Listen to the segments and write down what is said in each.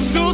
Solo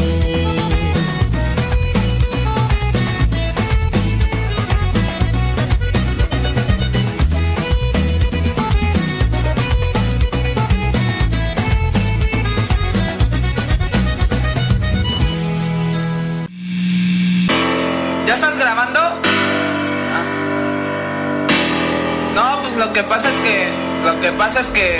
Lo que pasa es que,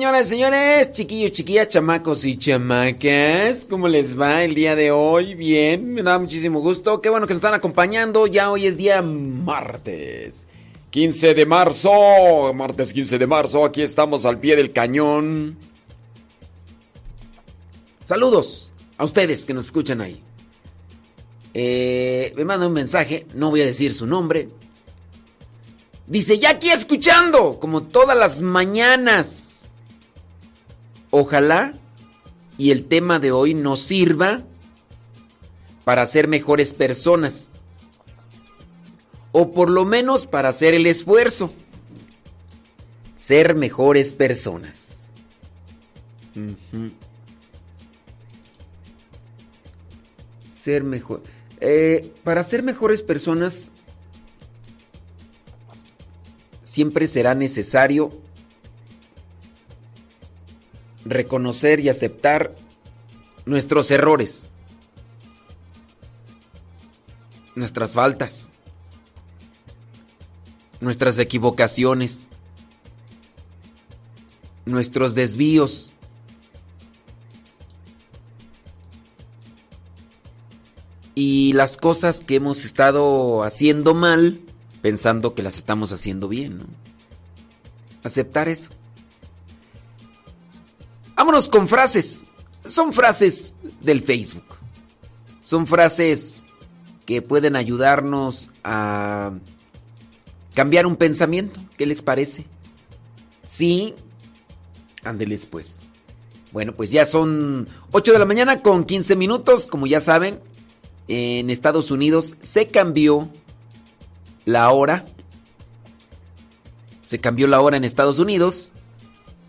señores, chiquillos, chiquillas, chamacos y chamacas, ¿cómo les va el día de hoy? Bien, me da muchísimo gusto. Qué bueno que nos están acompañando. Ya hoy es día martes. 15 de marzo, martes 15 de marzo, aquí estamos al pie del cañón. Saludos a ustedes que nos escuchan ahí. Eh, me manda un mensaje, no voy a decir su nombre. Dice, ya aquí escuchando, como todas las mañanas. Ojalá y el tema de hoy nos sirva para ser mejores personas. O por lo menos para hacer el esfuerzo. Ser mejores personas. Ser mejor. Eh, para ser mejores personas siempre será necesario reconocer y aceptar nuestros errores, nuestras faltas, nuestras equivocaciones, nuestros desvíos. Y las cosas que hemos estado haciendo mal, pensando que las estamos haciendo bien. Aceptar eso. Vámonos con frases. Son frases del Facebook. Son frases que pueden ayudarnos a cambiar un pensamiento. ¿Qué les parece? Sí. Ándeles pues. Bueno, pues ya son 8 de la mañana con 15 minutos. Como ya saben, en Estados Unidos se cambió la hora. Se cambió la hora en Estados Unidos.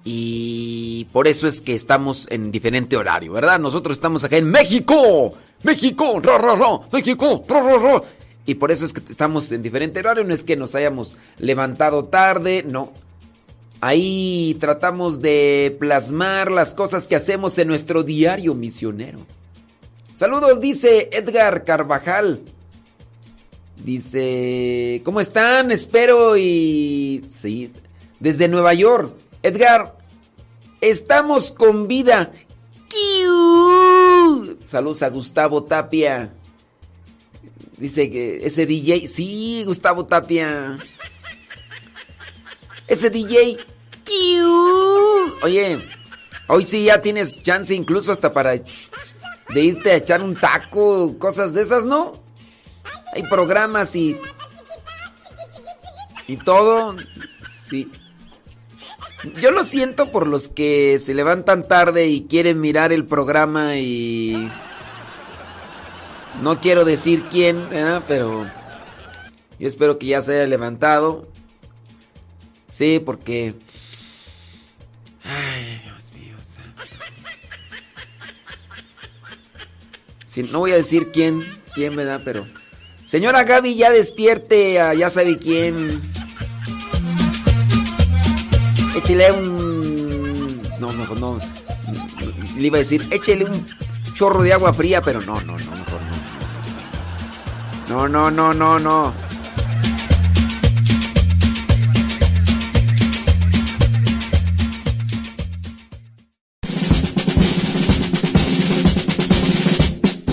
Y por eso es que estamos en diferente horario, ¿verdad? Nosotros estamos acá en México. México, ro, ro, ro, México, ro. Y por eso es que estamos en diferente horario. No es que nos hayamos levantado tarde, no. Ahí tratamos de plasmar las cosas que hacemos en nuestro diario misionero. Saludos, dice Edgar Carvajal. Dice, ¿cómo están? Espero y... Sí, desde Nueva York. Edgar, estamos con vida. Saludos a Gustavo Tapia. Dice que ese DJ, sí, Gustavo Tapia. Ese DJ. Oye, hoy sí ya tienes chance incluso hasta para de irte a echar un taco, cosas de esas, ¿no? Hay programas y y todo, sí. Yo lo siento por los que se levantan tarde y quieren mirar el programa y no quiero decir quién, ¿verdad? pero yo espero que ya se haya levantado. Sí, porque Ay, Dios mío. No voy a decir quién, quién, ¿verdad? Pero Señora Gaby, ya despierte a ya sabe quién. Échele un. No, no, no. Le iba a decir, échele un chorro de agua fría, pero no, no, no, mejor no. No, no, no, no, no.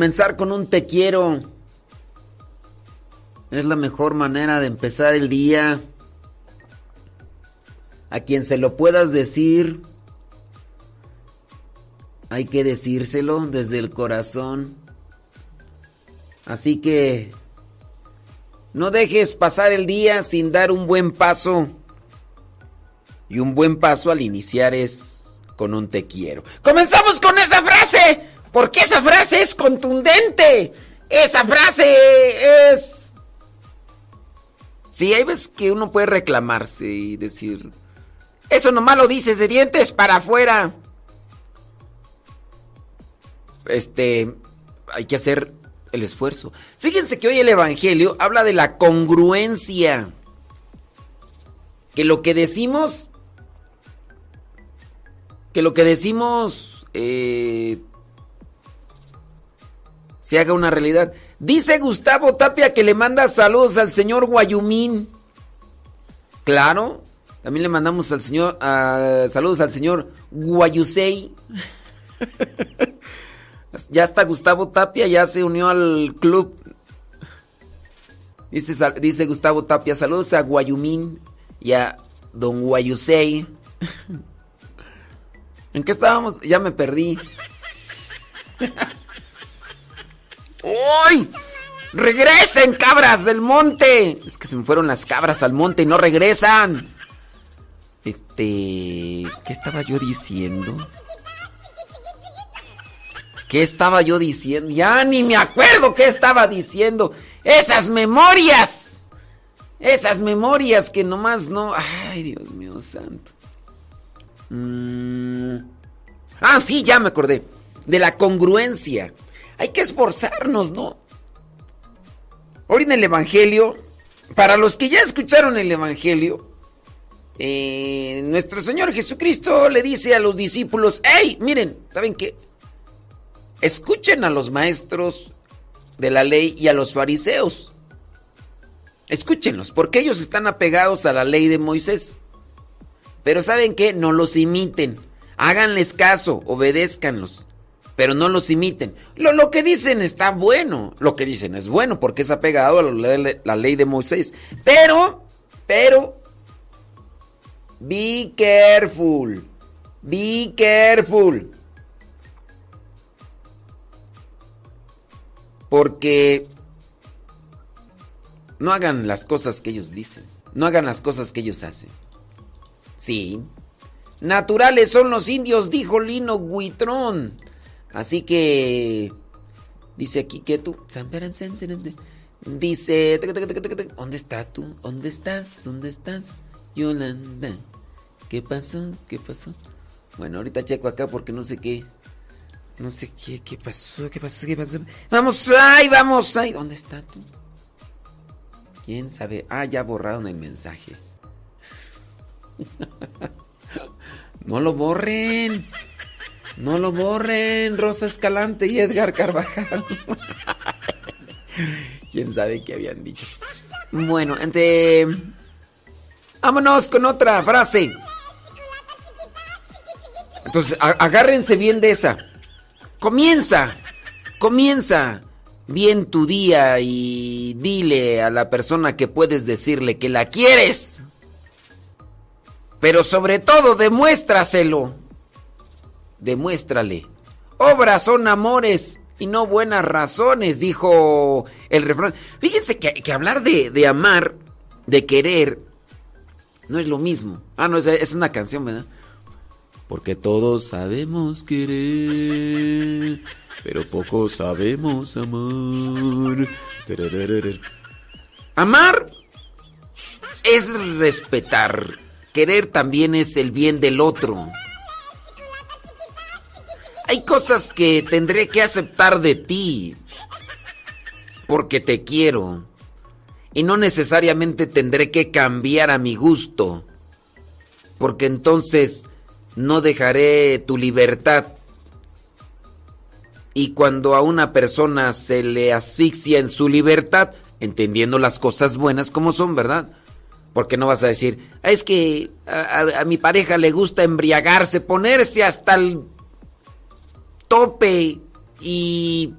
Comenzar con un te quiero. Es la mejor manera de empezar el día. A quien se lo puedas decir, hay que decírselo desde el corazón. Así que no dejes pasar el día sin dar un buen paso. Y un buen paso al iniciar es con un te quiero. ¡Comenzamos con esa frase! Porque esa frase es contundente. Esa frase es... Sí, hay veces que uno puede reclamarse y decir... Eso nomás lo dices de dientes para afuera. Este... Hay que hacer el esfuerzo. Fíjense que hoy el Evangelio habla de la congruencia. Que lo que decimos... Que lo que decimos eh, se haga una realidad. Dice Gustavo Tapia que le manda saludos al señor Guayumín. Claro, también le mandamos al señor saludos al señor Guayusei. ya está Gustavo Tapia, ya se unió al club. Dice, dice Gustavo Tapia, saludos a Guayumín y a Don Guayusei. ¿En qué estábamos? Ya me perdí. ¡Uy! ¡Regresen, cabras del monte! Es que se me fueron las cabras al monte y no regresan. Este... ¿Qué estaba yo diciendo? ¿Qué estaba yo diciendo? Ya ni me acuerdo qué estaba diciendo. Esas memorias. Esas memorias que nomás no... Ay, Dios mío santo. Mm. Ah, sí, ya me acordé. De la congruencia. Hay que esforzarnos, ¿no? Ahora en el Evangelio, para los que ya escucharon el Evangelio, eh, nuestro Señor Jesucristo le dice a los discípulos, ¡Ey! Miren, ¿saben qué? Escuchen a los maestros de la ley y a los fariseos. Escúchenlos, porque ellos están apegados a la ley de Moisés. Pero ¿saben qué? No los imiten. Háganles caso, obedézcanlos. Pero no los imiten. Lo, que dicen está bueno. Lo que dicen es bueno porque es apegado a la, la ley de Moisés. Pero, pero, be careful. Be careful. Porque no hagan las cosas que ellos dicen. No hagan las cosas que ellos hacen. Sí. Naturales son los indios, dijo Lino Guitrón. Así que... Dice aquí que tú... Dice... ¿Dónde está tú? ¿Dónde estás? ¿Dónde estás? Yolanda. ¿Qué pasó? ¿Qué pasó? Bueno, ahorita checo acá porque no sé qué. No sé qué, qué pasó, qué pasó, qué pasó. Vamos, ay, vamos, ay. ¿Dónde está tú? ¿Quién sabe? Ah, ya borraron el mensaje. No lo borren. No lo borren, Rosa Escalante y Edgar Carvajal. ¿Quién sabe qué habían dicho? Bueno, entre... Vámonos con otra frase. Entonces, agárrense bien de esa. Comienza, comienza bien tu día y dile a la persona que puedes decirle que la quieres. Pero sobre todo, demuéstraselo. Demuéstrale. Obras son amores y no buenas razones, dijo el refrán. Fíjense que, hablar de, amar, de querer, no es lo mismo. Ah, no, es, es una canción, ¿verdad? Porque todos sabemos querer, pero pocos sabemos amar. Amar es respetar Querer también es el bien del otro. Hay cosas que tendré que aceptar de ti porque te quiero. Y no necesariamente tendré que cambiar a mi gusto, porque entonces no dejaré tu libertad. Y cuando a una persona se le asfixia en su libertad, entendiendo las cosas buenas como son, ¿verdad? Porque no vas a decir, es que a, mi pareja le gusta embriagarse, ponerse hasta el tope y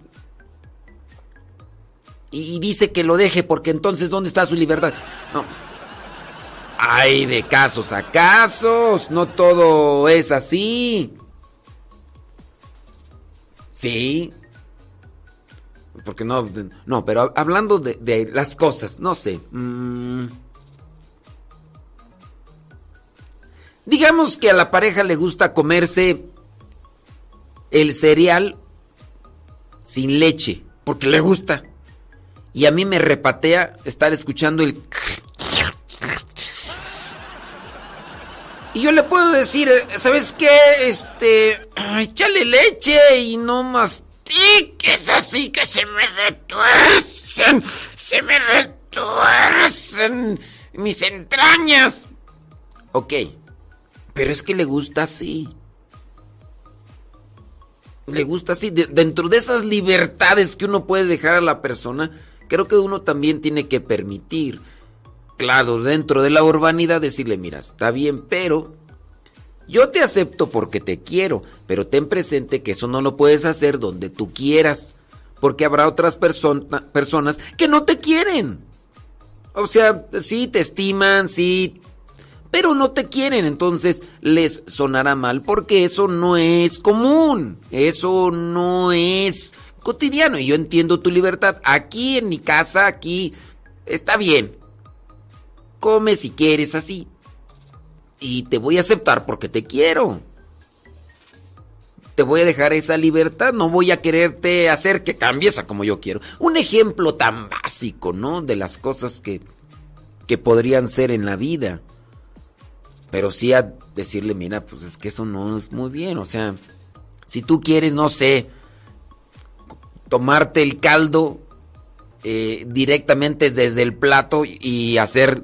y dice que lo deje porque entonces ¿dónde está su libertad? No, pues hay de casos a casos, no todo es así. Sí. Porque no, no, pero hablando de, las cosas, no sé. Mmm, Digamos que a la pareja le gusta comerse el cereal sin leche, porque le gusta. Y a mí me repatea estar escuchando el... Y yo le puedo decir, ¿sabes qué? Este, échale leche y no mastiques así que se me retuercen, se me retuercen mis entrañas. Ok. Pero es que le gusta así. Le gusta así. dentro de esas libertades que uno puede dejar a la persona, creo que uno también tiene que permitir, claro, dentro de la urbanidad, decirle, mira, está bien, pero yo te acepto porque te quiero, pero ten presente que eso no lo puedes hacer donde tú quieras, porque habrá otras personas que no te quieren. O sea, sí te estiman, sí pero no te quieren, entonces les sonará mal porque eso no es común, eso no es cotidiano y yo entiendo tu libertad. Aquí en mi casa, aquí está bien. Come si quieres así. Y te voy a aceptar porque te quiero. Te voy a dejar esa libertad, no voy a quererte hacer que cambies a como yo quiero. Un ejemplo tan básico, ¿no? De las cosas que, que podrían ser en la vida. Pero sí a decirle, mira, pues es que eso no es muy bien. O sea, si tú quieres, no sé, tomarte el caldo eh, directamente desde el plato y hacer...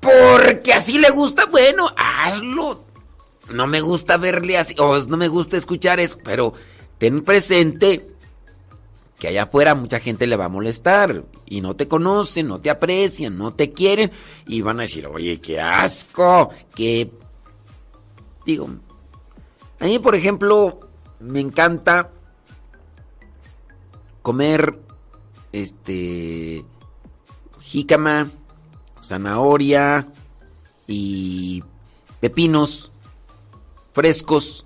Porque así le gusta, bueno, hazlo. No me gusta verle así, o no me gusta escuchar eso, pero ten presente que allá afuera mucha gente le va a molestar y no te conocen, no te aprecian, no te quieren y van a decir, oye, qué asco, qué... Digo, a mí por ejemplo me encanta comer este jícama, zanahoria y pepinos frescos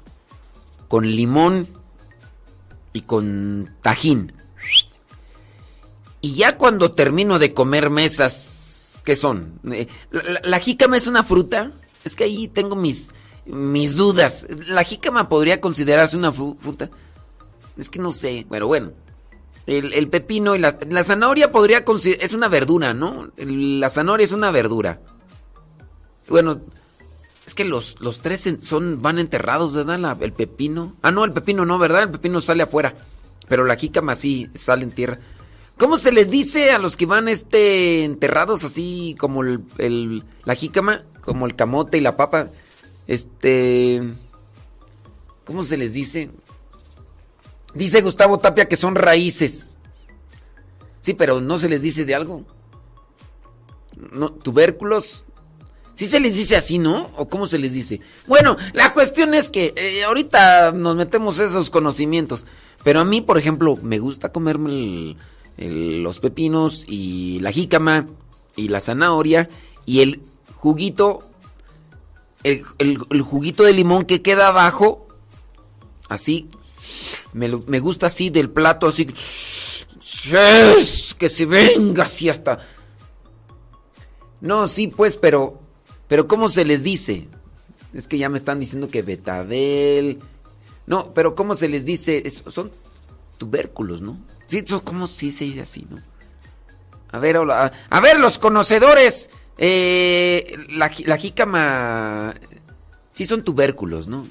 con limón y con tajín. Y ya cuando termino de comer mesas, ¿qué son? Eh, ¿La, jícama es una fruta? Es que ahí tengo mis, mis dudas. ¿La jícama podría considerarse una fruta? Es que no sé, pero bueno. El, pepino y la, la zanahoria podría considerar... Es una verdura, ¿no? La zanahoria es una verdura. Bueno, es que los, los tres son, van enterrados, ¿verdad? el pepino. Ah, no, el pepino no, ¿verdad? El pepino sale afuera. Pero la jícama sí sale en tierra. ¿Cómo se les dice a los que van este enterrados así como el, la jícama, como el camote y la papa? Este ¿Cómo se les dice? Dice Gustavo Tapia que son raíces. Sí, pero no se les dice de algo. No, tubérculos. Sí se les dice así, ¿no? ¿O cómo se les dice? Bueno, la cuestión es que eh, ahorita nos metemos esos conocimientos. Pero a mí, por ejemplo, me gusta comerme los pepinos y la jícama y la zanahoria y el juguito, el, juguito de limón que queda abajo, así, me, me gusta así del plato, así, que se venga así hasta... No, sí, pues, pero, pero ¿cómo se les dice? Es que ya me están diciendo que betabel. No, pero ¿cómo se les dice? son tubérculos, ¿no? Sí, ¿cómo sí se dice así, no? A ver, a, ver, los conocedores. Eh, la, la jícama. Sí, son tubérculos, ¿no?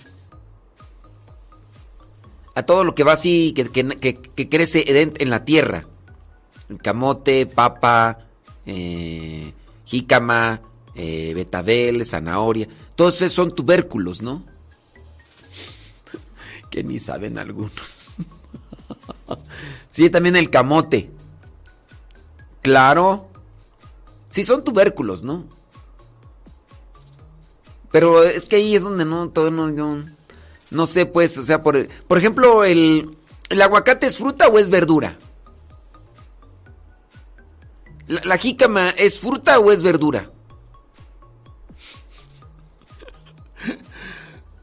A todo lo que va así, que, crece en la tierra. Camote, papa, eh, jícama, eh, betabel, zanahoria. Todos esos son tubérculos, ¿no? que ni saben algunos. sí, también el camote. Claro. Sí, son tubérculos, ¿no? Pero es que ahí es donde no, todo no, no, sé, pues, o sea, por, por ejemplo, el, el aguacate es fruta o es verdura. La, la jícama es fruta o es verdura.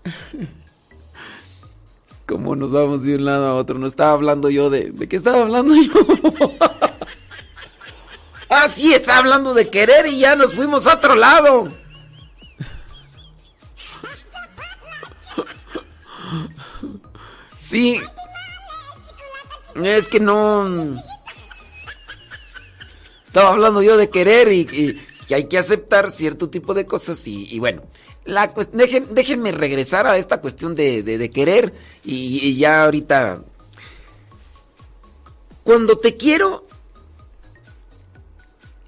¿Cómo nos vamos de un lado a otro? No estaba hablando yo de... ¿De qué estaba hablando yo? ah, sí, estaba hablando de querer y ya nos fuimos a otro lado. Sí. Es que no... Estaba hablando yo de querer y, que hay que aceptar cierto tipo de cosas y bueno la déjenme regresar a esta cuestión de, querer y, ya ahorita... Cuando te quiero,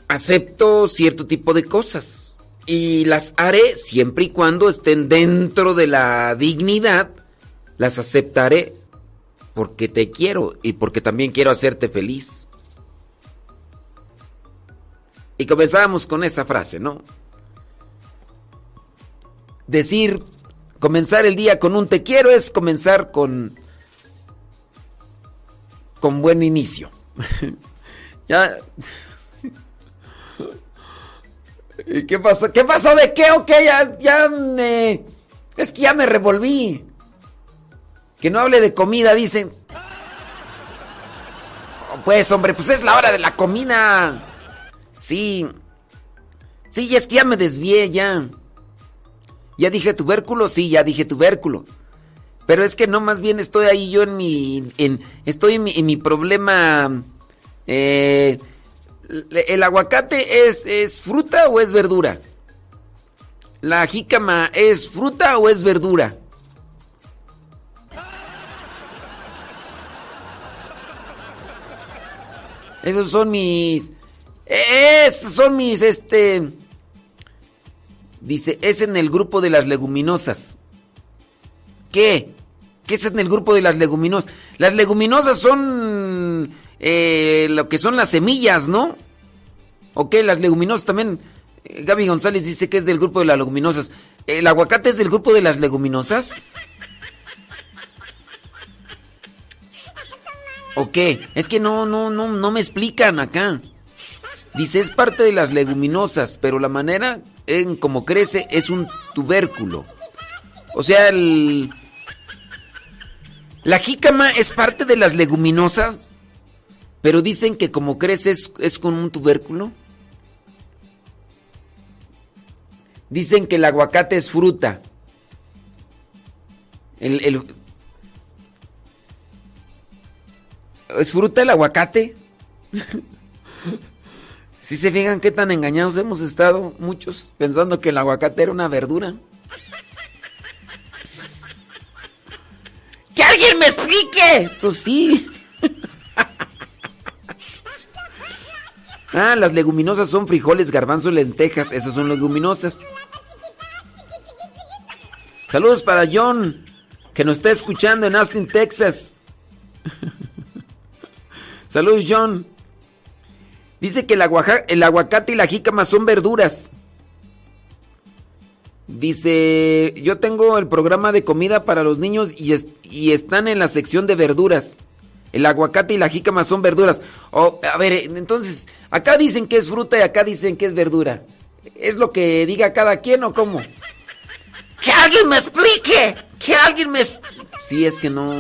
acepto cierto tipo de cosas. y las haré siempre y cuando estén dentro de la dignidad, las aceptaré porque te quiero y porque también quiero hacerte feliz. Y comenzamos con esa frase, ¿no? Decir, comenzar el día con un te quiero es comenzar con con buen inicio. ya ¿Y qué pasó? ¿Qué pasó de qué o? Ya, ya me... Es que ya me revolví. Que no hable de comida, dicen. Pues, hombre, pues es la hora de la comida. Sí. Sí, es que ya me desvié, ya. ¿Ya dije tubérculo? Sí, ya dije tubérculo. Pero es que no, más bien estoy ahí yo en mi... En, estoy en mi, problema... Eh, ¿El aguacate es, es fruta o es verdura? ¿La jícama es fruta o es verdura? Esos son mis... Esos son mis, este... Dice, es en el grupo de las leguminosas. ¿Qué? ¿Qué es en el grupo de las leguminosas? Las leguminosas son eh, lo que son las semillas, ¿no? Ok, las leguminosas también. Eh, Gaby González dice que es del grupo de las leguminosas. ¿El aguacate es del grupo de las leguminosas? ¿O qué? Es que no, no, no, no me explican acá. Dice, es parte de las leguminosas, pero la manera en cómo crece es un tubérculo. O sea, el... La jícama es parte de las leguminosas. Pero dicen que como crece es, con un tubérculo. Dicen que el aguacate es fruta. El, ¿Es fruta el aguacate? si se fijan qué tan engañados hemos estado muchos pensando que el aguacate era una verdura. ¡Que alguien me explique! Pues sí. Ah, las leguminosas son frijoles, garbanzos, lentejas. Esas son leguminosas. Saludos para John, que nos está escuchando en Austin, Texas. Saludos, John. Dice que el, el aguacate y la jícama son verduras. Dice, yo tengo el programa de comida para los niños y, y están en la sección de verduras. El aguacate y la jícama son verduras. Oh, a ver, entonces, acá dicen que es fruta y acá dicen que es verdura. ¿Es lo que diga cada quien o cómo? ¡Que alguien me explique! ¡Que alguien me... Sí, es que no...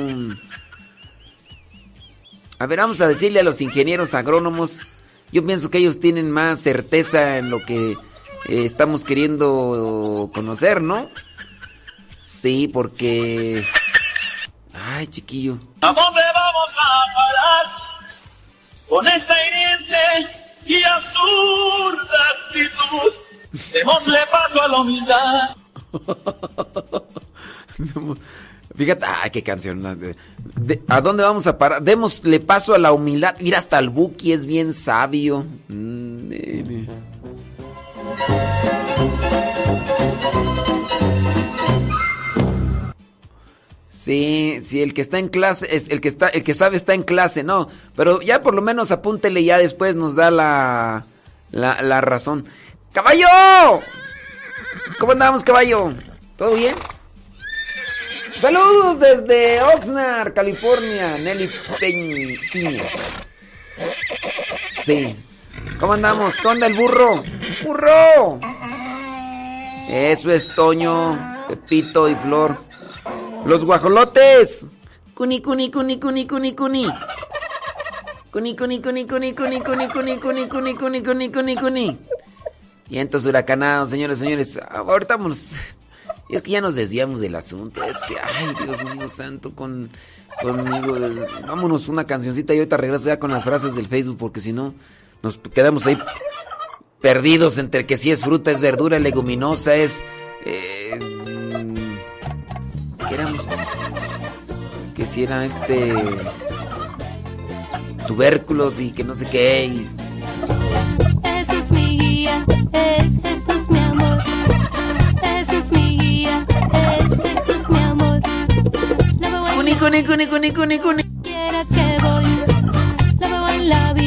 A ver, vamos a decirle a los ingenieros agrónomos. Yo pienso que ellos tienen más certeza en lo que eh, estamos queriendo conocer, ¿no? Sí, porque... Ay, chiquillo. ¿A dónde vamos a parar? Con esta hiriente y absurda actitud. Démosle paso a la humildad. Fíjate, ay, qué canción. ¿A dónde vamos a parar? Démosle paso a la humildad. Ir hasta el Buki es bien sabio. Mm, Sí, sí, el que está en clase, es el que está, el que sabe está en clase, no. Pero ya por lo menos apúntele ya después nos da la, la, la razón. ¡Caballo! ¿Cómo andamos, caballo? ¿Todo bien? Saludos desde Oxnard, California, Nelly Piña. Sí. ¿Cómo andamos? ¿Qué onda el burro? ¡Burro! Eso es Toño, Pepito y Flor. Los guajolotes. Cuni, cuni, cuni, cuni, cuni, cuni. Cuni, cuni, cuni, cuni, cuni, cuni, cuni, señores, señores. Ahorita vamos. Y es que ya nos desviamos del asunto. Es que, ay, Dios mío santo, con, conmigo. Vámonos una cancioncita y ahorita regreso ya con las frases del Facebook, porque si no, nos quedamos ahí perdidos entre que si es fruta, es verdura, leguminosa, es. Eh, que éramos que si era este tubérculos y que no sé qué Jesús cuni, cuni, cuni, cuni, cuni. Quiera que voy, lo veo en la Biblia,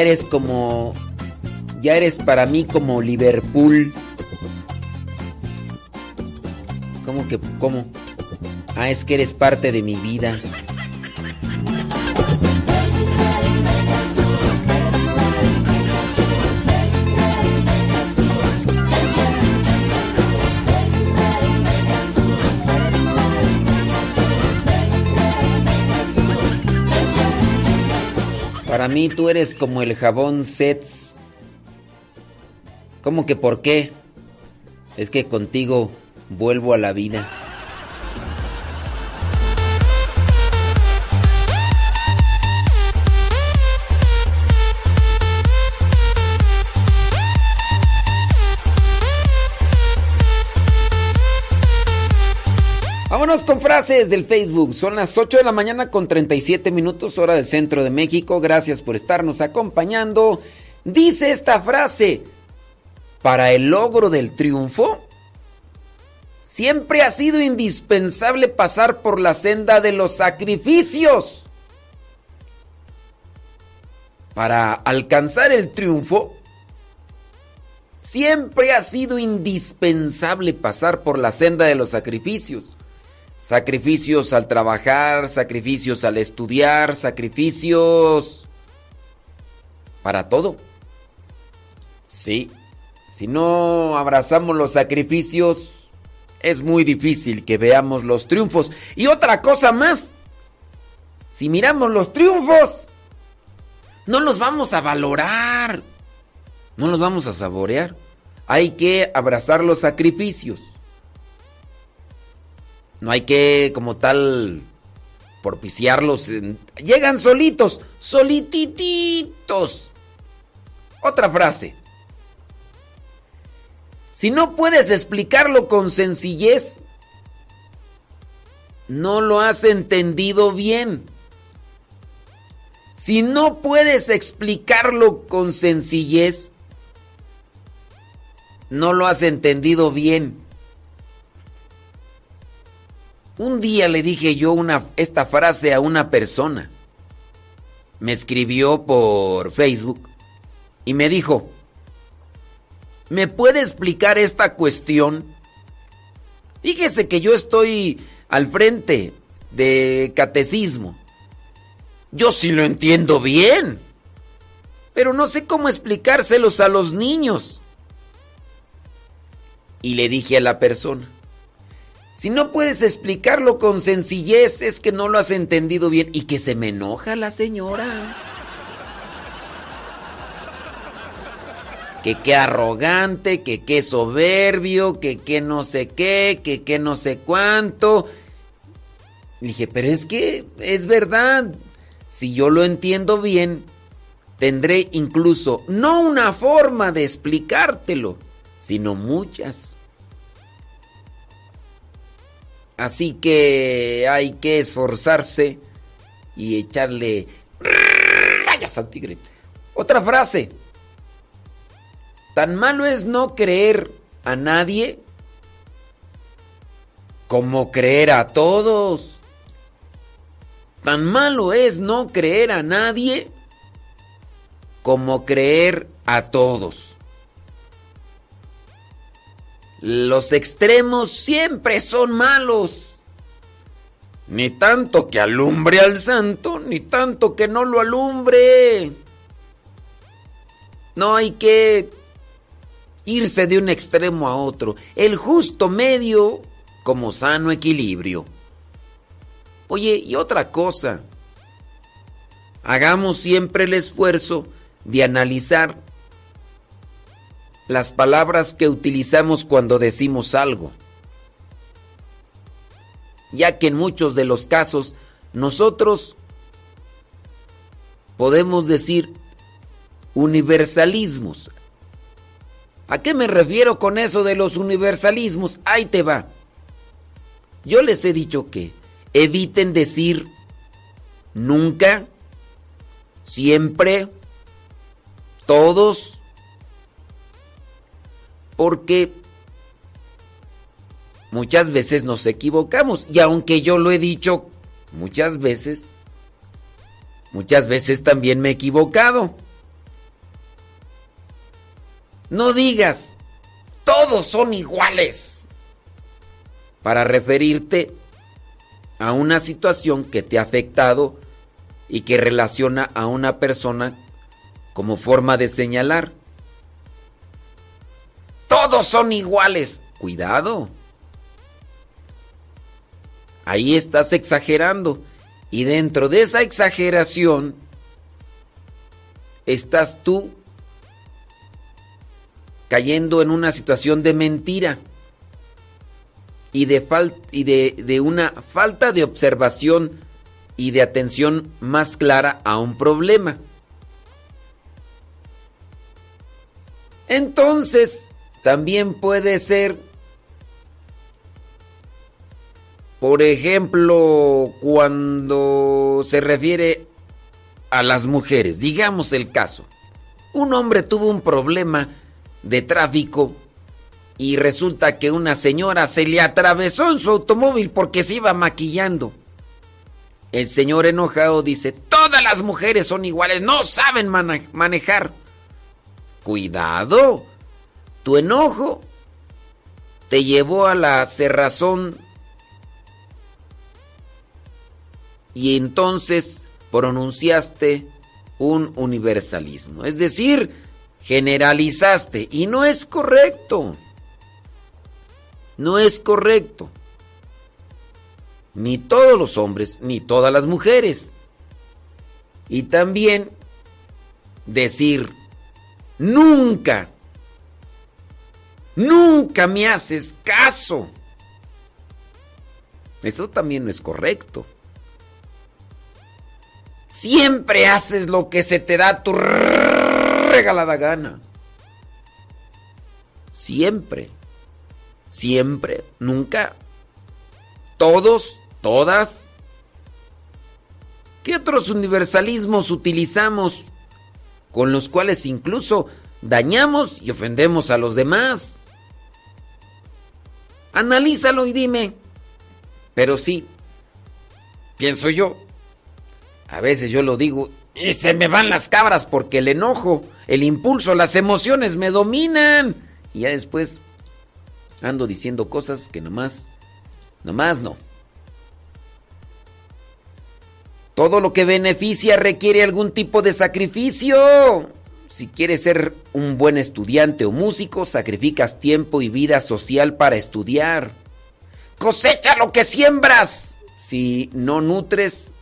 eres como. Ya eres para mí como Liverpool. ¿Cómo que.? ¿Cómo? Ah, es que eres parte de mi vida. Para mí tú eres como el jabón Sets. ¿Cómo que por qué? Es que contigo vuelvo a la vida. Con frases del Facebook. Son las 8 de la mañana con 37 minutos hora del centro de México. Gracias por estarnos acompañando. Dice esta frase, para el logro del triunfo, siempre ha sido indispensable pasar por la senda de los sacrificios. Para alcanzar el triunfo, siempre ha sido indispensable pasar por la senda de los sacrificios. Sacrificios al trabajar, sacrificios al estudiar, sacrificios para todo. Sí, si no abrazamos los sacrificios, es muy difícil que veamos los triunfos. Y otra cosa más, si miramos los triunfos, no los vamos a valorar, no los vamos a saborear. Hay que abrazar los sacrificios. No hay que, como tal, propiciarlos. Llegan solitos, solitititos. Otra frase. Si no puedes explicarlo con sencillez, no lo has entendido bien. Si no puedes explicarlo con sencillez, no lo has entendido bien. Un día le dije yo esta frase a una persona. Me escribió por Facebook y me dijo, ¿me puede explicar esta cuestión? Fíjese que yo estoy al frente de catecismo. Yo sí lo entiendo bien, pero no sé cómo explicárselos a los niños. Y le dije a la persona, si no puedes explicarlo con sencillez es que no lo has entendido bien y que se me enoja la señora. Que qué arrogante, que qué soberbio, que qué no sé qué, que qué no sé cuánto. Le dije, pero es que es verdad. Si yo lo entiendo bien, tendré incluso no una forma de explicártelo, sino muchas. Así que hay que esforzarse y echarle rayas al tigre. Otra frase. Tan malo es no creer a nadie como creer a todos. Tan malo es no creer a nadie como creer a todos. Los extremos siempre son malos. Ni tanto que alumbre al santo, ni tanto que no lo alumbre. No hay que irse de un extremo a otro. El justo medio como sano equilibrio. Oye, y otra cosa. Hagamos siempre el esfuerzo de analizar las palabras que utilizamos cuando decimos algo. Ya que en muchos de los casos nosotros podemos decir universalismos. ¿A qué me refiero con eso de los universalismos? Ahí te va. Yo les he dicho que eviten decir nunca, siempre, todos, porque muchas veces nos equivocamos. Y aunque yo lo he dicho muchas veces, muchas veces también me he equivocado. No digas, todos son iguales, para referirte a una situación que te ha afectado y que relaciona a una persona como forma de señalar. Todos son iguales. Cuidado. Ahí estás exagerando. Y dentro de esa exageración estás tú cayendo en una situación de mentira y de, una falta de observación y de atención más clara a un problema. Entonces, también puede ser, por ejemplo, cuando se refiere a las mujeres, digamos el caso, un hombre tuvo un problema de tráfico y resulta que una señora se le atravesó en su automóvil porque se iba maquillando. El señor enojado dice, todas las mujeres son iguales, no saben manejar. Cuidado, tu enojo te llevó a la cerrazón y entonces pronunciaste un universalismo. Es decir, generalizaste y no es correcto. No es correcto. Ni todos los hombres, ni todas las mujeres. Y también decir, nunca, nunca me haces caso. Eso también no es correcto. Siempre haces lo que se te da tu regalada gana. Siempre. Siempre. Nunca. Todos. Todas. ¿Qué otros universalismos utilizamos con los cuales incluso dañamos y ofendemos a los demás? Analízalo y dime. Pero sí, pienso yo, a veces yo lo digo y se me van las cabras porque el enojo, el impulso, las emociones me dominan. Y ya después ando diciendo cosas que nomás, nomás no. Todo lo que beneficia requiere algún tipo de sacrificio. Si quieres ser un buen estudiante o músico, sacrificas tiempo y vida social para estudiar. Cosecha lo que siembras. Si no nutres,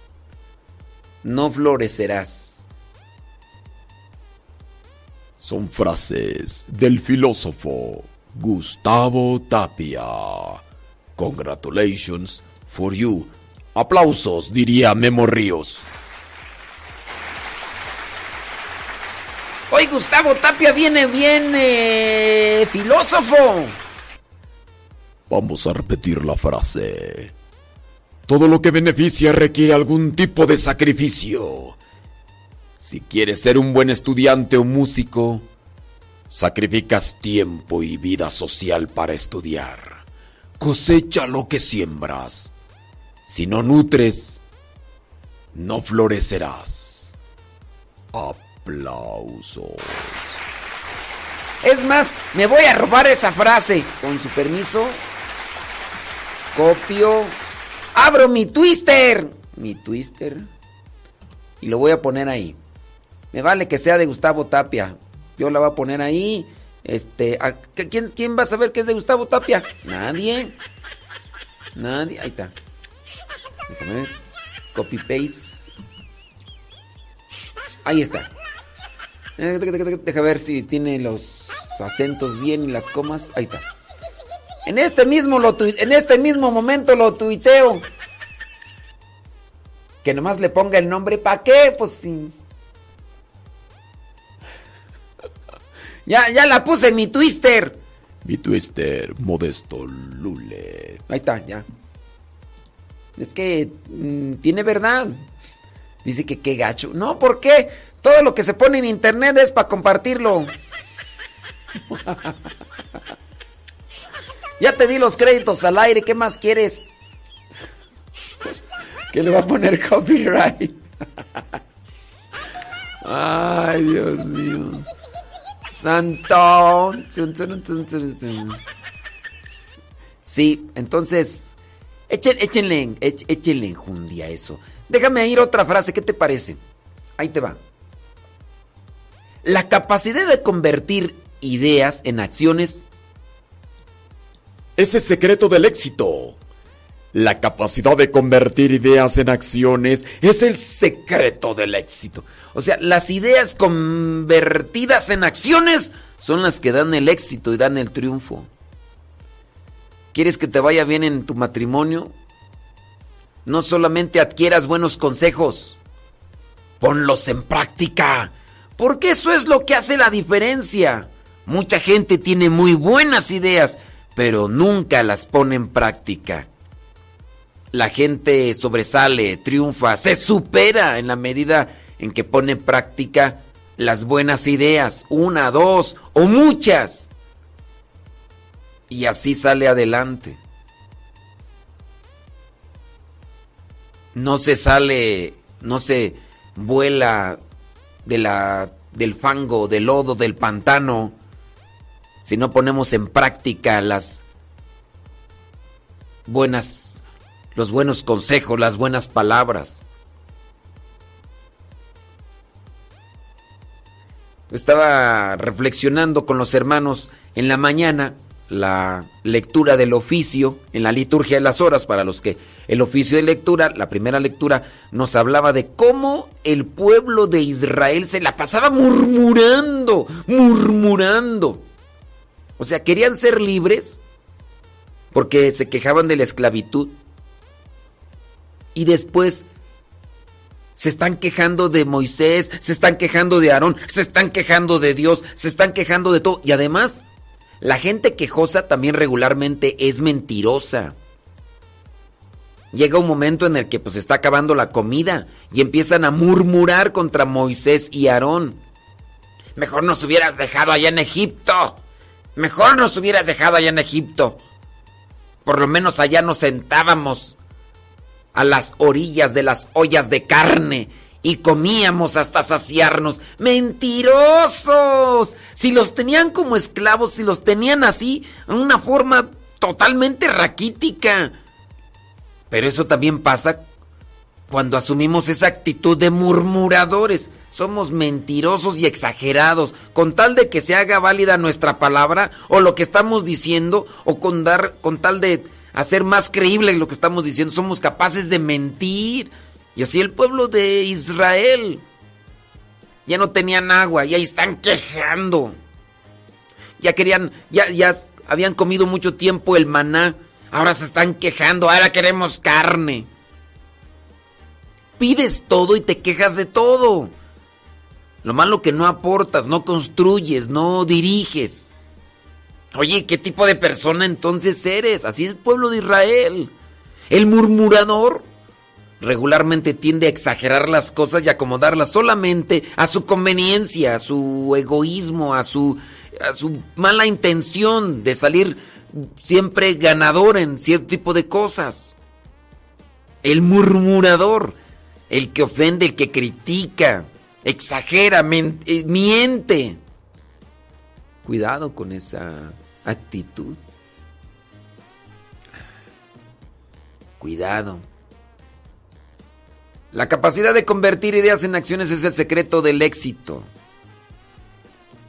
no florecerás. Son frases del filósofo Gustavo Tapia. Congratulations for you. Aplausos, diría Memo Ríos. Hoy Gustavo Tapia viene bien eh, filósofo. Vamos a repetir la frase. Todo lo que beneficia requiere algún tipo de sacrificio. Si quieres ser un buen estudiante o músico, sacrificas tiempo y vida social para estudiar. Cosecha lo que siembras. Si no nutres, no florecerás. Aplausos. Es más, me voy a robar esa frase. Con su permiso, copio, abro mi twister. Mi twister. Y lo voy a poner ahí. Me vale que sea de Gustavo Tapia. Yo la voy a poner ahí. Este, ¿a- ¿quién, ¿Quién va a saber que es de Gustavo Tapia? Nadie. Nadie. Ahí está. Copy paste. Ahí está. Deja ver si tiene los acentos bien y las comas. Ahí está. En este mismo, lo en este mismo momento lo tuiteo. Que nomás le ponga el nombre. ¿Para qué? Pues sí. Ya, ya la puse en mi twister. Mi twister, modesto Lule. Ahí está, ya. Es que mm, tiene verdad. Dice que qué gacho. No, ¿por qué? Todo lo que se pone en internet es para compartirlo. ya te di los créditos al aire, ¿qué más quieres? que le va a poner copyright. Ay, Dios mío. Santo. Sí, entonces, echen- échenle, échenle enjundia a eso. Déjame ir otra frase, ¿qué te parece? Ahí te va. La capacidad de convertir ideas en acciones Es el secreto del éxito. La capacidad de convertir ideas en acciones es el secreto del éxito. O sea, las ideas convertidas en acciones son las que dan el éxito y dan el triunfo. ¿Quieres que te vaya bien en tu matrimonio? No solamente adquieras buenos consejos, ponlos en práctica. Porque eso es lo que hace la diferencia. Mucha gente tiene muy buenas ideas, pero nunca las pone en práctica. La gente sobresale, triunfa, se supera en la medida en que pone en práctica las buenas ideas, una, dos o muchas. Y así sale adelante. No se sale, no se vuela de la, del fango, del lodo, del pantano, si no ponemos en práctica las buenas, los buenos consejos, las buenas palabras. Estaba reflexionando con los hermanos en la mañana la lectura del oficio en la liturgia de las horas para los que el oficio de lectura, la primera lectura nos hablaba de cómo el pueblo de Israel se la pasaba murmurando, murmurando. O sea, querían ser libres porque se quejaban de la esclavitud. Y después se están quejando de Moisés, se están quejando de Aarón, se están quejando de Dios, se están quejando de todo. Y además, la gente quejosa también regularmente es mentirosa. Llega un momento en el que pues está acabando la comida y empiezan a murmurar contra Moisés y Aarón. Mejor nos hubieras dejado allá en Egipto. Mejor nos hubieras dejado allá en Egipto. Por lo menos allá nos sentábamos a las orillas de las ollas de carne y comíamos hasta saciarnos. Mentirosos. Si los tenían como esclavos, si los tenían así, en una forma totalmente raquítica. Pero eso también pasa cuando asumimos esa actitud de murmuradores. Somos mentirosos y exagerados, con tal de que se haga válida nuestra palabra o lo que estamos diciendo, o con, dar, con tal de hacer más creíble lo que estamos diciendo, somos capaces de mentir. Y así el pueblo de Israel ya no tenían agua y ahí están quejando. Ya querían, ya, ya habían comido mucho tiempo el maná, ahora se están quejando, ahora queremos carne. Pides todo y te quejas de todo. Lo malo que no aportas, no construyes, no diriges. Oye, ¿qué tipo de persona entonces eres? Así es el pueblo de Israel. El murmurador regularmente tiende a exagerar las cosas y acomodarlas solamente a su conveniencia, a su egoísmo, a su, a su mala intención de salir siempre ganador en cierto tipo de cosas. El murmurador, el que ofende, el que critica, exagera, eh, miente. Cuidado con esa actitud. Cuidado. La capacidad de convertir ideas en acciones es el secreto del éxito.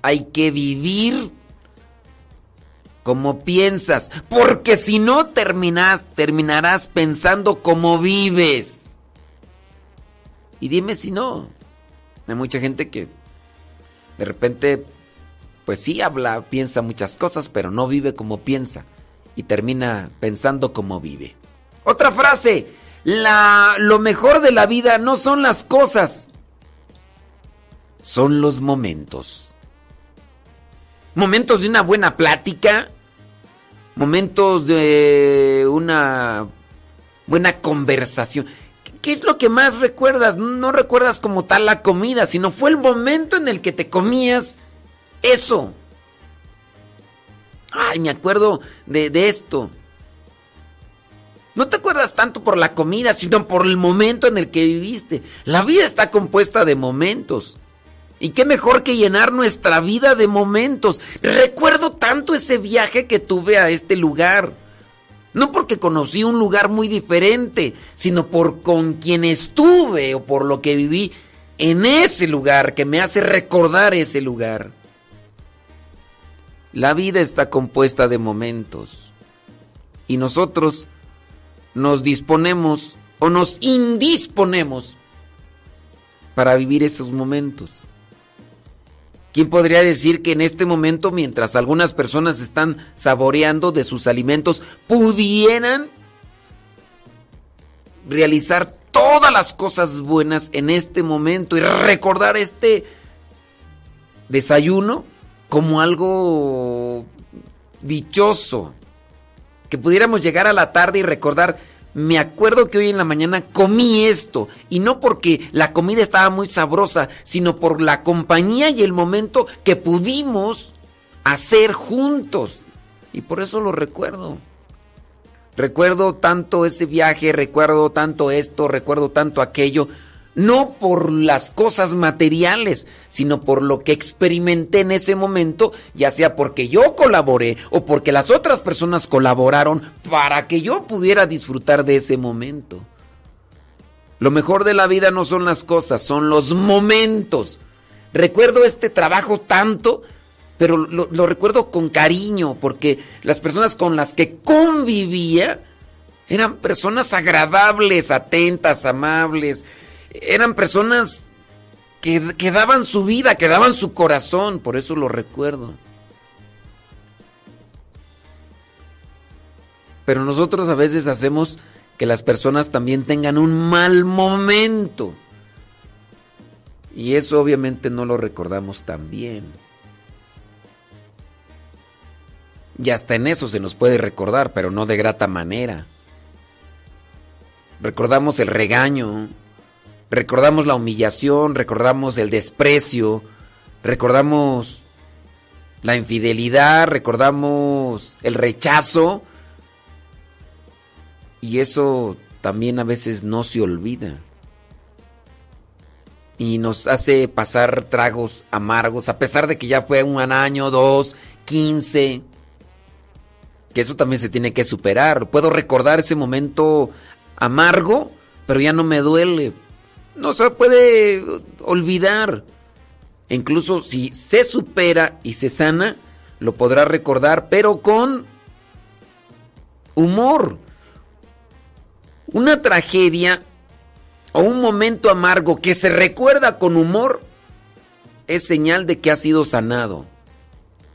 Hay que vivir como piensas, porque si no terminas, terminarás pensando como vives. Y dime si no. Hay mucha gente que de repente, pues sí habla, piensa muchas cosas, pero no vive como piensa y termina pensando como vive. Otra frase, la, lo mejor de la vida no son las cosas, son los momentos. Momentos de una buena plática, momentos de una buena conversación. ¿Qué es lo que más recuerdas? No recuerdas como tal la comida, sino fue el momento en el que te comías eso. Ay, me acuerdo de, de esto. No te acuerdas tanto por la comida, sino por el momento en el que viviste. La vida está compuesta de momentos. Y qué mejor que llenar nuestra vida de momentos. Recuerdo tanto ese viaje que tuve a este lugar. No porque conocí un lugar muy diferente, sino por con quien estuve o por lo que viví en ese lugar que me hace recordar ese lugar. La vida está compuesta de momentos. Y nosotros nos disponemos o nos indisponemos para vivir esos momentos. ¿Quién podría decir que en este momento, mientras algunas personas están saboreando de sus alimentos, pudieran realizar todas las cosas buenas en este momento y recordar este desayuno como algo dichoso? que pudiéramos llegar a la tarde y recordar, me acuerdo que hoy en la mañana comí esto, y no porque la comida estaba muy sabrosa, sino por la compañía y el momento que pudimos hacer juntos. Y por eso lo recuerdo. Recuerdo tanto ese viaje, recuerdo tanto esto, recuerdo tanto aquello, no por las cosas materiales, sino por lo que experimenté en ese momento, ya sea porque yo colaboré o porque las otras personas colaboraron para que yo pudiera disfrutar de ese momento. Lo mejor de la vida no son las cosas, son los momentos. Recuerdo este trabajo tanto, pero lo, recuerdo con cariño, porque las personas con las que convivía eran personas agradables, atentas, amables, eran personas que, daban su vida, que daban su corazón, por eso lo recuerdo. Pero nosotros a veces hacemos que las personas también tengan un mal momento. Y eso obviamente no lo recordamos tan bien. Y hasta en eso se nos puede recordar, pero no de grata manera. Recordamos el regaño, recordamos la humillación, recordamos el desprecio, recordamos la infidelidad, recordamos el rechazo. Y eso también a veces no se olvida. Y nos hace pasar tragos amargos, a pesar de que ya fue un año, dos, quince. Que eso también se tiene que superar. Puedo recordar ese momento amargo, pero ya no me duele. No se puede olvidar. Incluso si se supera y se sana, lo podrá recordar, pero con humor. Una tragedia o un momento amargo que se recuerda con humor es señal de que ha sido sanado.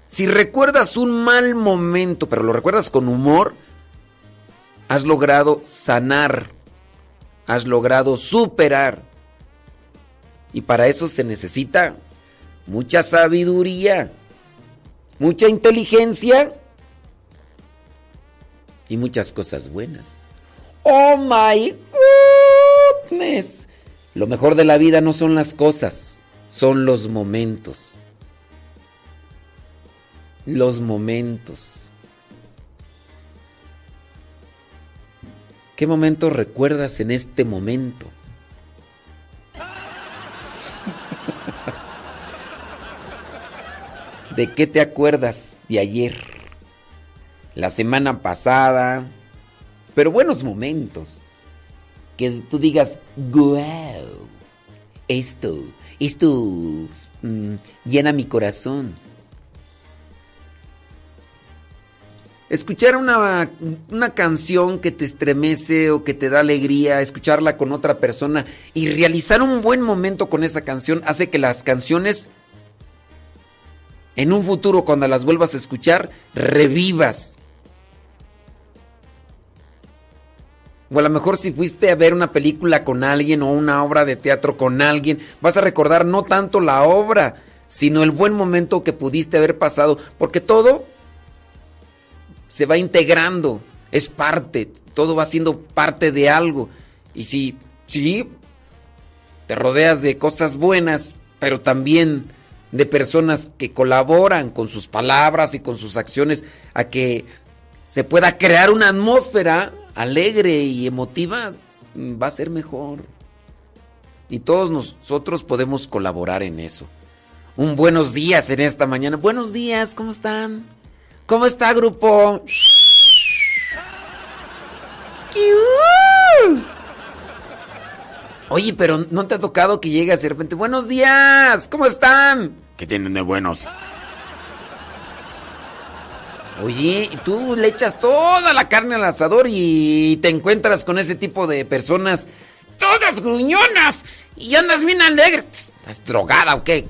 Si recuerdas un mal momento, pero lo recuerdas con humor, has logrado sanar, has logrado superar. Y para eso se necesita mucha sabiduría, mucha inteligencia y muchas cosas buenas. Oh my goodness. Lo mejor de la vida no son las cosas, son los momentos. Los momentos. ¿Qué momento recuerdas en este momento? ¿De qué te acuerdas de ayer? La semana pasada. Pero buenos momentos. Que tú digas, wow, esto, esto mm, llena mi corazón. Escuchar una, una, canción que te estremece o que te da alegría, escucharla con otra persona y realizar un buen momento con esa canción hace que las canciones en un futuro cuando las vuelvas a escuchar revivas. O a lo mejor si fuiste a ver una película con alguien o una obra de teatro con alguien, vas a recordar no tanto la obra, sino el buen momento que pudiste haber pasado, porque todo se va integrando, es parte, todo va siendo parte de algo. Y si, sí, te rodeas de cosas buenas, pero también de personas que colaboran con sus palabras y con sus acciones a que se pueda crear una atmósfera alegre y emotiva, va a ser mejor. Y todos nosotros podemos colaborar en eso. Un buenos días en esta mañana. Buenos días, ¿cómo están? ¿Cómo está, grupo? Oye, pero ¿no te ha tocado que llegue de repente? Buenos días, ¿cómo están? ¿Qué tienen de buenos? Oye, y tú le echas toda la carne al asador y te encuentras con ese tipo de personas, todas gruñonas, y andas bien alegre. ¿Estás drogada o qué?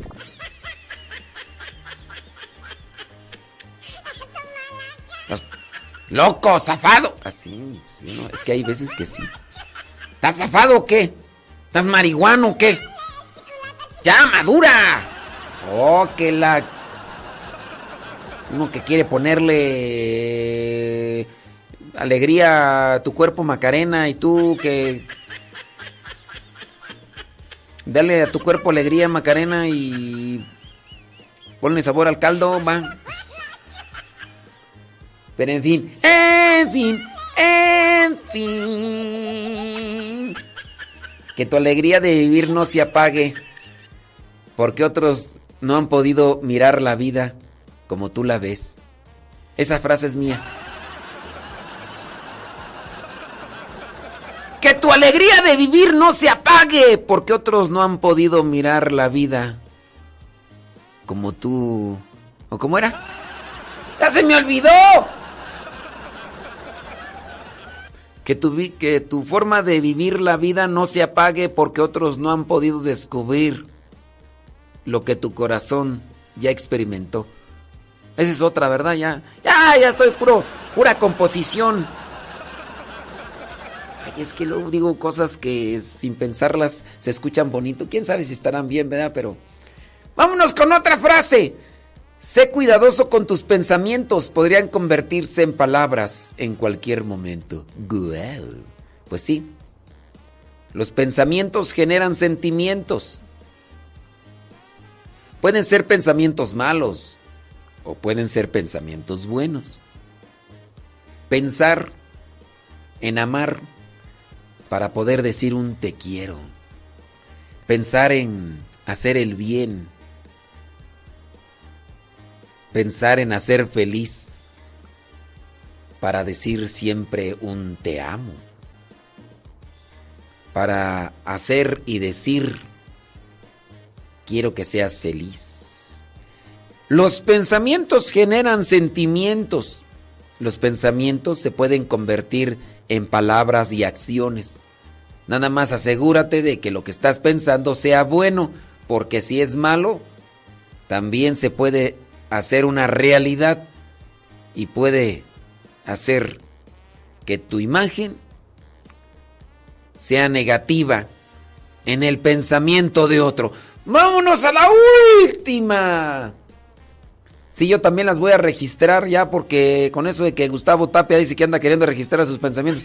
Loco, zafado. Así, sí, no, es que hay veces que sí. ¿Estás zafado o qué? ¿Estás marihuano o qué? ¡Ya, madura! Oh, que la. Uno que quiere ponerle alegría a tu cuerpo, Macarena, y tú que. Dale a tu cuerpo alegría, Macarena, y. Ponle sabor al caldo, va. Pero en fin, en fin, en fin. Que tu alegría de vivir no se apague. Porque otros no han podido mirar la vida como tú la ves. Esa frase es mía. Que tu alegría de vivir no se apague porque otros no han podido mirar la vida como tú... ¿O cómo era? ¡Ya se me olvidó! Que tu, que tu forma de vivir la vida no se apague porque otros no han podido descubrir lo que tu corazón ya experimentó. Esa es otra, ¿verdad? Ya, ya, ya estoy puro, pura composición. Ay, es que luego digo cosas que sin pensarlas se escuchan bonito. Quién sabe si estarán bien, ¿verdad? Pero vámonos con otra frase. Sé cuidadoso con tus pensamientos, podrían convertirse en palabras en cualquier momento. Pues sí, los pensamientos generan sentimientos. Pueden ser pensamientos malos o pueden ser pensamientos buenos. Pensar en amar para poder decir un te quiero. Pensar en hacer el bien. Pensar en hacer feliz para decir siempre un te amo. Para hacer y decir quiero que seas feliz. Los pensamientos generan sentimientos. Los pensamientos se pueden convertir en palabras y acciones. Nada más asegúrate de que lo que estás pensando sea bueno, porque si es malo, también se puede hacer una realidad y puede hacer que tu imagen sea negativa en el pensamiento de otro. Vámonos a la última. Sí, yo también las voy a registrar ya porque con eso de que Gustavo Tapia dice que anda queriendo registrar sus pensamientos.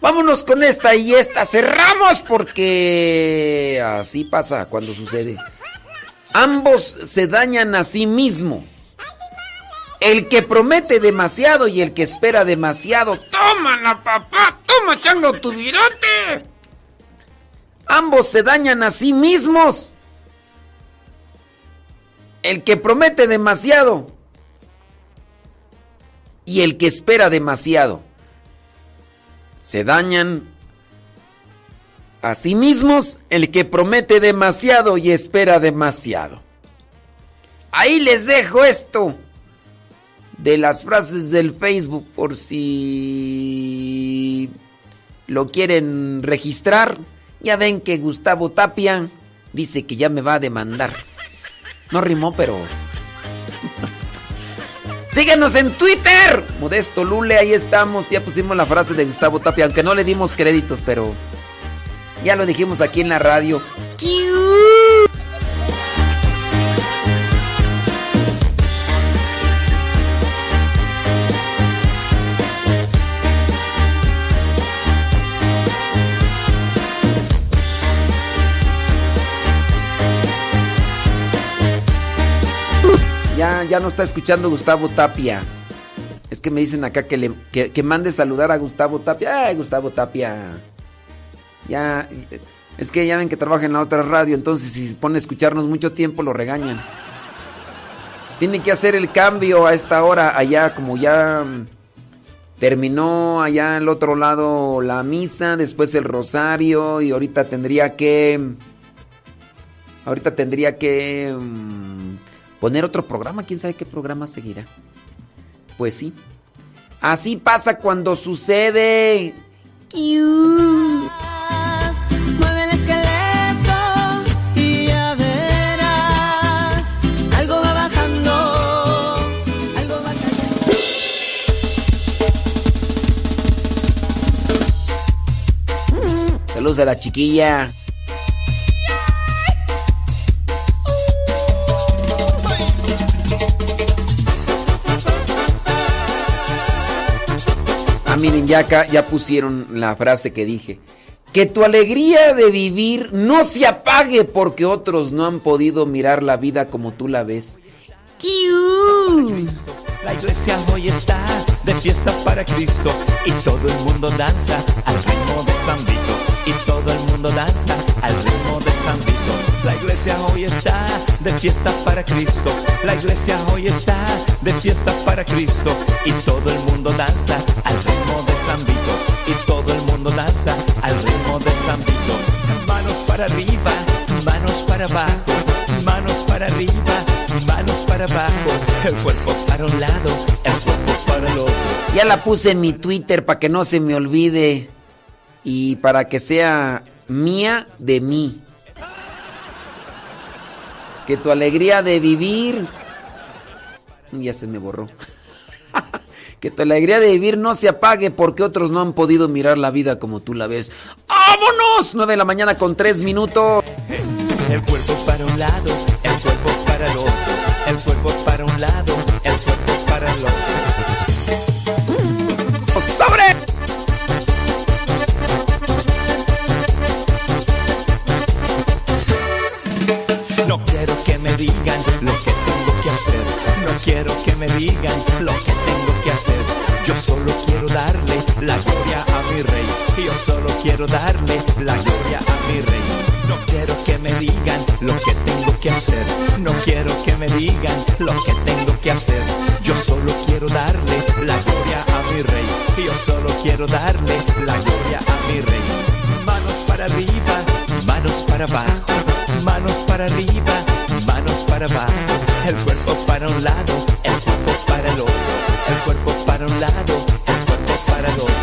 Vámonos con esta y esta. Cerramos porque así pasa cuando sucede. Ambos se dañan a sí mismo. El que promete demasiado y el que espera demasiado. ¡Tómala, papá! ¡Toma, chango, tu virote! Ambos se dañan a sí mismos. El que promete demasiado y el que espera demasiado se dañan a sí mismos el que promete demasiado y espera demasiado. Ahí les dejo esto de las frases del Facebook por si lo quieren registrar. Ya ven que Gustavo Tapia dice que ya me va a demandar. No rimó, pero... Síguenos en Twitter. Modesto Lule, ahí estamos. Ya pusimos la frase de Gustavo Tapia, aunque no le dimos créditos, pero ya lo dijimos aquí en la radio. Ya, ya no está escuchando Gustavo Tapia. Es que me dicen acá que, le, que, que mande saludar a Gustavo Tapia. Ay, Gustavo Tapia. Ya, es que ya ven que trabaja en la otra radio, entonces si pone a escucharnos mucho tiempo lo regañan. Tiene que hacer el cambio a esta hora, allá como ya mm, terminó allá al otro lado la misa, después el rosario y ahorita tendría que... Ahorita tendría que mm, poner otro programa, quién sabe qué programa seguirá. Pues sí. Así pasa cuando sucede. Mueve Saludos a la chiquilla. Ah, miren, ya ya pusieron la frase que dije. Que tu alegría de vivir no se apague porque otros no han podido mirar la vida como tú la ves. La iglesia hoy está de fiesta para Cristo y todo el mundo danza al ritmo de San Vito. Y todo el mundo danza al ritmo de San Vito. La iglesia hoy está de fiesta para Cristo. La iglesia hoy está de fiesta para Cristo y todo el mundo danza al ritmo de San Vito. Y todo el mundo danza al ritmo de San Vito. Manos para arriba, manos para abajo, manos para arriba, manos para abajo. El cuerpo para un lado, el cuerpo para el otro. Ya la puse en mi Twitter para que no se me olvide y para que sea mía de mí. Que tu alegría de vivir... Ya se me borró. que tu alegría de vivir no se apague porque otros no han podido mirar la vida como tú la ves. ¡Vámonos! 9 de la mañana con 3 minutos. El cuerpo para un lado, el cuerpo para el otro. El cuerpo No quiero que me digan lo que tengo que hacer. Yo solo quiero darle la gloria solo quiero darle la gloria a mi rey. No quiero que me digan lo que tengo que hacer. No quiero que me digan lo que tengo que hacer. Yo solo quiero darle la gloria a mi rey. Yo solo quiero darle la gloria a mi rey. Manos para arriba, manos para abajo. Manos para arriba, El cuerpo para un lado, el cuerpo para el otro. El cuerpo para un lado, el cuerpo para el otro.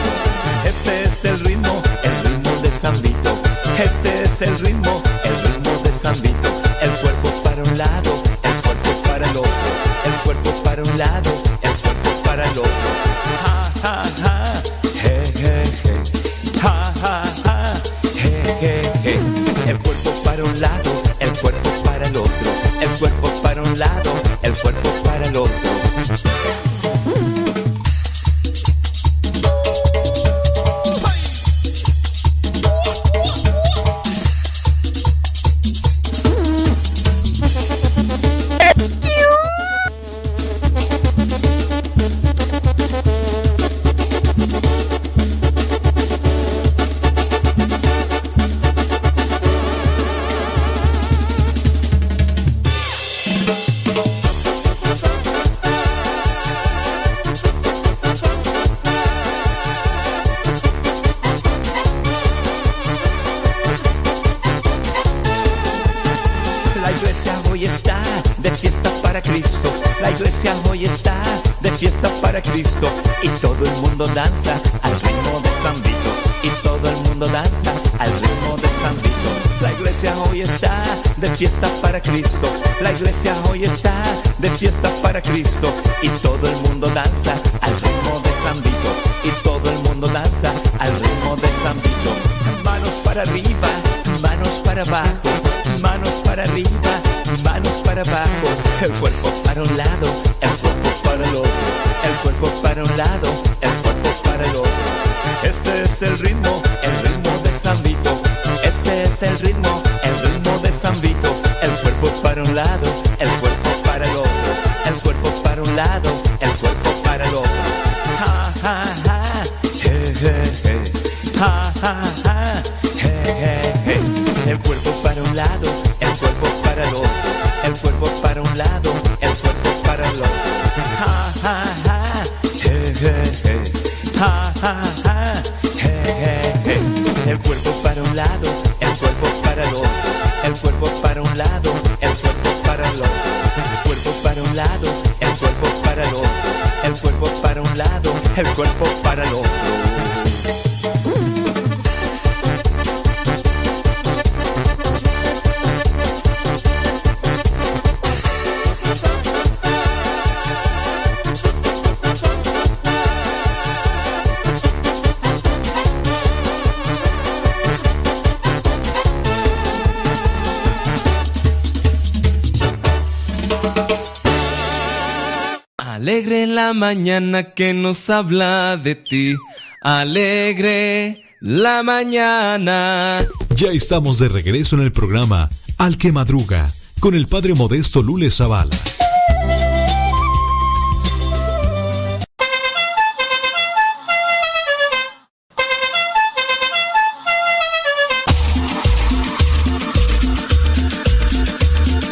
Este es el ritmo, el ritmo de San Vito. Este es el ritmo, el ritmo de San Vito. El cuerpo para un lado, el cuerpo para el otro. El cuerpo para un lado, el cuerpo para el otro. De fiesta para Cristo. La iglesia hoy está de fiesta para Cristo. Y todo el mundo danza al ritmo de San Vito. Y todo el mundo danza al ritmo de San Vito. Manos para arriba, manos para abajo. Manos para arriba, manos para abajo. El cuerpo para un lado, el cuerpo para el otro. El cuerpo para un lado, el cuerpo para el otro. Este es el ritmo, mañana que nos habla de ti. Alegre la mañana. Ya estamos de regreso en el programa Al que Madruga con el padre modesto Lule Zavala.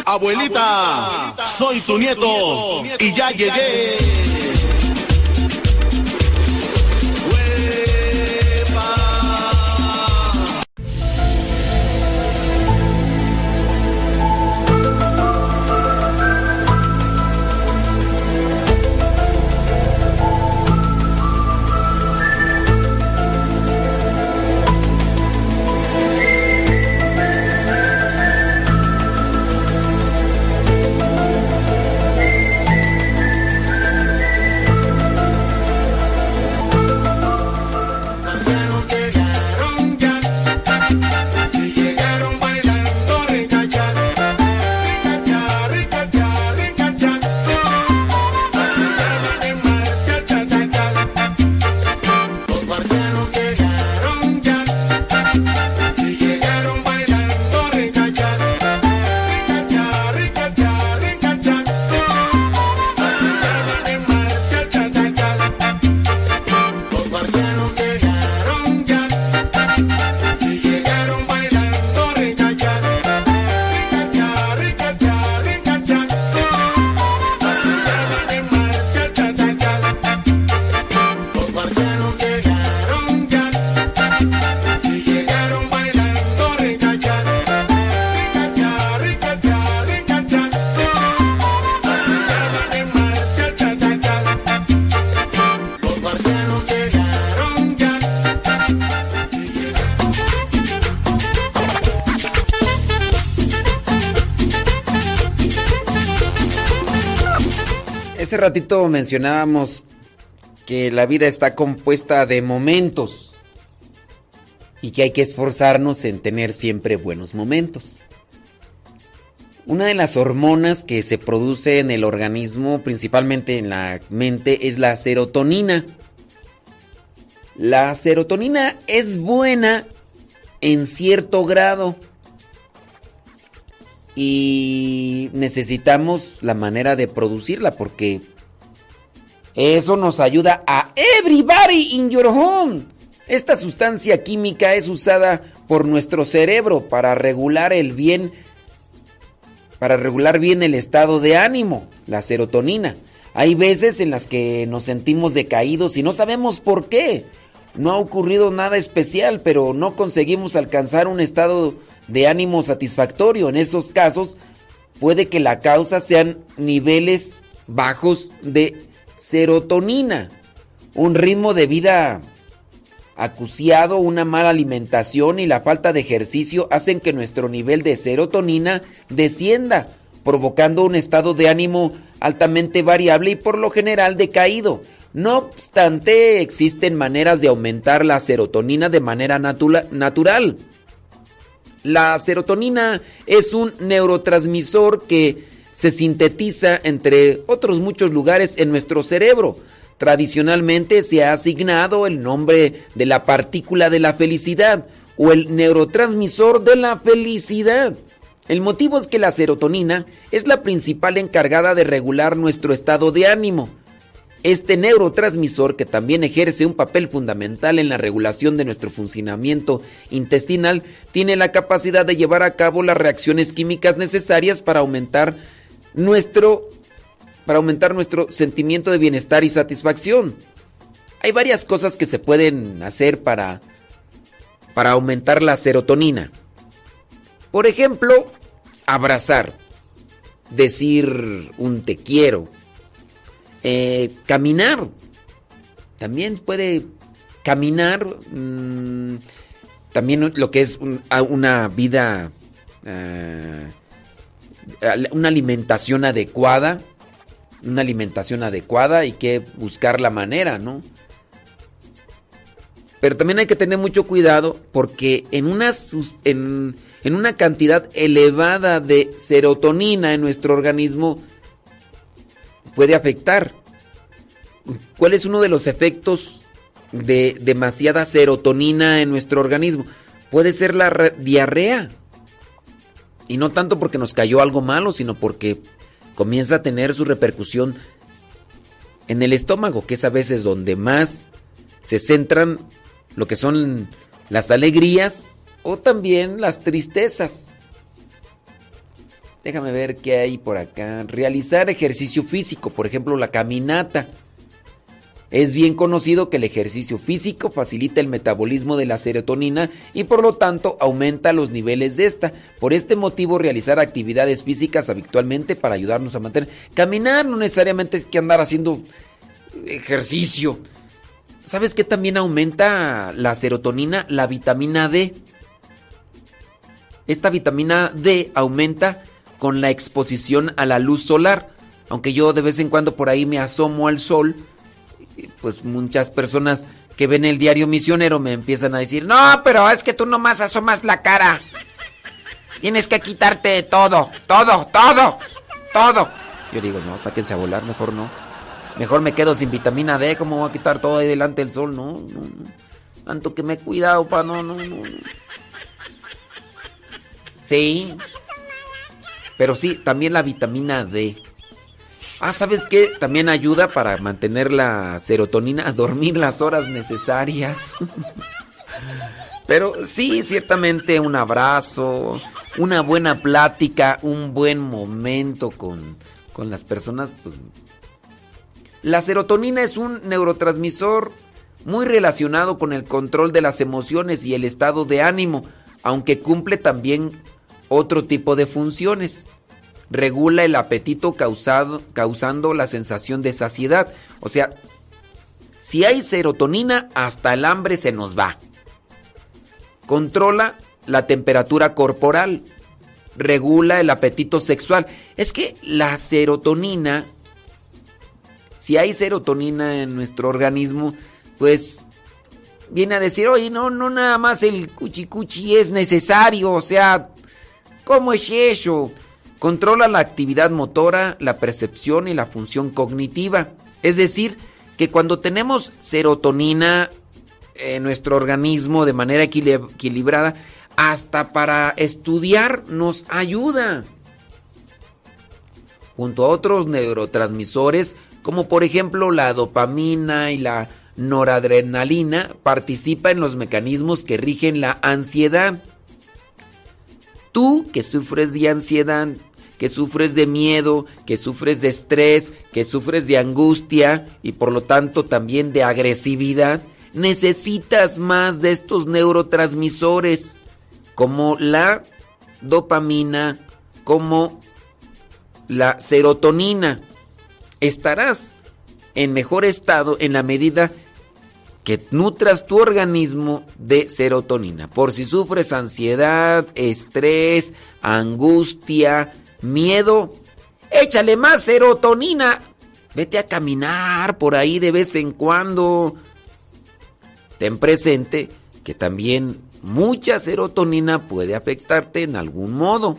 Abuelita, soy su nieto y ya llegué. Ratito mencionábamos que la vida está compuesta de momentos y que hay que esforzarnos en tener siempre buenos momentos. Una de las hormonas que se produce en el organismo, principalmente en la mente, es la serotonina. La serotonina es buena en cierto grado y necesitamos la manera de producirla porque eso nos ayuda a everybody in your home. Esta sustancia química es usada por nuestro cerebro para regular el bien para regular bien el estado de ánimo, la serotonina. Hay veces en las que nos sentimos decaídos y no sabemos por qué. No ha ocurrido nada especial, pero no conseguimos alcanzar un estado de ánimo satisfactorio. En esos casos, puede que la causa sean niveles bajos de serotonina, un ritmo de vida acuciado, una mala alimentación y la falta de ejercicio hacen que nuestro nivel de serotonina descienda, provocando un estado de ánimo altamente variable y por lo general decaído. No obstante, existen maneras de aumentar la serotonina de manera natural. La serotonina es un neurotransmisor que se sintetiza entre otros muchos lugares en nuestro cerebro. Tradicionalmente se ha asignado el nombre de la partícula de la felicidad o el neurotransmisor de la felicidad. El motivo es que la serotonina es la principal encargada de regular nuestro estado de ánimo. Este neurotransmisor, que también ejerce un papel fundamental en la regulación de nuestro funcionamiento intestinal, tiene la capacidad de llevar a cabo las reacciones químicas necesarias para aumentar nuestro para aumentar nuestro sentimiento de bienestar y satisfacción. Hay varias cosas que se pueden hacer para para aumentar la serotonina. Por ejemplo, abrazar, decir un te quiero, eh, caminar. También puede caminar. mmm, también lo que es un- una vida. ah, una alimentación adecuada. Una alimentación adecuada. Hay que buscar la manera, ¿no? Pero también hay que tener mucho cuidado porque en una, en, en una cantidad elevada de serotonina en nuestro organismo puede afectar. ¿Cuál es uno de los efectos de demasiada serotonina en nuestro organismo? Puede ser la re- diarrea. Y no tanto porque nos cayó algo malo, sino porque comienza a tener su repercusión en el estómago, que es a veces donde más se centran lo que son las alegrías o también las tristezas. Déjame ver qué hay por acá. Realizar ejercicio físico, por ejemplo, la caminata. Es bien conocido que el ejercicio físico facilita el metabolismo de la serotonina y por lo tanto aumenta los niveles de esta. Por este motivo realizar actividades físicas habitualmente para ayudarnos a mantener... Caminar no necesariamente es que andar haciendo ejercicio. ¿Sabes qué también aumenta la serotonina? La vitamina D. Esta vitamina D aumenta con la exposición a la luz solar. Aunque yo de vez en cuando por ahí me asomo al sol, pues muchas personas que ven el diario misionero me empiezan a decir, no, pero es que tú nomás asomas la cara. Tienes que quitarte todo, todo, todo, todo. Yo digo, no, sáquense a volar, mejor no. Mejor me quedo sin vitamina D, ¿cómo voy a quitar todo ahí delante del sol? No, no, no. Tanto que me he cuidado, pa, no, no, no. Sí. Pero sí, también la vitamina D. Ah, ¿sabes qué? También ayuda para mantener la serotonina a dormir las horas necesarias. Pero sí, ciertamente un abrazo, una buena plática, un buen momento con, con las personas, pues... La serotonina es un neurotransmisor muy relacionado con el control de las emociones y el estado de ánimo, aunque cumple también otro tipo de funciones. Regula el apetito causado, causando la sensación de saciedad. O sea, si hay serotonina, hasta el hambre se nos va. Controla la temperatura corporal. Regula el apetito sexual. Es que la serotonina si hay serotonina en nuestro organismo, pues viene a decir, oye, no, no nada más el cuchicuchi es necesario, o sea, ¿cómo es eso? Controla la actividad motora, la percepción y la función cognitiva. Es decir, que cuando tenemos serotonina en nuestro organismo de manera equilibrada, hasta para estudiar nos ayuda. Junto a otros neurotransmisores, como por ejemplo la dopamina y la noradrenalina, participa en los mecanismos que rigen la ansiedad. Tú que sufres de ansiedad, que sufres de miedo, que sufres de estrés, que sufres de angustia y por lo tanto también de agresividad, necesitas más de estos neurotransmisores como la dopamina, como la serotonina. Estarás en mejor estado en la medida que nutras tu organismo de serotonina. Por si sufres ansiedad, estrés, angustia, miedo, échale más serotonina. Vete a caminar por ahí de vez en cuando. Ten presente que también mucha serotonina puede afectarte en algún modo.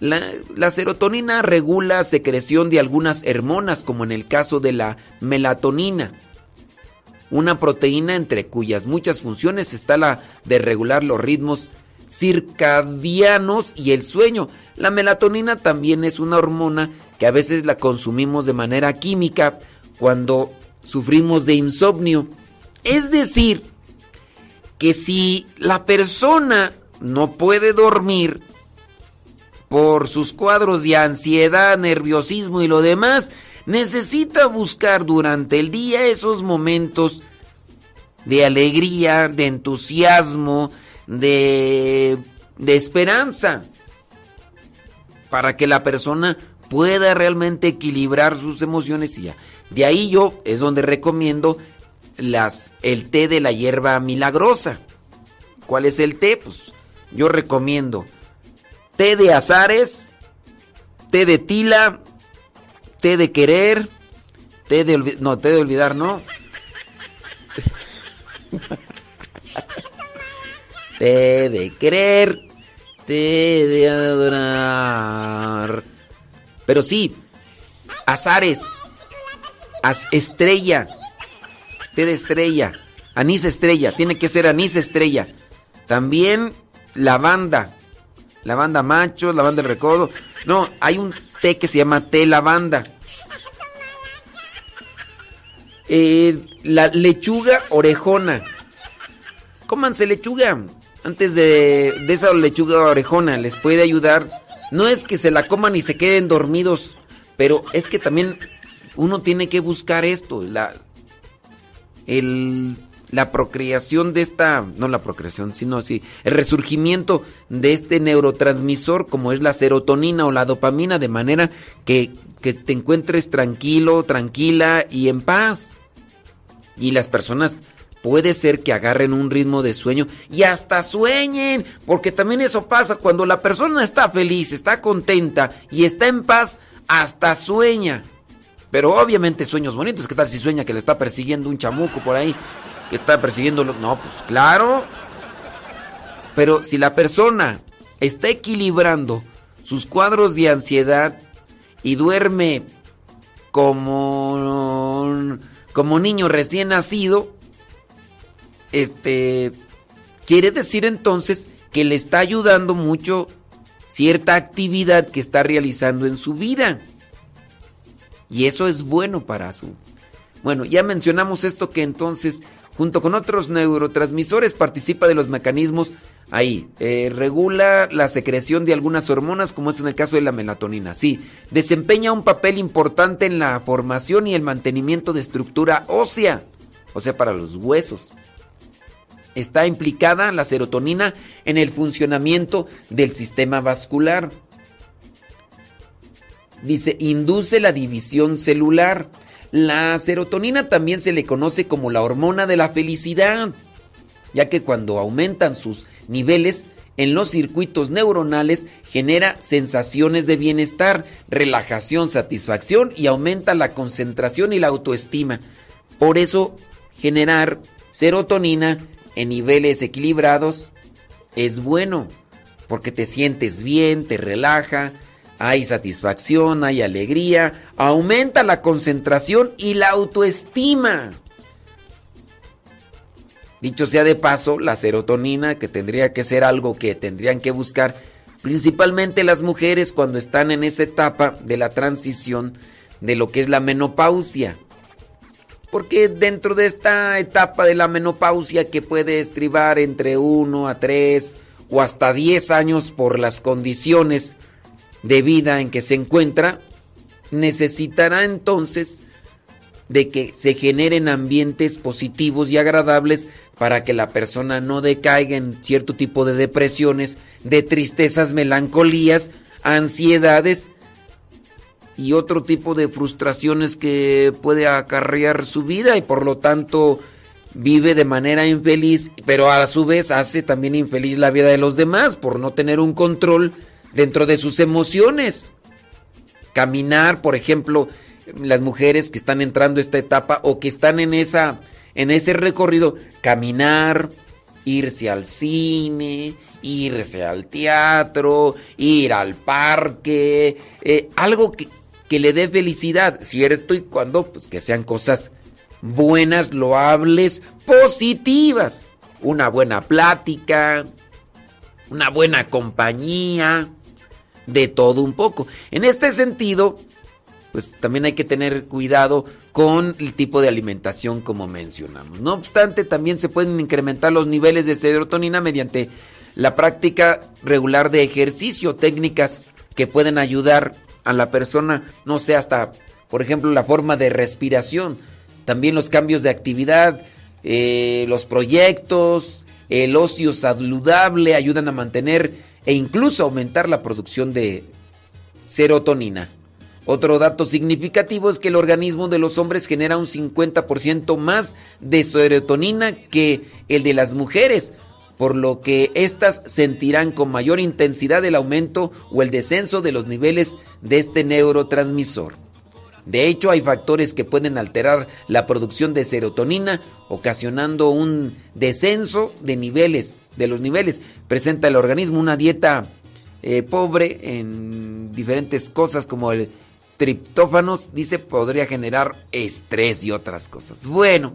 La, serotonina regula secreción de algunas hormonas, como en el caso de la melatonina, una proteína entre cuyas muchas funciones está la de regular los ritmos circadianos y el sueño. La melatonina también es una hormona que a veces la consumimos de manera química cuando sufrimos de insomnio. Es decir, que si la persona no puede dormir por sus cuadros de ansiedad, nerviosismo y lo demás, necesita buscar durante el día esos momentos de alegría, de entusiasmo, de, de esperanza, para que la persona pueda realmente equilibrar sus emociones y ya. De ahí yo es donde recomiendo las, el té de la hierba milagrosa. ¿Cuál es el té? Pues yo recomiendo té de azares, té de tila, té de querer, té de no, té de olvidar, no. té de querer, té de adorar. Pero sí, azares, estrella, té de estrella, anís estrella, tiene que ser anís estrella. También lavanda, lavanda macho, lavanda de recodo. No, hay un té que se llama té lavanda. Eh, la lechuga orejona. Cómanse lechuga. Antes de, esa lechuga orejona les puede ayudar. No es que se la coman y se queden dormidos, pero es que también uno tiene que buscar esto, la, la procreación de esta, no la procreación, sino así, el resurgimiento de este neurotransmisor como es la serotonina o la dopamina, de manera que te encuentres tranquilo, tranquila y en paz. Y las personas puede ser que agarren un ritmo de sueño y hasta sueñen, porque también eso pasa cuando la persona está feliz, está contenta y está en paz, hasta sueña. Pero obviamente sueños bonitos, ¿qué tal si sueña que le está persiguiendo un chamuco por ahí? Que está persiguiendo... No, pues claro. Pero si la persona está equilibrando sus cuadros de ansiedad y duerme como como niño recién nacido, este, quiere decir entonces que le está ayudando mucho cierta actividad que está realizando en su vida. Y eso es bueno para su... Bueno, ya mencionamos esto que entonces, junto con otros neurotransmisores, participa de los mecanismos ahí. Eh, regula la secreción de algunas hormonas, como es en el caso de la melatonina. Sí, desempeña un papel importante en la formación y el mantenimiento de estructura ósea, o sea, para los huesos. Está implicada la serotonina en el funcionamiento del sistema vascular. Dice, induce la división celular. La serotonina también se le conoce como la hormona de la felicidad, ya que cuando aumentan sus niveles en los circuitos neuronales genera sensaciones de bienestar, relajación, satisfacción y aumenta la concentración y la autoestima. Por eso, generar serotonina en niveles equilibrados es bueno, porque te sientes bien, te relaja, hay satisfacción, hay alegría, aumenta la concentración y la autoestima. Dicho sea de paso, la serotonina, que tendría que ser algo que tendrían que buscar principalmente las mujeres cuando están en esa etapa de la transición de lo que es la menopausia. Porque dentro de esta etapa de la menopausia que puede estribar entre 1 a 3 o hasta 10 años por las condiciones de vida en que se encuentra, necesitará entonces de que se generen ambientes positivos y agradables para que la persona no decaiga en cierto tipo de depresiones, de tristezas, melancolías, ansiedades y otro tipo de frustraciones que puede acarrear su vida y por lo tanto vive de manera infeliz, pero a su vez hace también infeliz la vida de los demás por no tener un control dentro de sus emociones. Caminar, por ejemplo, las mujeres que están entrando a esta etapa o que están en esa en ese recorrido, caminar, irse al cine, irse al teatro, ir al parque, eh, algo que, que, le dé felicidad, ¿cierto? Y cuando, pues que sean cosas buenas, loables, positivas. Una buena plática, una buena compañía, de todo un poco. En este sentido, pues también hay que tener cuidado con el tipo de alimentación como mencionamos. No obstante, también se pueden incrementar los niveles de serotonina mediante la práctica regular de ejercicio, técnicas que pueden ayudar a la persona, no sé, hasta, por ejemplo, la forma de respiración, también los cambios de actividad, eh, los proyectos, el ocio saludable ayudan a mantener e incluso aumentar la producción de serotonina. Otro dato significativo es que el organismo de los hombres genera un 50% más de serotonina que el de las mujeres, por lo que éstas sentirán con mayor intensidad el aumento o el descenso de los niveles de este neurotransmisor. De hecho, hay factores que pueden alterar la producción de serotonina, ocasionando un descenso de niveles, de los niveles. Presenta el organismo una dieta eh, pobre en diferentes cosas como el triptófanos, dice, podría generar estrés y otras cosas. Bueno,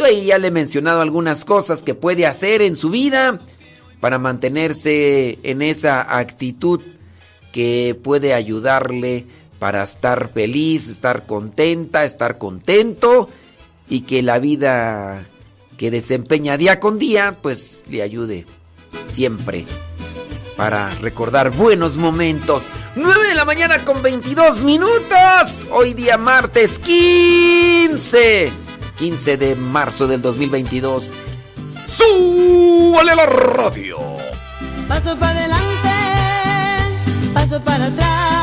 yo ahí ya le he mencionado algunas cosas que puede hacer en su vida para mantenerse en esa actitud que puede ayudarle para estar feliz, estar contenta, estar contento y que la vida que desempeña día con día pues le ayude siempre para recordar buenos momentos. 9 de la mañana con 22 minutos. Hoy día martes 15. 15 de marzo del 2022. ¡Súbale la radio! Paso para adelante, paso para atrás.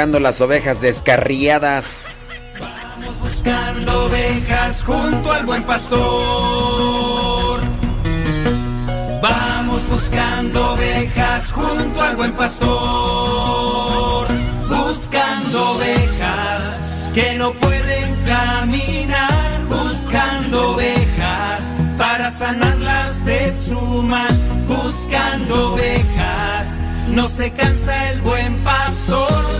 Buscando las ovejas descarriadas. Vamos buscando ovejas junto al buen pastor. Vamos buscando ovejas junto al buen pastor. Buscando ovejas que no pueden caminar. Buscando ovejas para sanarlas de su mal. Buscando ovejas. No se cansa el buen pastor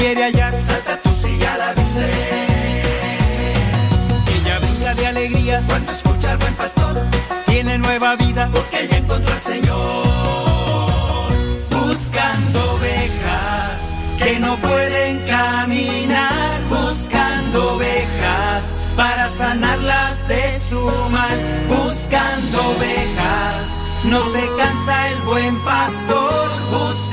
quiere hallar. Salta tú si ya la viste. Ella brilla de alegría cuando escucha al buen pastor. Tiene nueva vida porque ella encontró al Señor. Buscando ovejas que no pueden caminar. Buscando ovejas para sanarlas de su mal. Buscando ovejas. No se cansa el buen pastor buscando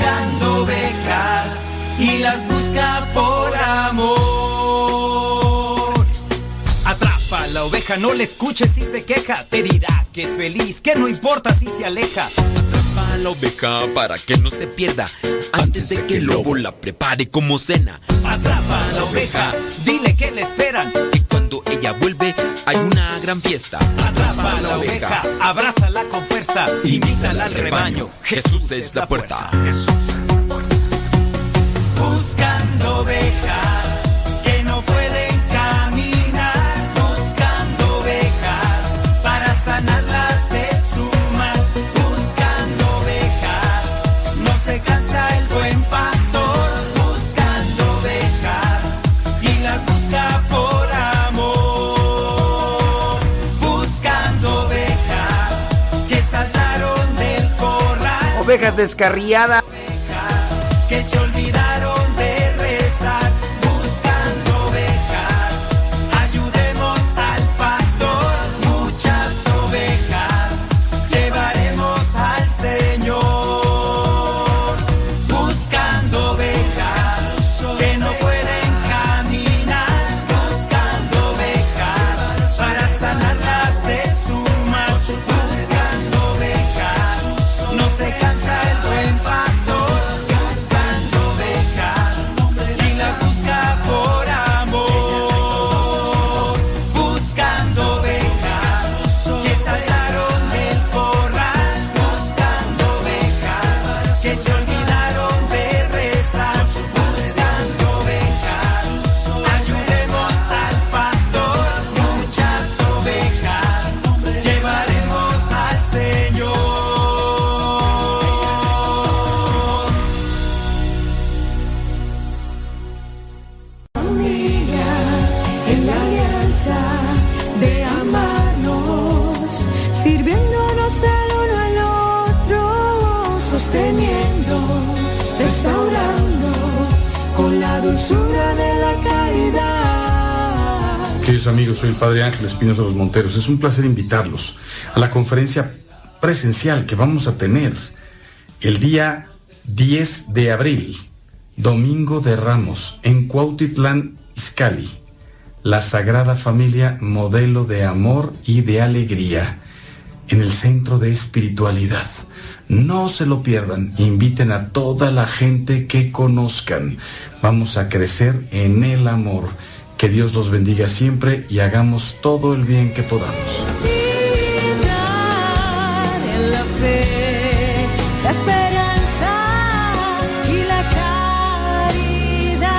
Atrapa a la oveja, no le escuches si se queja. Te dirá que es feliz, que no importa si se aleja. Atrapa a la oveja para que no se pierda antes de que el lobo la prepare como cena. Atrapa a la oveja, dile que le esperan. Y cuando ella vuelve hay una gran fiesta. Atrapa a la oveja, abrázala con fuerza, invítala al rebaño. Jesús es la puerta. Buscando ovejas corral. Ovejas descarriadas. Espinosa los Monteros. Es un placer invitarlos a la conferencia presencial que vamos a tener el día 10 de abril Domingo de Ramos, en Cuautitlán, Izcalli. La Sagrada Familia, modelo de amor y de alegría, en el centro de espiritualidad. No se lo pierdan, inviten a toda la gente que conozcan. Vamos a crecer en el amor. Que Dios los bendiga siempre y hagamos todo el bien que podamos. en la fe, la esperanza y la caridad.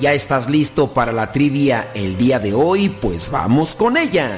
¿Ya estás listo para la trivia el día de hoy? Pues vamos con ella.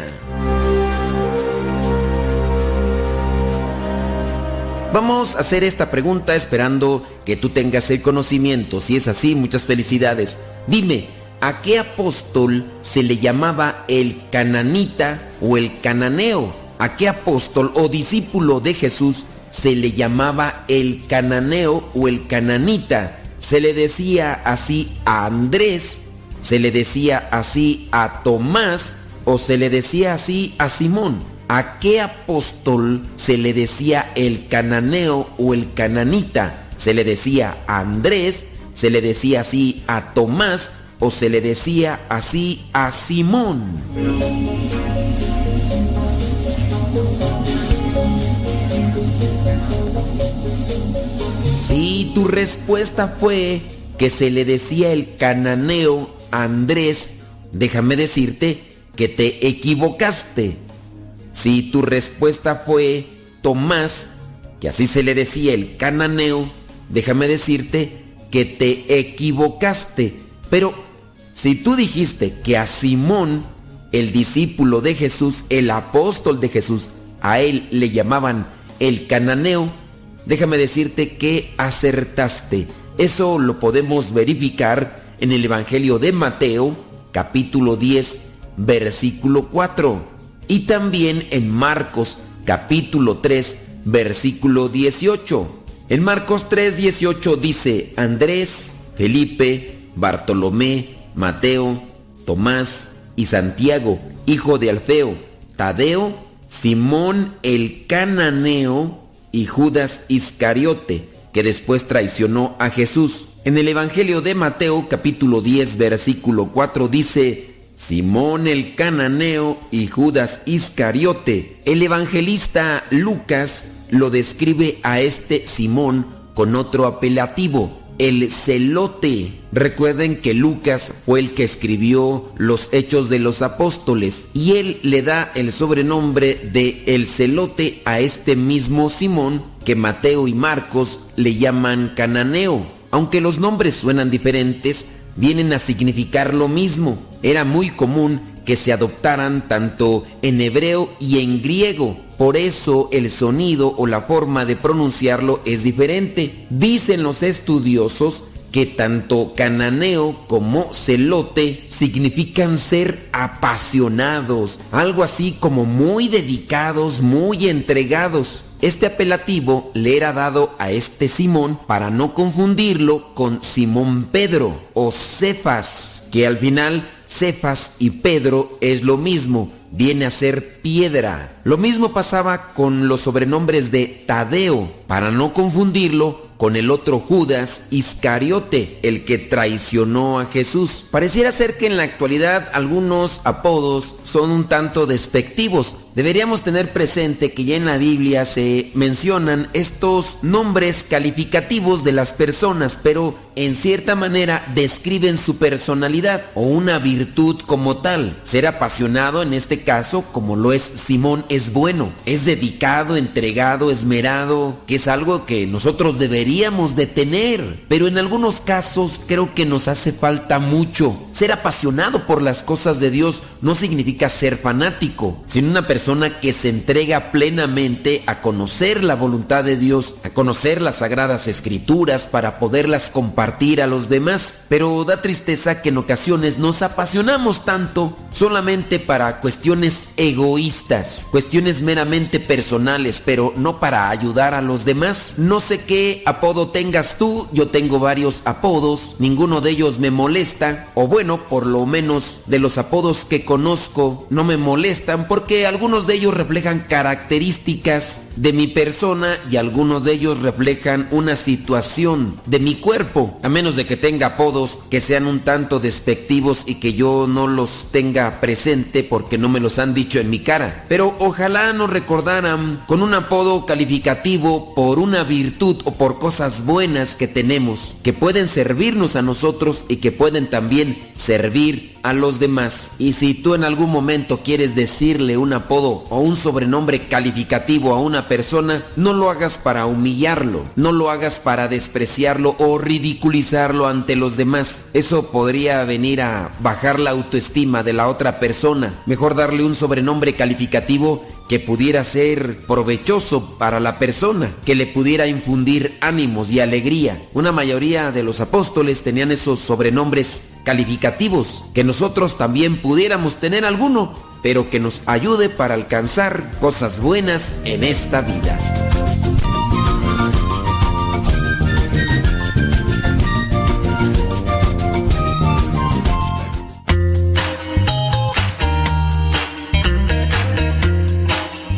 Vamos a hacer esta pregunta esperando que tú tengas el conocimiento. Si es así, muchas felicidades. Dime, ¿a qué apóstol se le llamaba el cananita o el cananeo? ¿A qué apóstol o discípulo de Jesús se le llamaba el cananeo o el cananita? Se le decía así a Andrés, se le decía así a Tomás o se le decía así a Simón. ¿A qué apóstol se le decía el cananeo o el cananita? ¿Se le decía a Andrés? ¿Se le decía así a Tomás? ¿O se le decía así a Simón? Si tu respuesta fue que se le decía el cananeo a Andrés, déjame decirte que te equivocaste. Si tu respuesta fue Tomás, que así se le decía el cananeo, déjame decirte que te equivocaste. Pero si tú dijiste que a Simón, el discípulo de Jesús, el apóstol de Jesús, a él le llamaban el cananeo, déjame decirte que acertaste. Eso lo podemos verificar en el Evangelio de Mateo, capítulo 10, versículo 4 y también en Marcos capítulo 3 versículo 18. En Marcos 3 18 dice Andrés, Felipe, Bartolomé, Mateo, Tomás y Santiago, hijo de Alfeo, Tadeo, Simón el cananeo y Judas Iscariote, que después traicionó a Jesús. En el Evangelio de Mateo capítulo 10 versículo 4 dice, Simón el cananeo y Judas Iscariote. El evangelista Lucas lo describe a este Simón con otro apelativo, el celote. Recuerden que Lucas fue el que escribió los hechos de los apóstoles y él le da el sobrenombre de el celote a este mismo Simón que Mateo y Marcos le llaman cananeo. Aunque los nombres suenan diferentes, vienen a significar lo mismo. Era muy común que se adoptaran tanto en hebreo y en griego. Por eso el sonido o la forma de pronunciarlo es diferente. Dicen los estudiosos que tanto cananeo como celote significan ser apasionados, algo así como muy dedicados, muy entregados. Este apelativo le era dado a este Simón para no confundirlo con Simón Pedro o Cefas, que al final Cefas y Pedro es lo mismo, viene a ser piedra. Lo mismo pasaba con los sobrenombres de Tadeo, para no confundirlo con el otro Judas Iscariote, el que traicionó a Jesús. Pareciera ser que en la actualidad algunos apodos son un tanto despectivos. Deberíamos tener presente que ya en la Biblia se mencionan estos nombres calificativos de las personas, pero en cierta manera describen su personalidad o una virtud como tal. Ser apasionado en este caso, como lo es Simón, es bueno, es dedicado, entregado, esmerado, que es algo que nosotros deberíamos de tener. Pero en algunos casos creo que nos hace falta mucho. Ser apasionado por las cosas de Dios no significa ser fanático, sino una persona que se entrega plenamente a conocer la voluntad de Dios, a conocer las sagradas escrituras para poderlas compartir a los demás. Pero da tristeza que en ocasiones nos apasionamos tanto solamente para cuestiones egoístas, cuestiones meramente personales, pero no para ayudar a los demás. No sé qué apodo tengas tú, yo tengo varios apodos, ninguno de ellos me molesta, o bueno, por lo menos de los apodos que conozco no me molestan porque algunos de ellos reflejan características de mi persona y algunos de ellos reflejan una situación de mi cuerpo, a menos de que tenga apodos que sean un tanto despectivos y que yo no los tenga presente porque no me los han dicho en mi cara. Pero ojalá nos recordaran con un apodo calificativo por una virtud o por cosas buenas que tenemos, que pueden servirnos a nosotros y que pueden también servir a los demás. Y si tú en algún momento quieres decirle un apodo o un sobrenombre calificativo a una persona, no lo hagas para humillarlo, no lo hagas para despreciarlo o ridiculizarlo ante los demás. Eso podría venir a bajar la autoestima de la otra persona. Mejor darle un sobrenombre calificativo que pudiera ser provechoso para la persona, que le pudiera infundir ánimos y alegría. Una mayoría de los apóstoles tenían esos sobrenombres calificativos, que nosotros también pudiéramos tener alguno, pero que nos ayude para alcanzar cosas buenas en esta vida.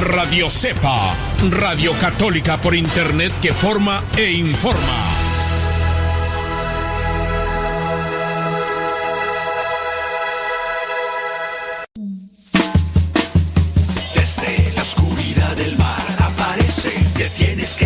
Radio Cepa, Radio Católica por Internet que forma e informa. Desde la oscuridad del mar aparece, te tienes que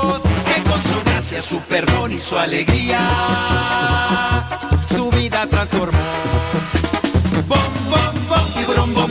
gracia, su perdón y su alegría, su vida transformó. Bom, bom, bom, bom, bom. Bom,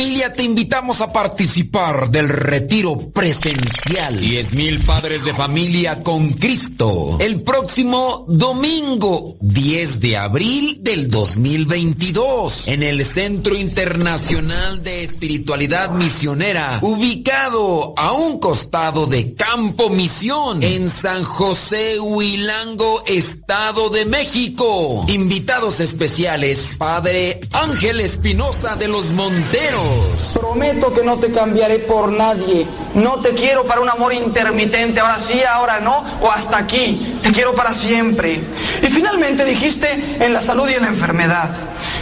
Familia, te invitamos a participar del retiro presencial. 10 mil padres de familia con Cristo. El próximo domingo, 10 de abril del 2022, en el Centro Internacional de Espiritualidad Misionera, ubicado a un costado de Campo Misión, en San José Huilango, Estado de México. Invitados especiales, Padre Ángel Espinosa de los Monteros. Prometo que no te cambiaré por nadie. No te quiero para un amor intermitente, ahora sí, ahora no, o hasta aquí. Te quiero para siempre. Y finalmente dijiste en la salud y en la enfermedad.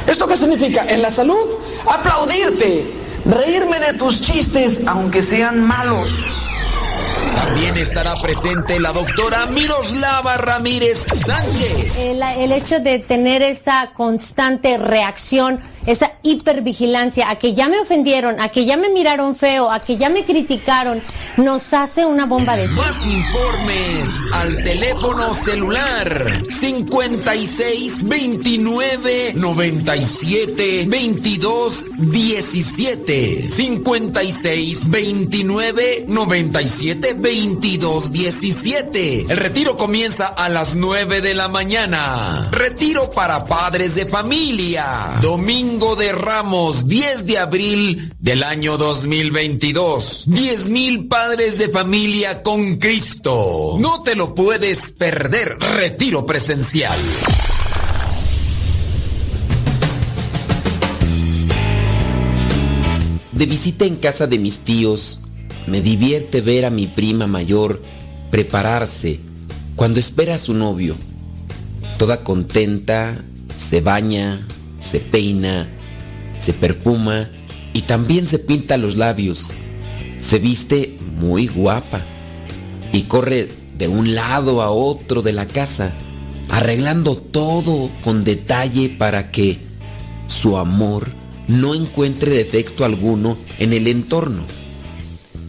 ¿Esto qué significa? En la salud, aplaudirte, reírme de tus chistes, aunque sean malos. También estará presente la doctora Miroslava Ramírez Sánchez. El, el hecho de tener esa constante reacción, esa hipervigilancia a que ya me ofendieron, a que ya me miraron feo, a que ya me criticaron, nos hace una bomba de Más informes al teléfono celular 56 29 97 22 17 56 29 97 22 17 El retiro comienza a las 9 de la mañana. Retiro para padres de familia. Domingo de Ramos, 10 de abril del año 2022. 10 mil padres de familia con Cristo. No te lo puedes perder. Retiro presencial. De visita en casa de mis tíos, me divierte ver a mi prima mayor prepararse cuando espera a su novio. Toda contenta, se baña, se peina, se perfuma y también se pinta los labios. Se viste muy guapa y corre de un lado a otro de la casa, arreglando todo con detalle para que su amor no encuentre defecto alguno en el entorno.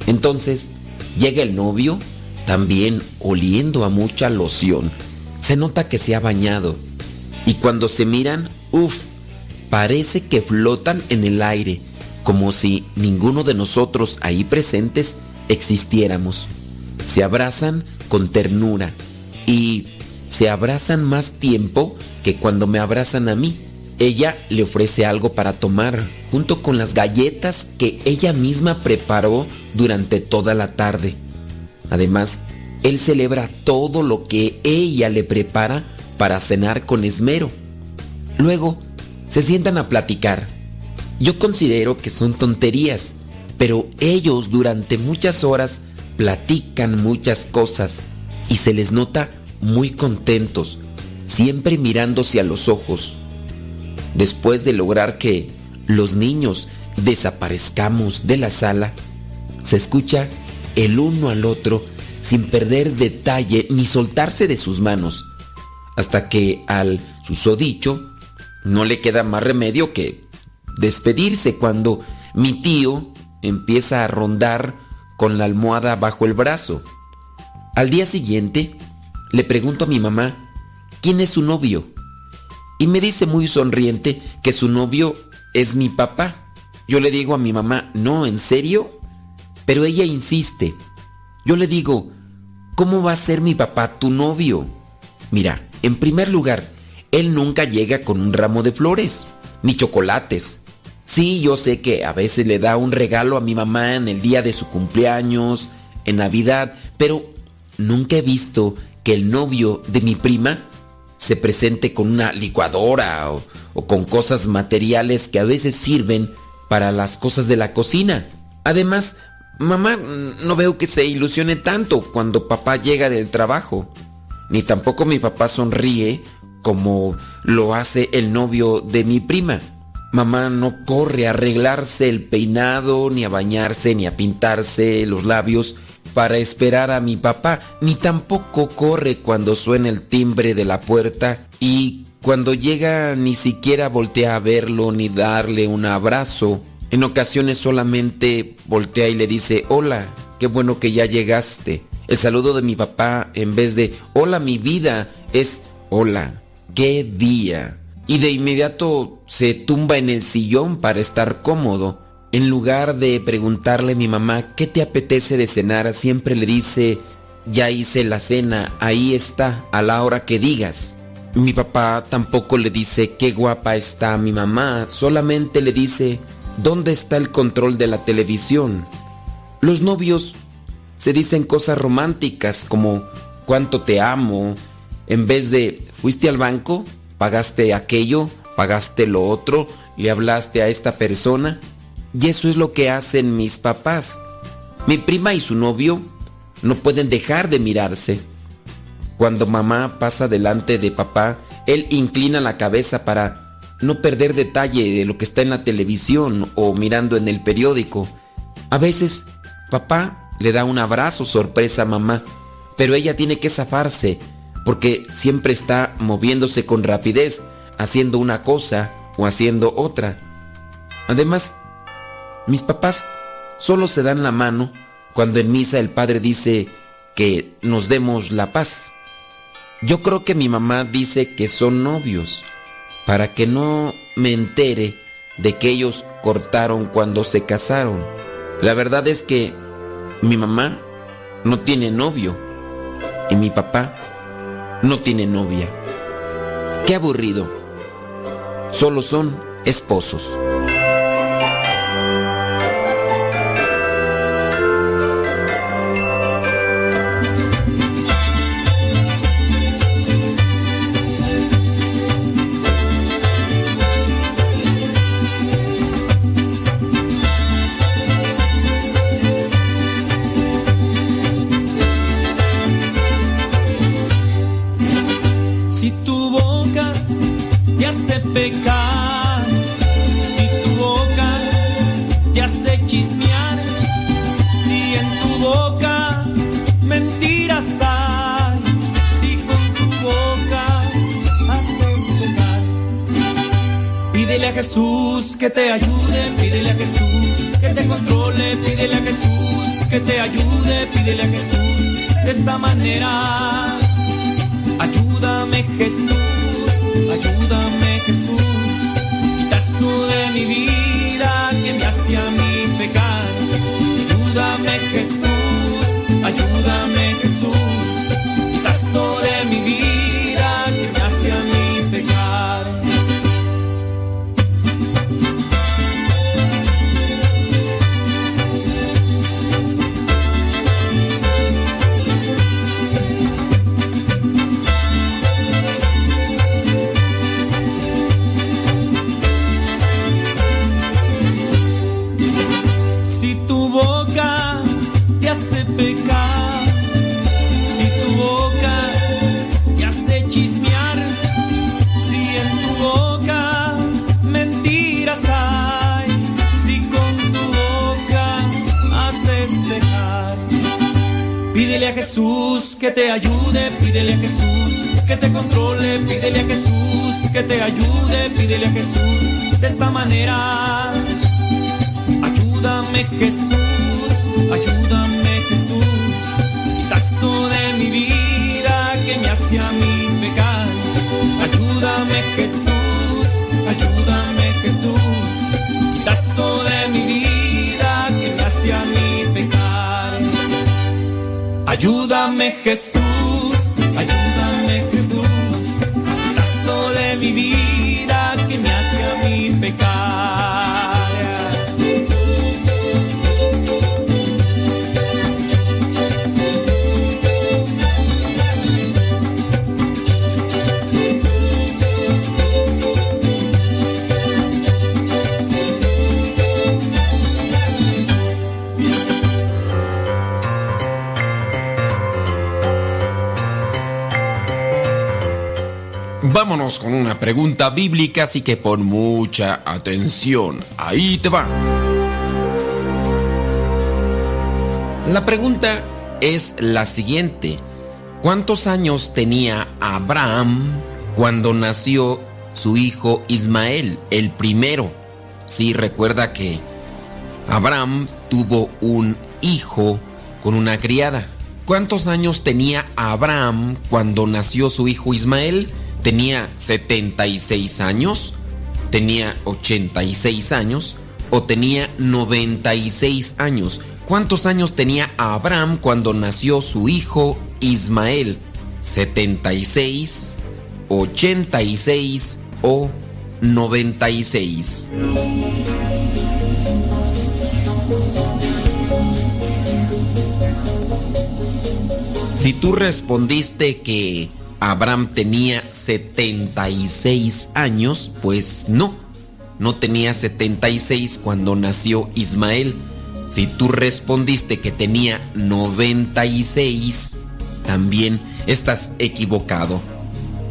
Entonces llega el novio, también oliendo a mucha loción. Se nota que se ha bañado. Y cuando se miran, uff, parece que flotan en el aire, como si ninguno de nosotros ahí presentes existiéramos. Se abrazan con ternura y se abrazan más tiempo que cuando me abrazan a mí. Ella le ofrece algo para tomar, junto con las galletas que ella misma preparó durante toda la tarde. Además, él celebra todo lo que ella le prepara para cenar con esmero. Luego, se sientan a platicar. Yo considero que son tonterías, pero ellos durante muchas horas platican muchas cosas y se les nota muy contentos, siempre mirándose a los ojos. Después de lograr que los niños desaparezcamos de la sala, se escucha el uno al otro sin perder detalle ni soltarse de sus manos. hasta que al susodicho no le queda más remedio que despedirse cuando mi tío empieza a rondar con la almohada bajo el brazo. Al día siguiente le pregunto a mi mamá, ¿quién es su novio? Y me dice muy sonriente que su novio es mi papá. Yo le digo a mi mamá, no, ¿en serio? Pero ella insiste. Yo le digo, ¿cómo va a ser mi papá tu novio? Mira, en primer lugar, él nunca llega con un ramo de flores, ni chocolates. Sí, yo sé que a veces le da un regalo a mi mamá en el día de su cumpleaños, en Navidad, pero nunca he visto que el novio de mi prima se presente con una licuadora o, con cosas materiales que a veces sirven para las cosas de la cocina. Además, mamá no veo que se ilusione tanto cuando papá llega del trabajo. Ni tampoco mi papá sonríe como lo hace el novio de mi prima. Mamá no corre a arreglarse el peinado, ni a bañarse, ni a pintarse los labios para esperar a mi papá, ni tampoco corre cuando suena el timbre de la puerta y cuando llega ni siquiera voltea a verlo ni darle un abrazo. En ocasiones solamente voltea y le dice, hola, qué bueno que ya llegaste. El saludo de mi papá en vez de, hola mi vida, es, hola, qué día. Y de inmediato se tumba en el sillón para estar cómodo. En lugar de preguntarle a mi mamá qué te apetece de cenar, siempre le dice, ya hice la cena, ahí está, a la hora que digas. Mi papá tampoco le dice qué guapa está mi mamá, solamente le dice, ¿dónde está el control de la televisión? Los novios se dicen cosas románticas como cuánto te amo, en vez de fuiste al banco, pagaste aquello, pagaste lo otro, le hablaste a esta persona. Y eso es lo que hacen mis papás. Mi prima y su novio no pueden dejar de mirarse. Cuando mamá pasa delante de papá, él inclina la cabeza para no perder detalle de lo que está en la televisión o mirando en el periódico. A veces, papá le da un abrazo sorpresa a mamá, pero ella tiene que zafarse porque siempre está moviéndose con rapidez, haciendo una cosa o haciendo otra. Además, mis papás solo se dan la mano cuando en misa el padre dice que nos demos la paz. Yo creo que mi mamá dice que son novios, para que no me entere de que ellos cortaron cuando se casaron. La verdad es que mi mamá no tiene novio y mi papá no tiene novia. Qué aburrido. Solo son esposos. Vámonos con una pregunta bíblica, así que pon mucha atención. Ahí te va. La pregunta es la siguiente. ¿Cuántos años tenía Abraham cuando nació su hijo Ismael, el primero? Sí, recuerda que Abraham tuvo un hijo con una criada. ¿Cuántos años tenía Abraham cuando nació su hijo Ismael? ¿Tenía 76 años? ¿Tenía 86 años? ¿O tenía 96 años? ¿Cuántos años tenía Abraham cuando nació su hijo Ismael? ¿76, 86 o 96? Si tú respondiste que Abraham tenía 76 años, pues no, no tenía 76 cuando nació Ismael. Si tú respondiste que tenía 96, también estás equivocado.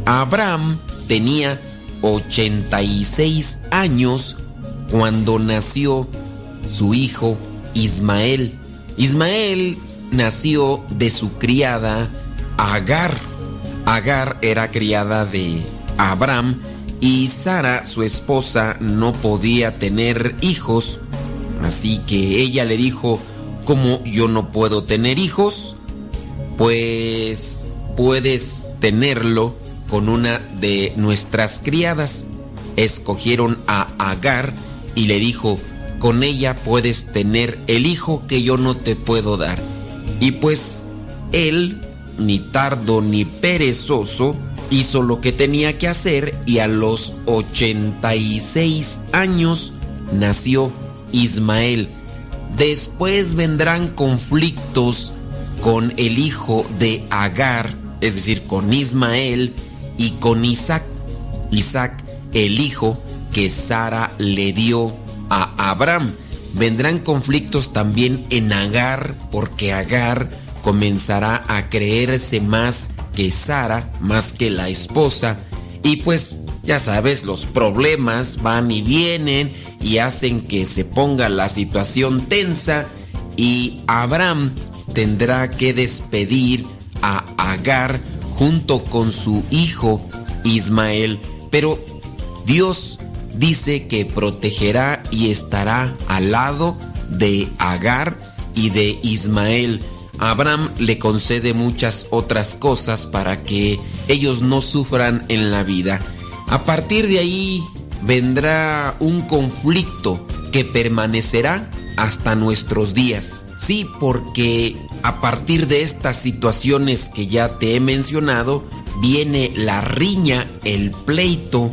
Abraham tenía 86 años cuando nació su hijo Ismael. Ismael nació de su criada Agar. Agar era criada de Abraham y Sara, su esposa, no podía tener hijos. Así que ella le dijo, ¿cómo yo no puedo tener hijos? Pues puedes tenerlo con una de nuestras criadas. Escogieron a Agar y le dijo, con ella puedes tener el hijo que yo no te puedo dar. Y pues él, ni tardo ni perezoso, hizo lo que tenía que hacer y a los 86 años nació Ismael. Después vendrán conflictos con el hijo de Agar, es decir, con Ismael y con Isaac. Isaac, el hijo que Sara le dio a Abraham. Vendrán conflictos también en Agar, porque Agar comenzará a creerse más que Sara, más que la esposa, y pues ya sabes, los problemas van y vienen y hacen que se ponga la situación tensa. Y Abraham tendrá que despedir a Agar junto con su hijo Ismael, pero Dios dice que protegerá y estará al lado de Agar y de Ismael. Abraham le concede muchas otras cosas para que ellos no sufran en la vida. A partir de ahí vendrá un conflicto que permanecerá hasta nuestros días. Sí, porque a partir de estas situaciones que ya te he mencionado, viene la riña, el pleito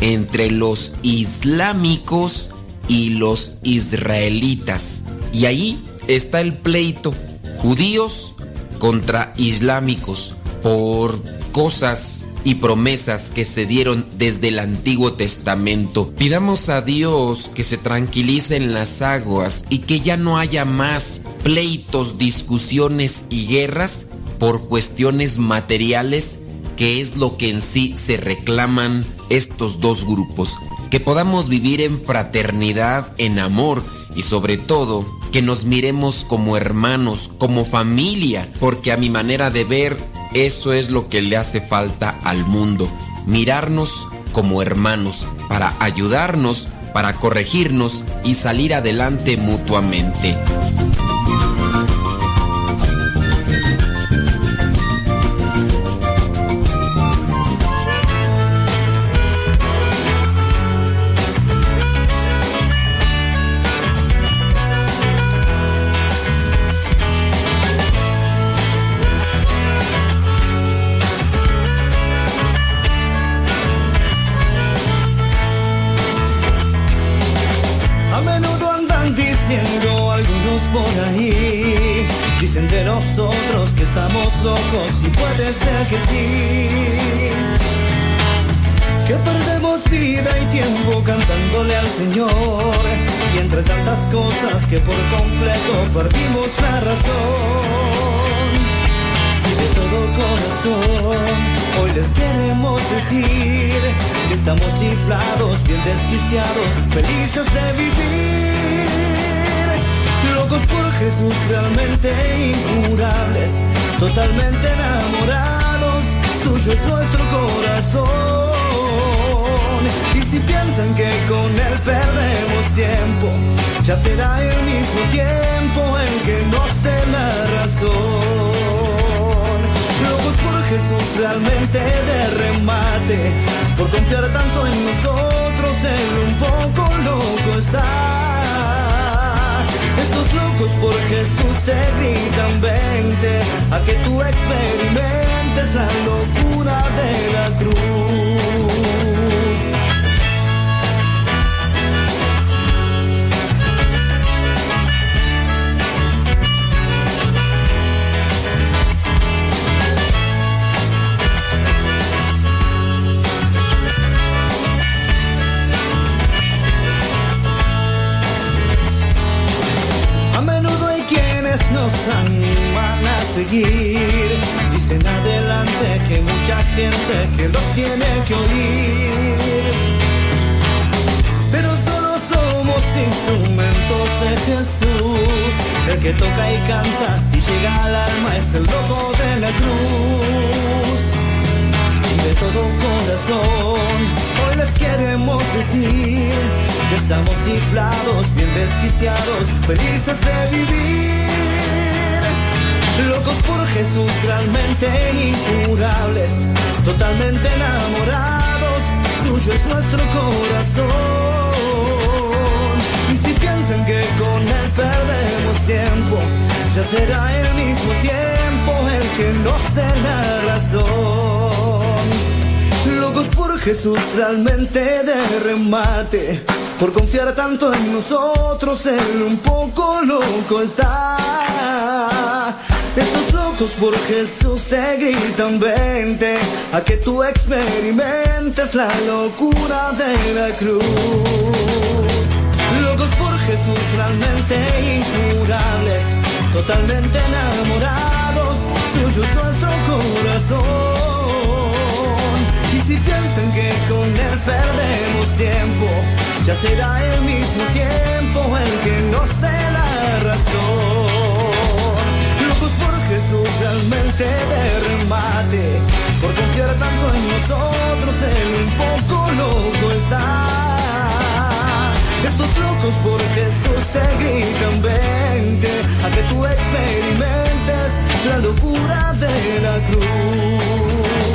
entre los islámicos y los israelitas. Y ahí está el pleito, judíos contra islámicos, por cosas y promesas que se dieron desde el Antiguo Testamento. Pidamos a Dios que se tranquilicen las aguas y que ya no haya más pleitos, discusiones y guerras por cuestiones materiales, que es lo que en sí se reclaman estos dos grupos. Que podamos vivir en fraternidad, en amor y sobre todo que nos miremos como hermanos, como familia, porque a mi manera de ver Eso es lo que le hace falta al mundo, mirarnos como hermanos, para ayudarnos, para corregirnos y salir adelante mutuamente. Cantándole al Señor. Y entre tantas cosas que por completo perdimos la razón. Y de todo corazón, hoy les queremos decir que estamos chiflados, bien desquiciados, felices de vivir. Locos por Jesús, realmente incurables, totalmente enamorados, suyo es nuestro corazón. Y si piensan que con él perdemos tiempo, ya será el mismo tiempo en que nos dé la razón. Locos por Jesús, realmente de remate, por confiar tanto en nosotros, él un poco loco está. Estos locos por Jesús te gritan, vente, a que tú experimentes la locura de la cruz. Animan a seguir. Dicen adelante que mucha gente que los tiene que oír. Pero solo somos instrumentos de Jesús. El que toca y canta y llega al alma es el loco de la cruz y de todo corazón. Hoy les queremos decir que estamos ciflados, bien desquiciados, felices de vivir. Locos por Jesús, realmente incurables, totalmente enamorados, suyo es nuestro corazón. Y si piensan que con él perdemos tiempo, ya será el mismo tiempo el que nos dé la razón. Locos por Jesús, realmente de remate. Por confiar tanto en nosotros, él un poco loco está. Estos locos por Jesús te gritan, vente, a que tú experimentes la locura de la cruz. Locos por Jesús, realmente incurables, totalmente enamorados, suyo es nuestro corazón. Y si piensan que con él perdemos tiempo, ya será el mismo tiempo el que nos dé la razón. Locos por Jesús, realmente de remate, por confiar tanto en nosotros, él un poco loco está. Estos locos por Jesús te gritan, vente, a que tú experimentes la locura de la cruz.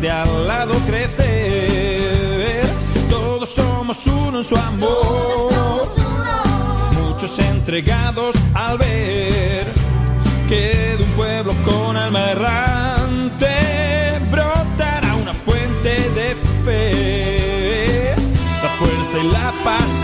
De al lado crecer. Todos somos uno en su amor, muchos entregados al ver que de un pueblo con alma errante brotará una fuente de fe. La fuerza y la pasión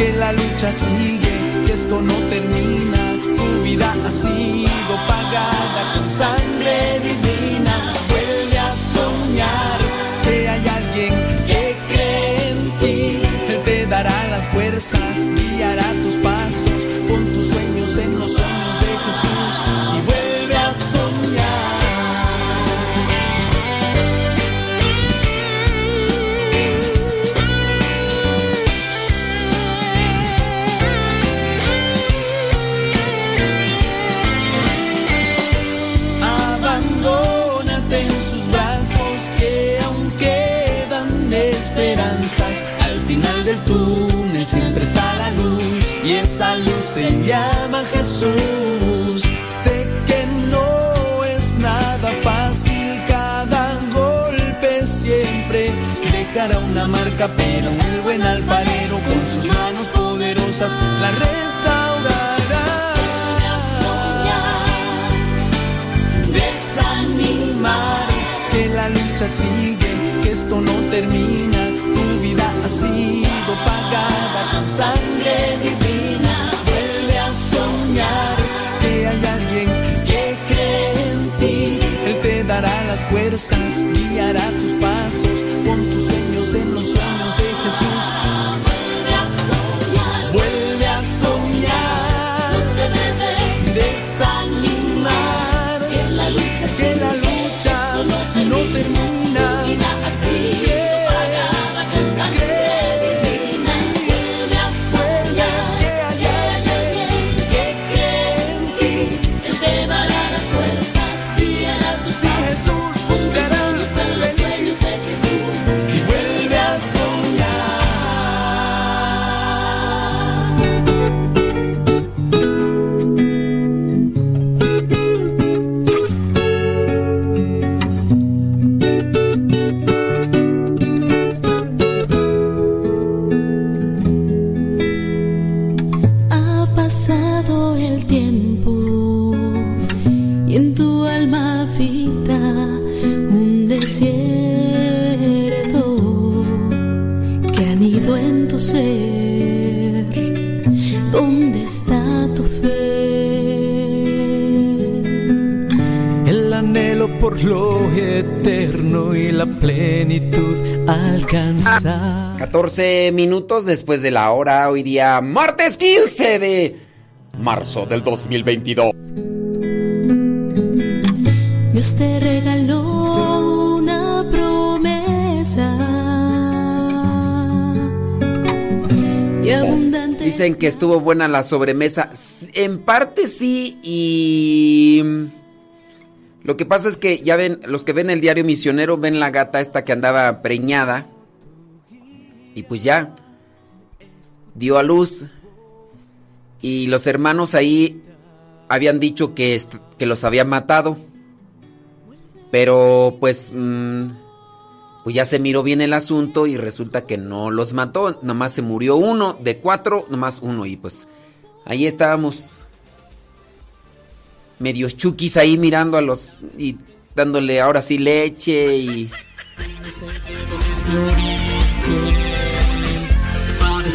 que la lucha sigue, que esto no termina, tu vida ha sido pagada con sangre divina. Vuelve a soñar, que hay alguien que cree en ti, Él te dará las fuerzas, guiará tus pasos, con tus sueños en los sueños de Jesús marca, pero el buen alfarero con sus manos poderosas la restaurará. desanimar, que la lucha sigue, que esto no termina, tu vida ha sido pagada con sangre divina, vuelve a soñar, que hay alguien que cree en ti, Él te dará las fuerzas, guiará tus pasos, en los sueños de Jesús. Vuelve a soñar, desanimar, que la lucha, alcanzar. 14 minutos después de la hora, hoy día martes 15 de marzo del 2022. Dios te regaló una promesa y abundante. Dicen que estuvo buena la sobremesa. En parte sí y... Lo que pasa es que ya ven, los que ven el diario misionero ven la gata esta que andaba preñada. Y pues ya. Dio a luz. Y los hermanos ahí habían dicho que, que los había matado. Pero pues... mm, pues ya se miró bien el asunto y resulta que no los mató. Nomás se murió uno. De cuatro, nomás uno. Y pues ahí estábamos. Medios chukis ahí mirando a los... Y dándole ahora sí leche y...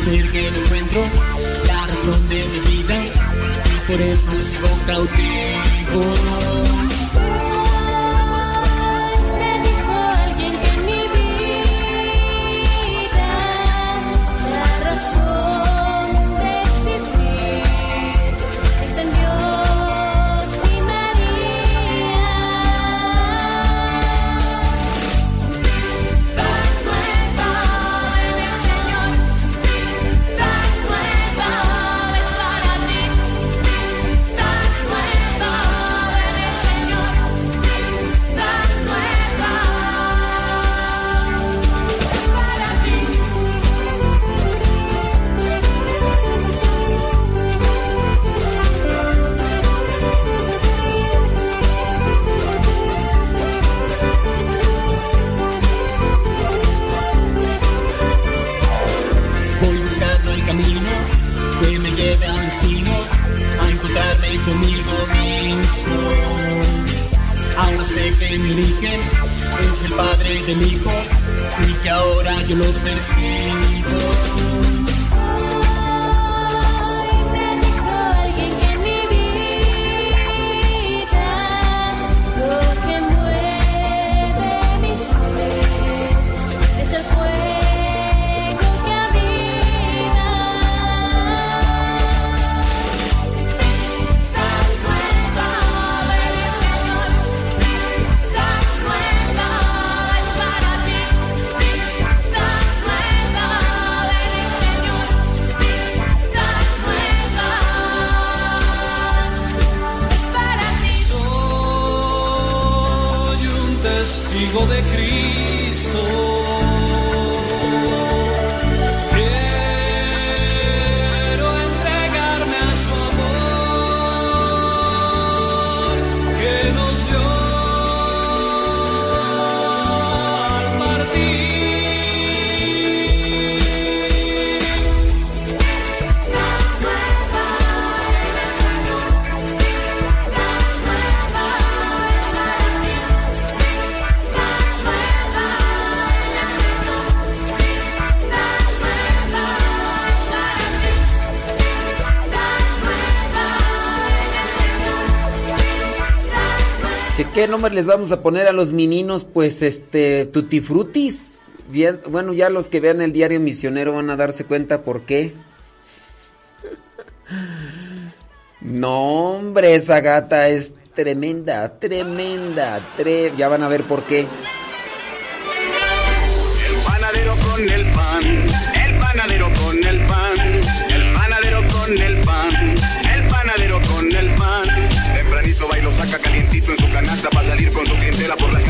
Parecer que no encuentro la razón de mi vida y por eso sigo cautivo. Ahora sé que mi origen es el padre del hijo y que ahora yo los persigo. Testigo de qué nombre les vamos a poner a los meninos? Pues este, Tutti Frutis. Bien- Bueno, ya los que vean el diario misionero van a darse cuenta por qué. No, hombre, esa gata es tremenda, tremenda, tre- ya van a ver por qué. El panadero con el clientela por las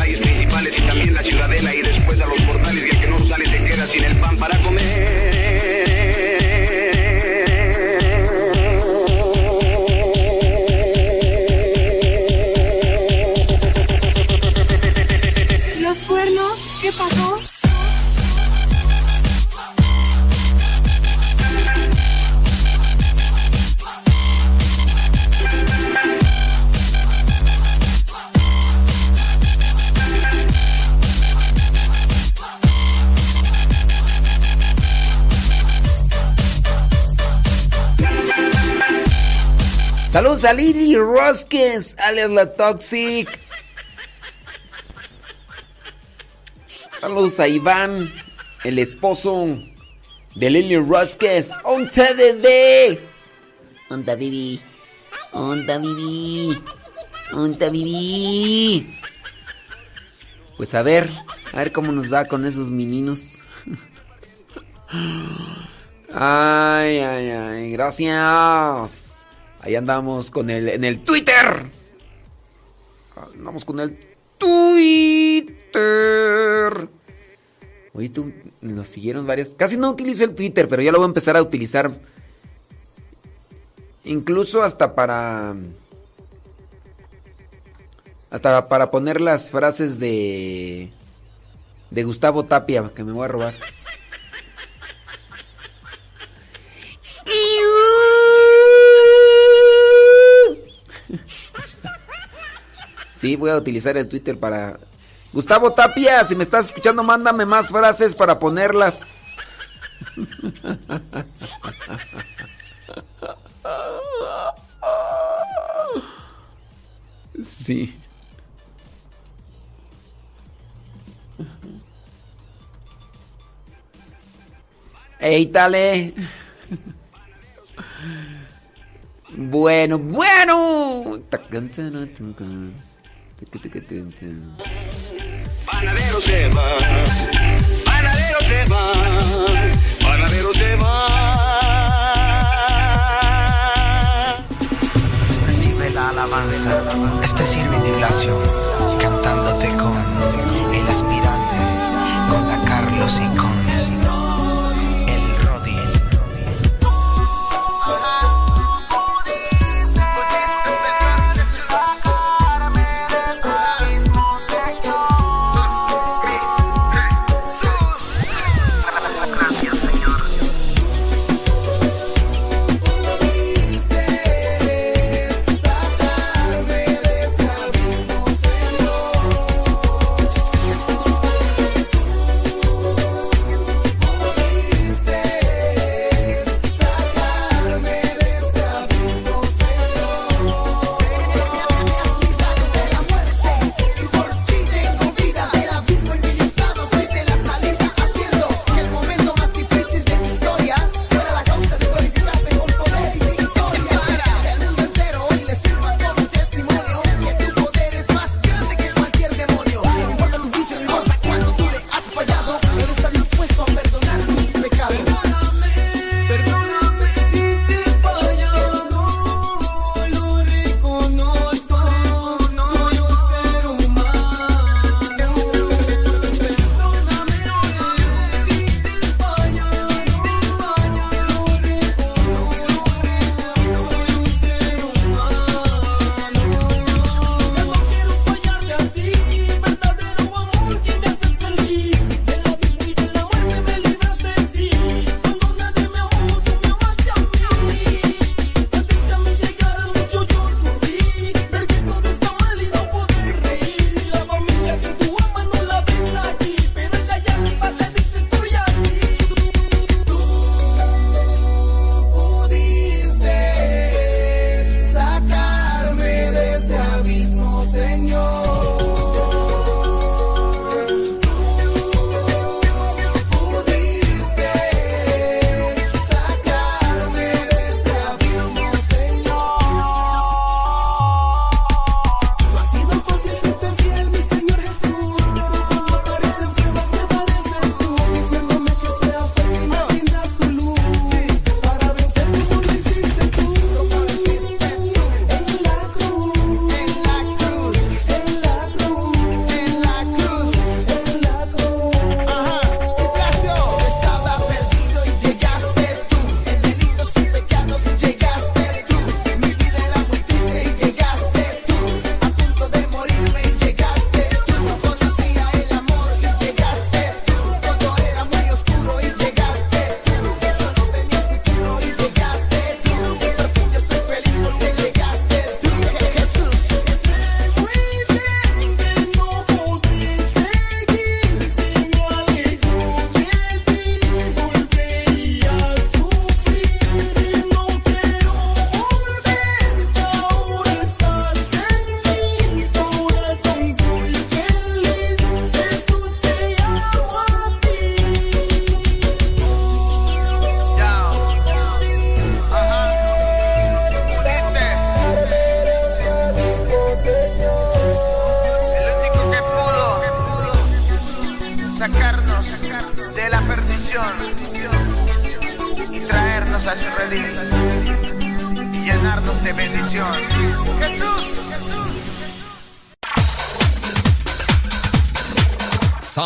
Saludos a Lily Rosques, alias la Toxic. Saludos a Iván, el esposo de Lily Rosques. ¡Onta de ¡Onda Bibi! ¡Onda Bibi! ¡Onda Bibi! Pues a ver, a ver cómo nos va con esos meninos. Ay, ay, ay, gracias. Ahí andamos con el en el Twitter. Andamos con el Twitter. Oye, tú nos siguieron varias. Casi no utilizo el Twitter, pero ya lo voy a empezar a utilizar. Incluso hasta para. Hasta para poner las frases de. De Gustavo Tapia, que me voy a robar. Sí, voy a utilizar el Twitter para... Gustavo Tapia, si me estás escuchando, mándame más frases para ponerlas. Sí. ¡Ey, dale! Bueno, bueno. Panadero se va, panadero se va, panadero se va. Recibe la alabanza. Este es Irving Ignacio, cantándote con el aspirante, con la Carlos y con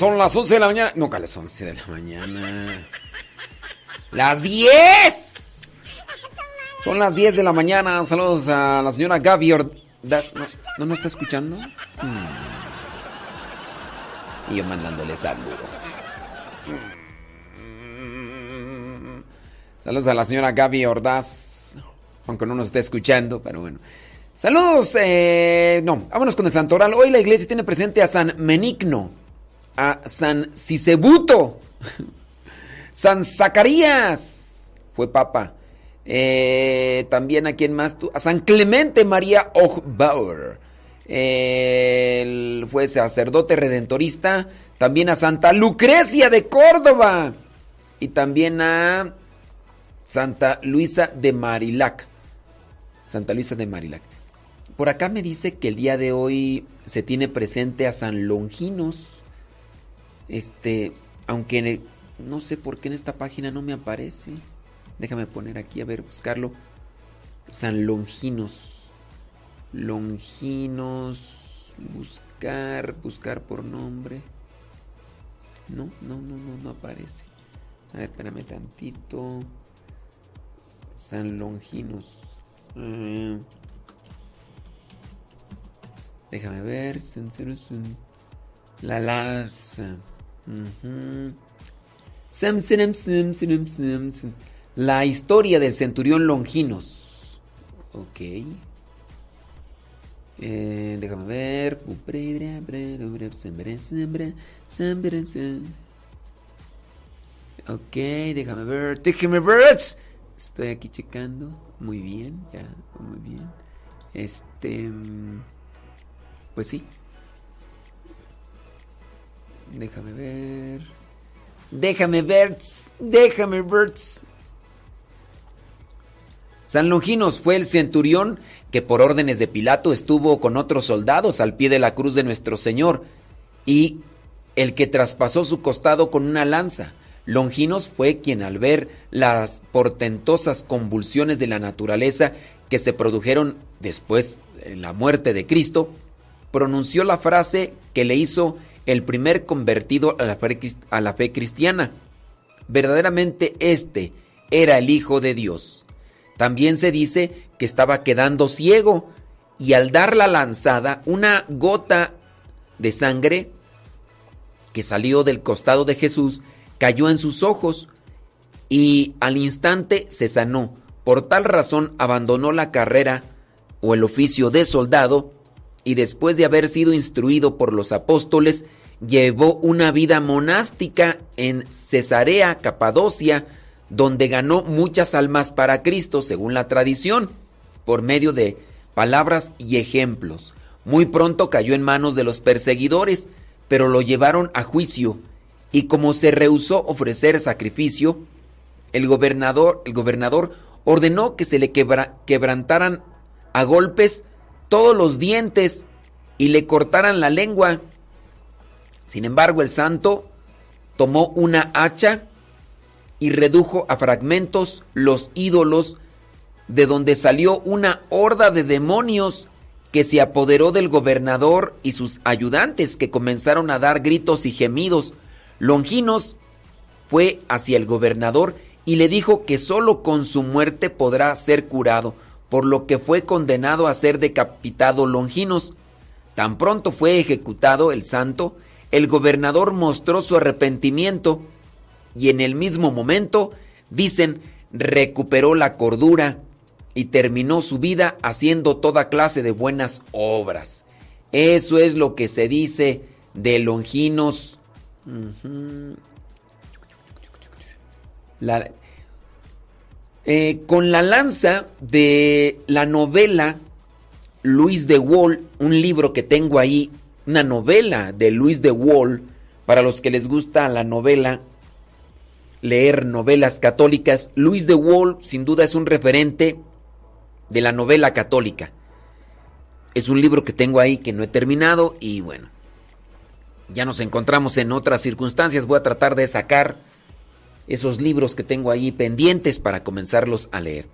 Son las 11 de la mañana. Nunca las 11 de la mañana. ¡Las 10! Son las 10 de la mañana. Saludos a la señora Gaby Ordaz. ¿No, ¿no me está escuchando? Hmm. Y yo mandándole saludos. Hmm. Saludos a la señora Gaby Ordaz. Aunque no nos esté escuchando, pero bueno. Saludos. Eh, no, vámonos con el santoral. Hoy la iglesia tiene presente a San Menigno a San Sisebuto, San Zacarías, fue papa. Eh, también a quien más tú, a San Clemente María Ochbauer, él fue sacerdote redentorista. También a Santa Lucrecia de Córdoba y también a Santa Luisa de Marilac. Santa Luisa de Marilac. Por acá me dice que el día de hoy se tiene presente a San Longinos. Este, aunque no sé por qué en esta página no me aparece. Déjame poner aquí, a ver, buscarlo. San Longinos. Longinos. Buscar, buscar por nombre. No, no, no, no, no aparece. A ver, espérame tantito. San Longinos. Eh, déjame ver. La Laza. La historia del centurión Longinos. Ok. Eh, déjame ver. Ok, déjame ver. Déjame ver. Estoy aquí checando. Muy bien, ya, muy bien. Este. mm, Pues sí. Déjame ver. Déjame ver. Déjame ver. San Longinos fue el centurión que por órdenes de Pilato estuvo con otros soldados al pie de la cruz de nuestro Señor y el que traspasó su costado con una lanza. Longinos fue quien al ver las portentosas convulsiones de la naturaleza que se produjeron después de la muerte de Cristo, pronunció la frase que le hizo el primer convertido a la fe, cristiana. Verdaderamente este era el Hijo de Dios. También se dice que estaba quedando ciego y al dar la lanzada una gota de sangre que salió del costado de Jesús cayó en sus ojos y al instante se sanó. Por tal razón abandonó la carrera o el oficio de soldado y después de haber sido instruido por los apóstoles, llevó una vida monástica en Cesarea, Capadocia, donde ganó muchas almas para Cristo, según la tradición, por medio de palabras y ejemplos. Muy pronto cayó en manos de los perseguidores, pero lo llevaron a juicio, y como se rehusó ofrecer sacrificio, el gobernador, el gobernador ordenó que se le quebra- quebrantaran a golpes todos los dientes y le cortaran la lengua. Sin embargo, el santo tomó una hacha y redujo a fragmentos los ídolos de donde salió una horda de demonios que se apoderó del gobernador y sus ayudantes que comenzaron a dar gritos y gemidos. Longinos fue hacia el gobernador y le dijo que sólo con su muerte podrá ser curado, por lo que fue condenado a ser decapitado Longinos. Tan pronto fue ejecutado el santo, el gobernador mostró su arrepentimiento y en el mismo momento, dicen, recuperó la cordura y terminó su vida haciendo toda clase de buenas obras. Eso es lo que se dice de Longinos. La- eh, con la lanza de la novela Luis de Wall, un libro que tengo ahí, una novela de Luis de Wall, para los que les gusta la novela, leer novelas católicas, Luis de Wall sin duda es un referente de la novela católica. Es un libro que tengo ahí que no he terminado y bueno, ya nos encontramos en otras circunstancias, voy a tratar de sacar esos libros que tengo ahí pendientes para comenzarlos a leer.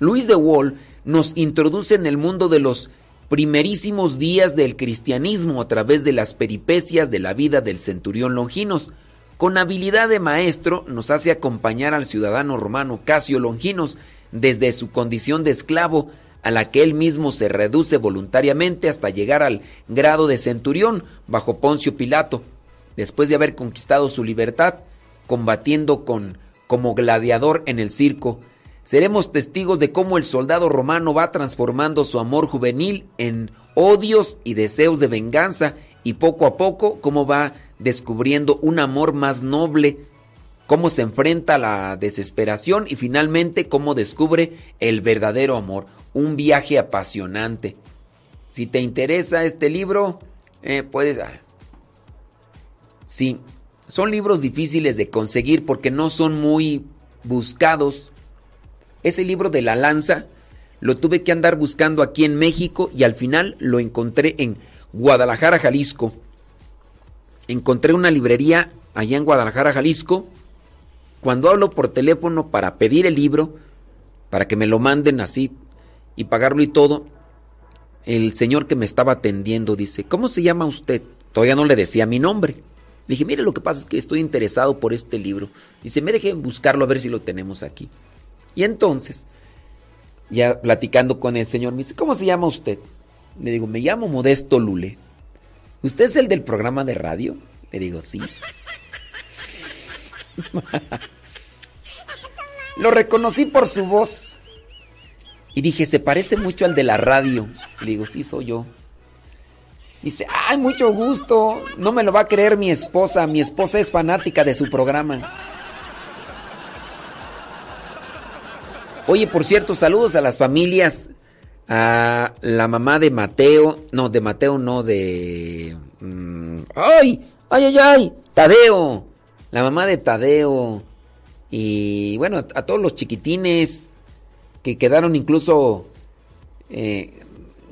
Luis de Wall nos introduce en el mundo de los primerísimos días del cristianismo a través de las peripecias de la vida del centurión Longinos. Con habilidad de maestro nos hace acompañar al ciudadano romano Casio Longinos desde su condición de esclavo a la que él mismo se reduce voluntariamente hasta llegar al grado de centurión bajo Poncio Pilato, después de haber conquistado su libertad, combatiendo con como gladiador en el circo. Seremos testigos de cómo el soldado romano va transformando su amor juvenil en odios y deseos de venganza y poco a poco cómo va descubriendo un amor más noble, cómo se enfrenta a la desesperación y finalmente cómo descubre el verdadero amor, un viaje apasionante. Si te interesa este libro, eh, puedes... ah. Sí, son libros difíciles de conseguir porque no son muy buscados. Ese libro de la lanza lo tuve que andar buscando aquí en México y al final lo encontré en Guadalajara, Jalisco. Encontré una librería allá en Guadalajara, Jalisco. Cuando hablo por teléfono para pedir el libro, para que me lo manden así y pagarlo y todo, el señor que me estaba atendiendo dice, ¿cómo se llama usted? Todavía no le decía mi nombre. Le dije, mire, lo que pasa es que estoy interesado por este libro. Dice, me deje buscarlo a ver si lo tenemos aquí. Y entonces, ya platicando con el señor, me dice, ¿cómo se llama usted? Le digo, me llamo Modesto Lule. ¿Usted es el del programa de radio? Le digo, sí. lo reconocí por su voz. Y dije, se parece mucho al de la radio. Le digo, sí, soy yo. Dice, ay, mucho gusto. No me lo va a creer mi esposa. Mi esposa es fanática de su programa. Oye, por cierto, saludos a las familias. A la mamá de Mateo. No, de Mateo no, de... mm, ¡Ay! ¡Ay, ay, ay! Tadeo. La mamá de Tadeo. Y bueno, a todos los chiquitines que quedaron incluso eh,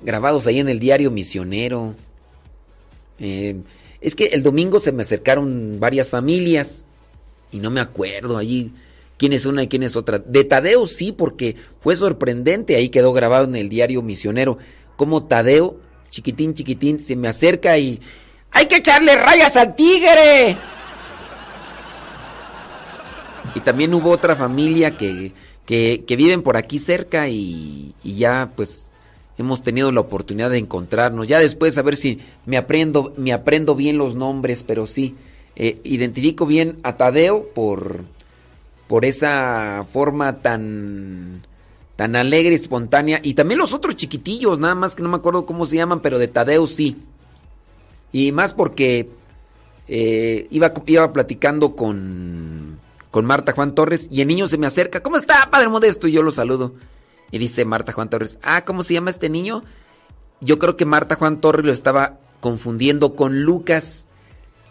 grabados ahí en el diario misionero. Eh, es que el domingo se me acercaron varias familias y no me acuerdo allí quién es una y quién es otra. De Tadeo sí, porque fue sorprendente, ahí quedó grabado en el diario misionero, como Tadeo, chiquitín, chiquitín, se me acerca y... ¡Hay que echarle rayas al tigre! Y también hubo otra familia que, que, que viven por aquí cerca y, y ya pues hemos tenido la oportunidad de encontrarnos. Ya después a ver si me aprendo, me aprendo bien los nombres, pero sí, eh, identifico bien a Tadeo por, por esa forma tan, tan alegre y espontánea. Y también los otros chiquitillos, nada más que no me acuerdo cómo se llaman, pero de Tadeo sí. Y más porque eh, iba, iba platicando con, con Marta Juan Torres y el niño se me acerca. ¿Cómo está, Padre Modesto? Y yo lo saludo. Y dice Marta Juan Torres, ah, ¿cómo se llama este niño? Yo creo que Marta Juan Torres lo estaba confundiendo con Lucas.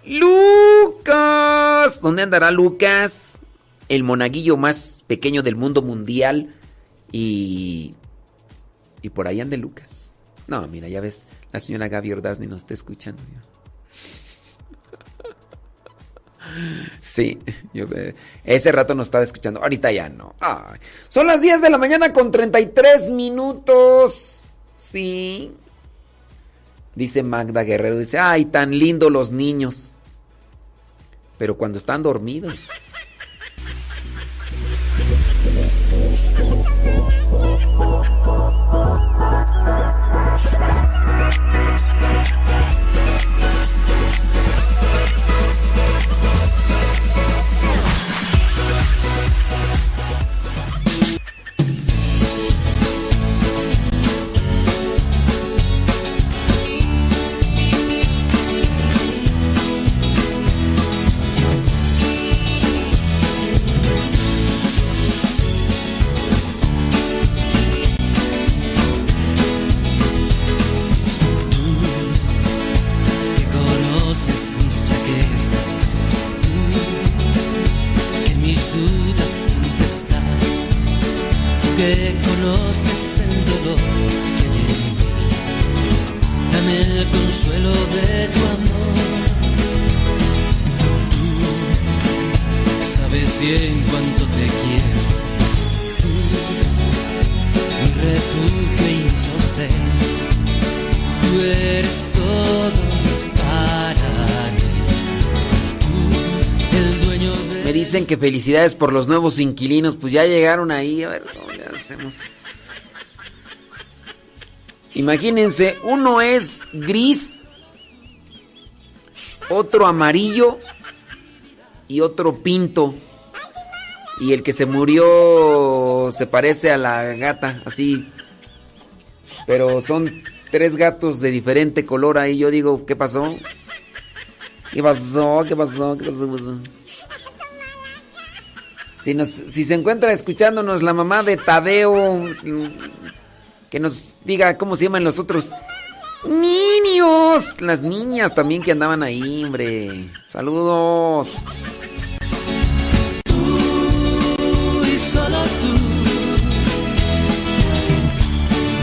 ¡Lucas! ¿Dónde andará Lucas? El monaguillo más pequeño del mundo mundial. Y. Y por ahí anda Lucas. No, mira, ya ves, la señora Gaby Ordaz ni nos está escuchando. Sí, yo, eh, ese rato no estaba escuchando. Ahorita ya no. Son las 10 de la mañana con 33 minutos. Sí. Dice Magda Guerrero, dice, ay, tan lindo los niños. Pero cuando están dormidos. Que felicidades por los nuevos inquilinos. Pues ya llegaron ahí. A ver, ¿cómo le hacemos? Imagínense, uno es gris, otro amarillo y otro pinto. Y el que se murió se parece a la gata, así. Pero son tres gatos de diferente color ahí. Yo digo, ¿qué pasó? ¿Qué pasó? ¿Qué pasó? ¿Qué pasó? ¿Qué pasó? Si, nos, si se encuentra escuchándonos la mamá de Tadeo, que nos diga cómo se llaman los otros niños. Las niñas también que andaban ahí, hombre. Saludos. solo tú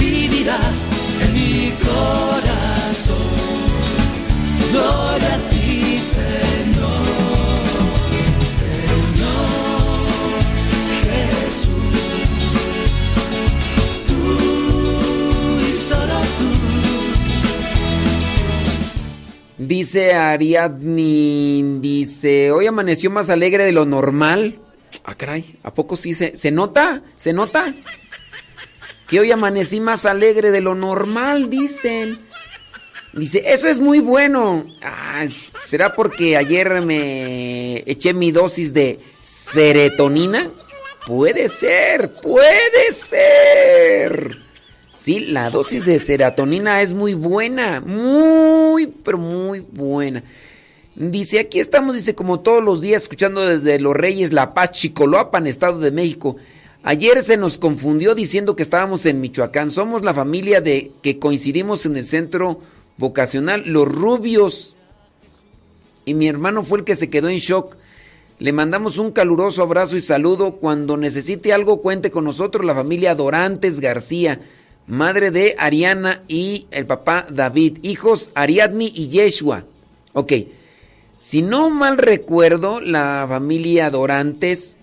vivirás en mi corazón. Gloria a ti. Señor Dice Ariadne, dice, hoy amaneció más alegre de lo normal. Ah, caray, ¿a poco sí se, se nota? ¿Se nota? Que hoy amanecí más alegre de lo normal, dicen. Dice, eso es muy bueno. Ah, ¿será porque ayer me eché mi dosis de serotonina? Puede ser, puede ser. La dosis de serotonina es muy buena, muy, pero muy buena. Dice, aquí estamos, dice, como todos los días, escuchando desde Los Reyes, La Paz, Chicoloapan, Estado de México. Ayer se nos confundió diciendo que estábamos en Michoacán. Somos la familia de que coincidimos en el centro vocacional Los Rubios. Y mi hermano fue el que se quedó en shock. Le mandamos un caluroso abrazo y saludo. Cuando necesite algo, cuente con nosotros, la familia Dorantes García, madre de Ariana y el papá David, hijos Ariadni y Yeshua. Ok, si no mal recuerdo, la familia Dorantes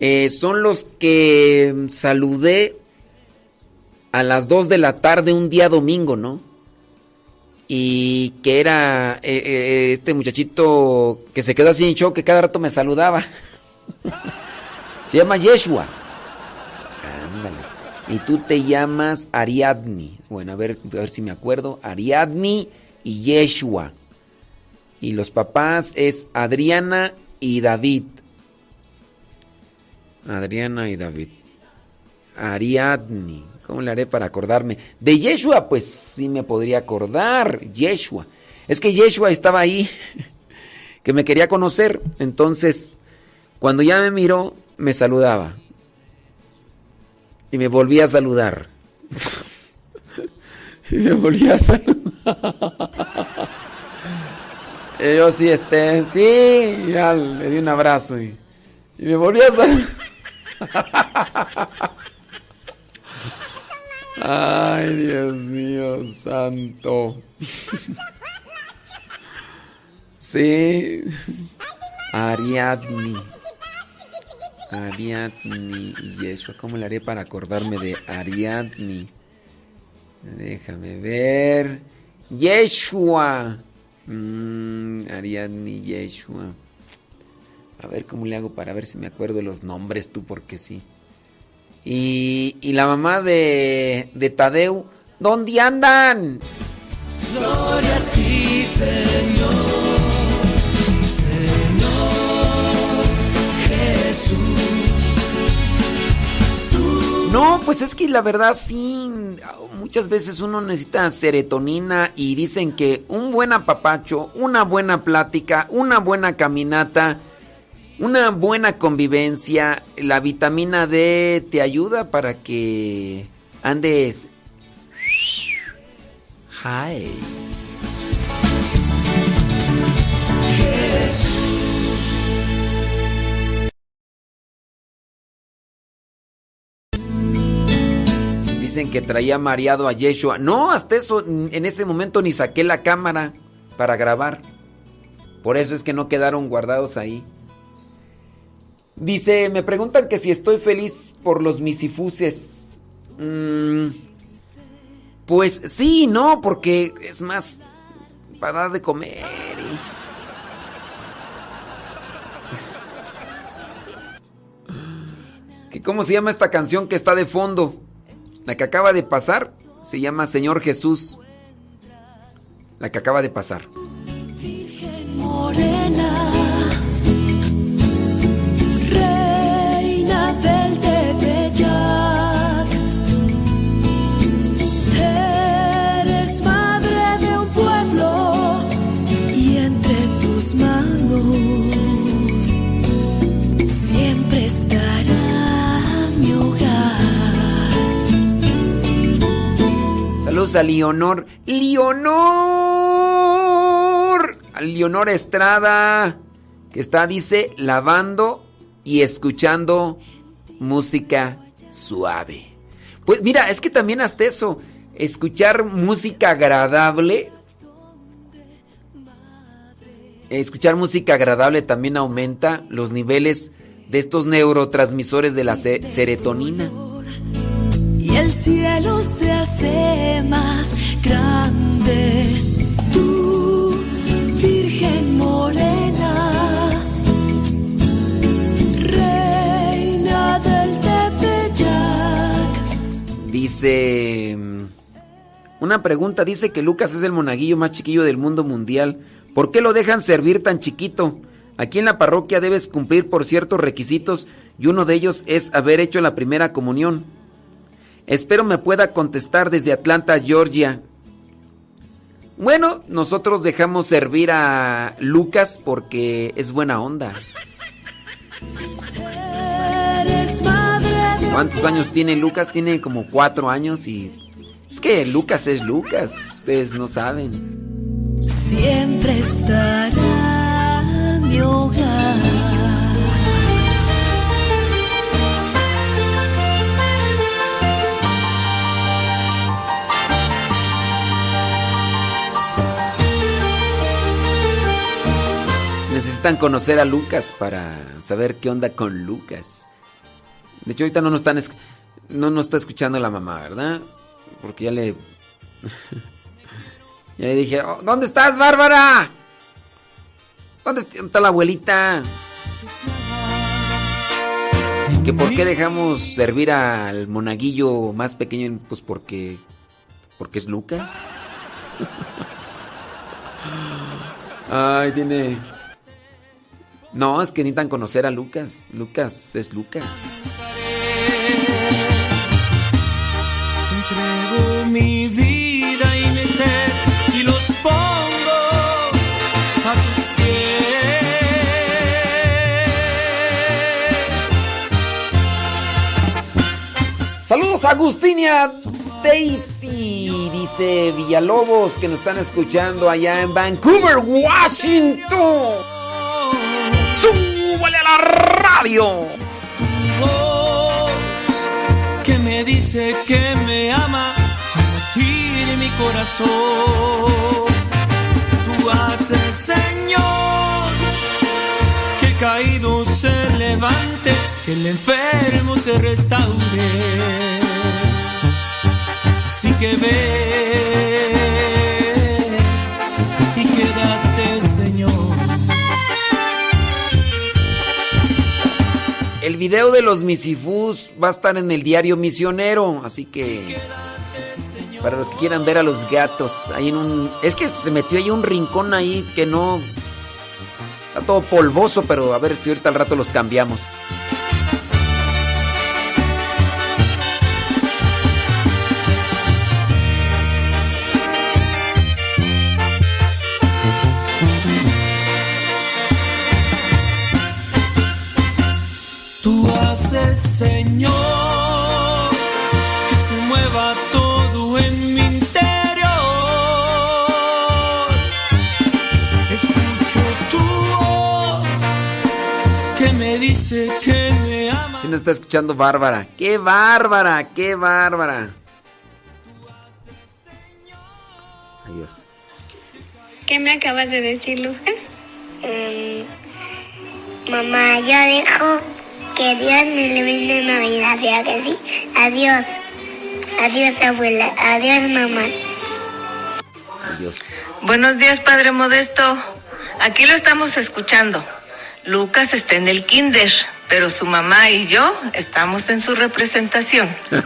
eh, son los que saludé a las 2 de la tarde un día domingo, ¿no? Y que era eh, eh, este muchachito que se quedó así en shock, que cada rato me saludaba. se llama Yeshua. Y tú te llamas Ariadni. Bueno, a ver, a ver si me acuerdo. Ariadni y Yeshua. Y los papás es Adriana y David. Adriana y David. Ariadni. ¿Cómo le haré para acordarme? De Yeshua, pues sí me podría acordar. Yeshua. Es que Yeshua estaba ahí, que me quería conocer. Entonces, cuando ya me miró, me saludaba. Y me volvía a saludar. y me volvía a saludar. y yo sí, este, sí, ya le di un abrazo y, y me volvía a saludar. Ay, Dios mío, santo. Sí. Ariadni. Ariadni y Yeshua. ¿Cómo le haré para acordarme de Ariadni? Déjame ver. Yeshua. Mm, Ariadni Yeshua. A ver cómo le hago para ver si me acuerdo de los nombres tú, porque sí. Y, y la mamá de, de Tadeu, ¿dónde andan? Gloria a ti. Señor No, pues es que la verdad sí, muchas veces uno necesita serotonina y dicen que un buen apapacho, una buena plática, una buena caminata, una buena convivencia, la vitamina D te ayuda para que andes... Hi. Que traía mareado a Yeshua. No, hasta eso, en ese momento ni saqué la cámara para grabar. Por eso es que no quedaron guardados ahí. Dice, me preguntan que si estoy feliz por los misifuses. Mm, pues sí, no, porque es más para dar de comer. y- ¿Cómo se llama esta canción que está de fondo? La que acaba de pasar se llama Señor Jesús. La que acaba de pasar. Morena, Saludos a Leonor. ¡Leonor! Leonor Estrada. Que está, dice, lavando y escuchando música suave. Pues mira, es que también hasta eso. Escuchar música agradable. Escuchar música agradable también aumenta los niveles de estos neurotransmisores de la se- serotonina. y el cielo se hace más grande. Tú, Virgen Morena, Reina del Tepeyac. Dice. Una pregunta: dice que Lucas es el monaguillo más chiquillo del mundo mundial. ¿Por qué lo dejan servir tan chiquito? Aquí en la parroquia debes cumplir por ciertos requisitos y uno de ellos es haber hecho la primera comunión. Espero me pueda contestar desde Atlanta, Georgia. Bueno, nosotros dejamos servir a Lucas porque es buena onda. ¿Cuántos años tiene Lucas? Tiene como cuatro años y... Es que Lucas es Lucas, ustedes no saben. siempre estará mi hogar. Necesitan conocer a Lucas para saber qué onda con Lucas. De hecho, ahorita no nos están... No nos está escuchando la mamá, ¿verdad? Porque ya le... ya le dije, "Oh, ¿dónde estás, Bárbara? ¿Dónde est- está la abuelita? Que por qué dejamos servir al monaguillo más pequeño, pues porque... Porque es Lucas. Ay, tiene... No, es que necesitan conocer a Lucas. Lucas es Lucas. Entrego mi vida y mi ser y los pongo a tus Saludos a Agustinia Daisy, dice Villalobos, que nos están escuchando allá en Vancouver, Washington. ¡Súbale a la radio! voz que me dice que me ama latir mi corazón. Tú haces, Señor, que el caído se levante, que el enfermo se restaure. Así que ve El video de los misifús va a estar en el diario misionero, así que para los que quieran ver a los gatos, ahí en un es que se metió ahí un rincón ahí que no está todo polvoso, pero a ver si ahorita al rato los cambiamos. Señor, que se mueva todo en mi interior. Escucho tu voz que me dice que me ama. Si nos está escuchando Bárbara, qué bárbara, qué bárbara. Adiós. ¿Qué me acabas de decir, Lucas? mamá, yo dejo que Dios me ilumine en Navidad, ¿ya que sí? Adiós. Adiós, abuela. Adiós, mamá. Adiós. Buenos días, Padre Modesto. Aquí lo estamos escuchando. Lucas está en el kinder, pero su mamá y yo estamos en su representación.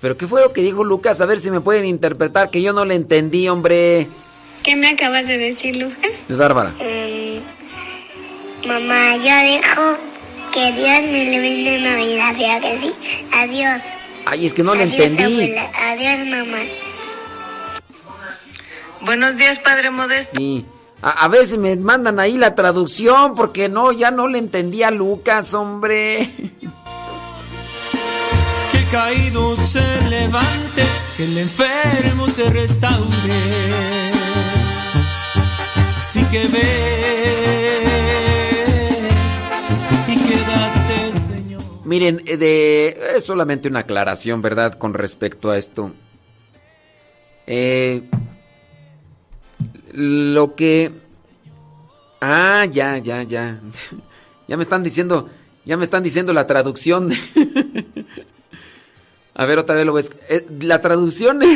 ¿Pero qué fue lo que dijo Lucas? A ver si me pueden interpretar, que yo no le entendí, hombre. ¿Qué me acabas de decir, Lucas? Es Bárbara. Mm, mamá, yo dejo que Dios me ilumine en Navidad, ¿ya que sí? Adiós. Ay, es que no le entendí. abuela. Adiós, mamá. Buenos días, Padre Modesto. Sí. A, si me mandan ahí la traducción, porque no, ya no le entendí a Lucas, hombre. Que el caído se levante, que el enfermo se restaure. Así que ve Miren, eh, de, es solamente una aclaración, ¿verdad? Con respecto a esto. Eh, lo que... Ah, ya, ya, ya. Ya me están diciendo, ya me están diciendo la traducción. A ver, otra vez lo ves. Eh, La traducción...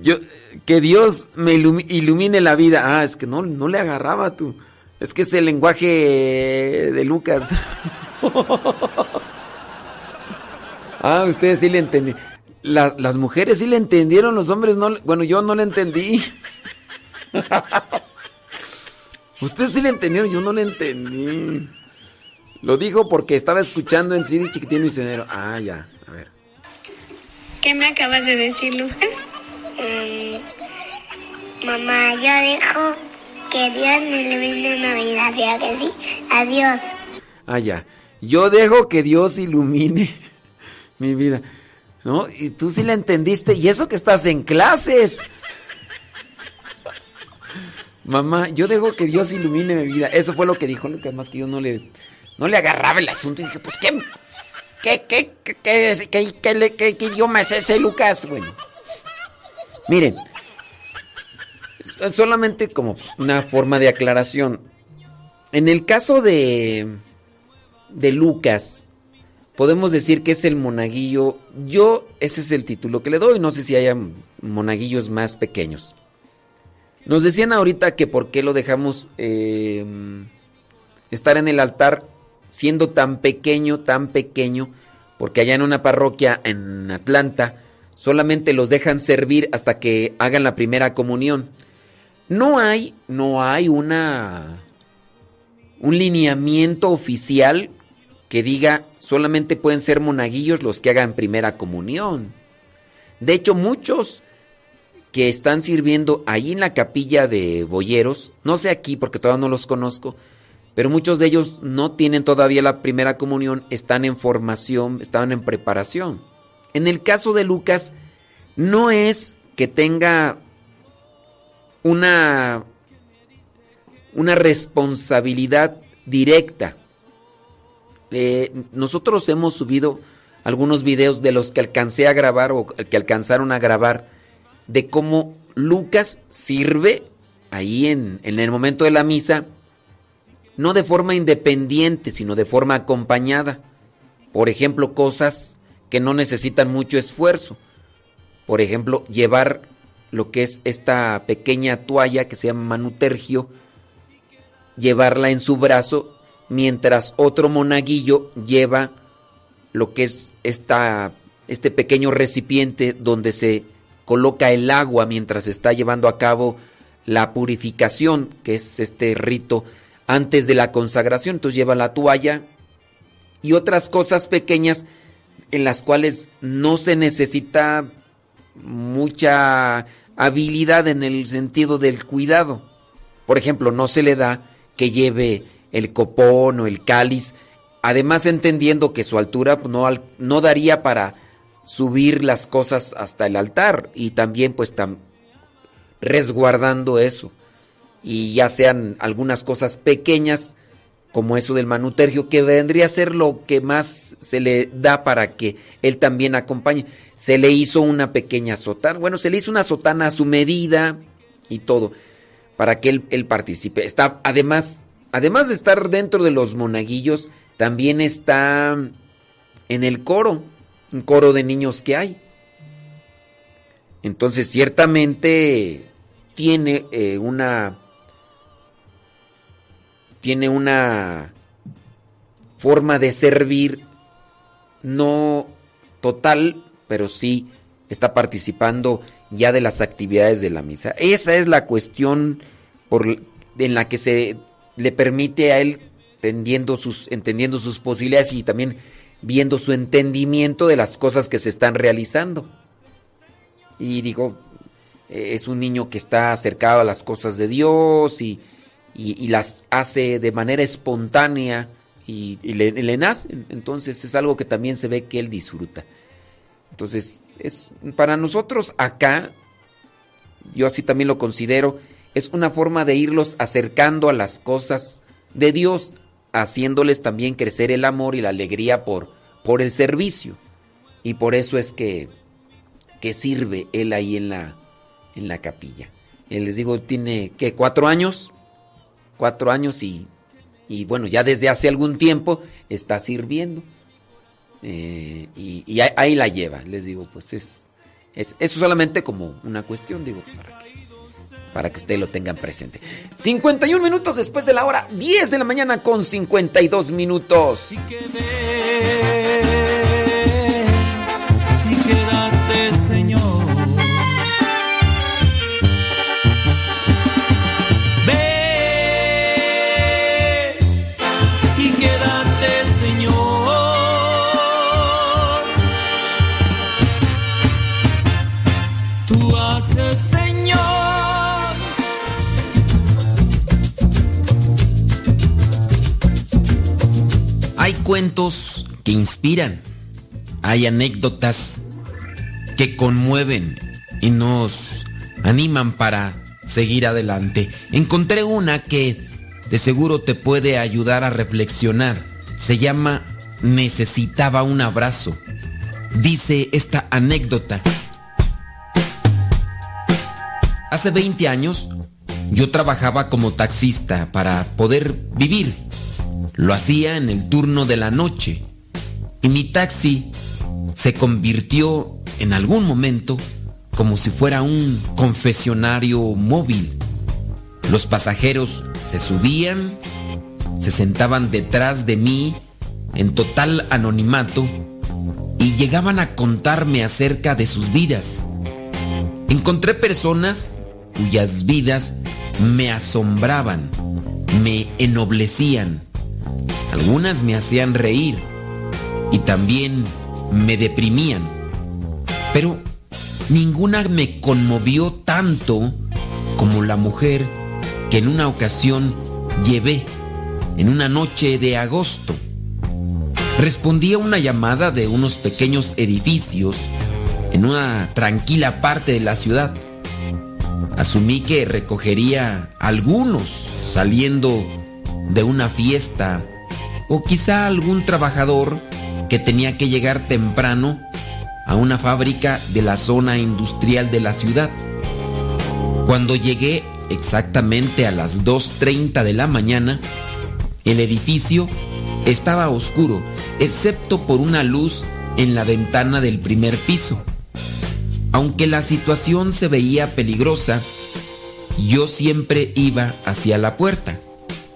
Yo, que Dios me ilumi- ilumine la vida. Ah, es que no, no le agarraba tú. Es que es el lenguaje de Lucas. ah, ustedes sí le entendí. La- las mujeres sí le entendieron, los hombres no. le- Bueno, yo no le entendí. ustedes sí le entendieron, yo no le entendí. Lo dijo porque estaba escuchando en CD Chiquitín Misionero. Ah, ya, a ver. ¿Qué me acabas de decir, Lucas? Mm, mamá, yo dejo que Dios me ilumine Navidad, ¿ya que sí? Adiós. Ah, ya. Yo dejo que Dios ilumine mi vida. ¿No? Y tú sí la entendiste. Y eso que estás en clases. Mamá, yo dejo que Dios ilumine mi vida. Eso fue lo que dijo Lucas, más que yo no le, no le agarraba el asunto. Y dije, pues, ¿qué, qué, qué, qué, qué, qué- qué qué- idioma es ese, Lucas? Bueno. Miren, solamente como una forma de aclaración. En el caso de, de Lucas, podemos decir que es el monaguillo. Yo, ese es el título que le doy. No sé si haya monaguillos más pequeños. Nos decían ahorita que por qué lo dejamos eh, estar en el altar siendo tan pequeño, tan pequeño, porque allá en una parroquia en Atlanta solamente los dejan servir hasta que hagan la primera comunión. No hay, no hay una un lineamiento oficial que diga solamente pueden ser monaguillos los que hagan primera comunión. De hecho, muchos que están sirviendo ahí en la capilla de Boyeros, no sé aquí porque todavía no los conozco, pero muchos de ellos no tienen todavía la primera comunión, están en formación, están en preparación. En el caso de Lucas, no es que tenga una, una responsabilidad directa. Eh, nosotros hemos subido algunos videos de los que alcancé a grabar o que alcanzaron a grabar de cómo Lucas sirve ahí en, en el momento de la misa, no de forma independiente, sino de forma acompañada. Por ejemplo, cosas que no necesitan mucho esfuerzo. Por ejemplo, llevar lo que es esta pequeña toalla que se llama manutergio, llevarla en su brazo, mientras otro monaguillo lleva lo que es esta, este pequeño recipiente donde se coloca el agua mientras está llevando a cabo la purificación, que es este rito antes de la consagración. Entonces lleva la toalla y otras cosas pequeñas en las cuales no se necesita mucha habilidad en el sentido del cuidado. Por ejemplo, no se le da que lleve el copón o el cáliz, además entendiendo que su altura no, no daría para subir las cosas hasta el altar y también pues tam- resguardando eso. Y ya sean algunas cosas pequeñas como eso del manutergio, que vendría a ser lo que más se le da para que él también acompañe. Se le hizo una pequeña sotana, bueno, se le hizo una sotana a su medida y todo, para que él, participe. Está, además, además de estar dentro de los monaguillos, también está en el coro, un coro de niños que hay. Entonces, ciertamente tiene eh, una tiene una forma de servir no total, pero sí está participando ya de las actividades de la misa. Esa es la cuestión por, en la que se le permite a él entendiendo sus, entendiendo sus posibilidades y también viendo su entendimiento de las cosas que se están realizando. Y digo, es un niño que está acercado a las cosas de Dios y, y, las hace de manera espontánea y, y le, nace. Entonces es algo que también se ve que él disfruta. Entonces, es para nosotros acá, yo así también lo considero, es una forma de irlos acercando a las cosas de Dios, haciéndoles también crecer el amor y la alegría por, por el servicio. Y por eso es que, que sirve él ahí en la, en la capilla. Él les digo, tiene, ¿qué? ¿Cuatro años? Cuatro años y, y bueno, ya desde hace algún tiempo está sirviendo. Eh, y, ahí la lleva, les digo, pues es, es eso solamente como una cuestión, digo, para que, para que ustedes lo tengan presente. 51 minutos después de la hora, 10 de la mañana con 52 minutos. Y quédate, cuentos que inspiran, hay anécdotas que conmueven y nos animan para seguir adelante. Encontré una que de seguro te puede ayudar a reflexionar. Se llama Necesitaba un abrazo. Dice esta anécdota. Hace 20 años yo trabajaba como taxista para poder vivir. Lo hacía en el turno de la noche. Y mi taxi se convirtió en algún momento como si fuera un confesionario móvil. Los pasajeros se subían, se sentaban detrás de mí en total anonimato y llegaban a contarme acerca de sus vidas. Encontré personas cuyas vidas me asombraban, me ennoblecían. Algunas me hacían reír y también me deprimían. Pero ninguna me conmovió tanto como la mujer que en una ocasión llevé en una noche de agosto. Respondí a una llamada de unos pequeños edificios en una tranquila parte de la ciudad. Asumí que recogería algunos saliendo de una fiesta o quizá algún trabajador que tenía que llegar temprano a una fábrica de la zona industrial de la ciudad. Cuando llegué exactamente a las 2.30 de la mañana, el edificio estaba oscuro, excepto por una luz en la ventana del primer piso. Aunque la situación se veía peligrosa, yo siempre iba hacia la puerta.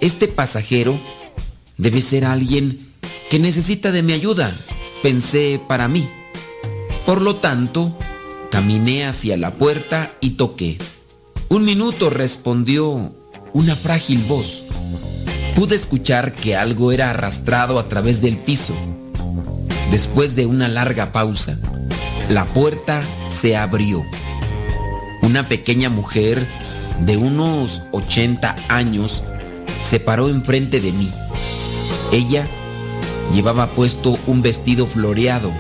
Este pasajero debe ser alguien que necesita de mi ayuda, pensé para mí. Por lo tanto, caminé hacia la puerta y toqué. Un minuto respondió una frágil voz. Pude escuchar que algo era arrastrado a través del piso. Después de una larga pausa, la puerta se abrió. Una pequeña mujer de unos 80 años se paró enfrente de mí. Ella llevaba puesto un vestido floreado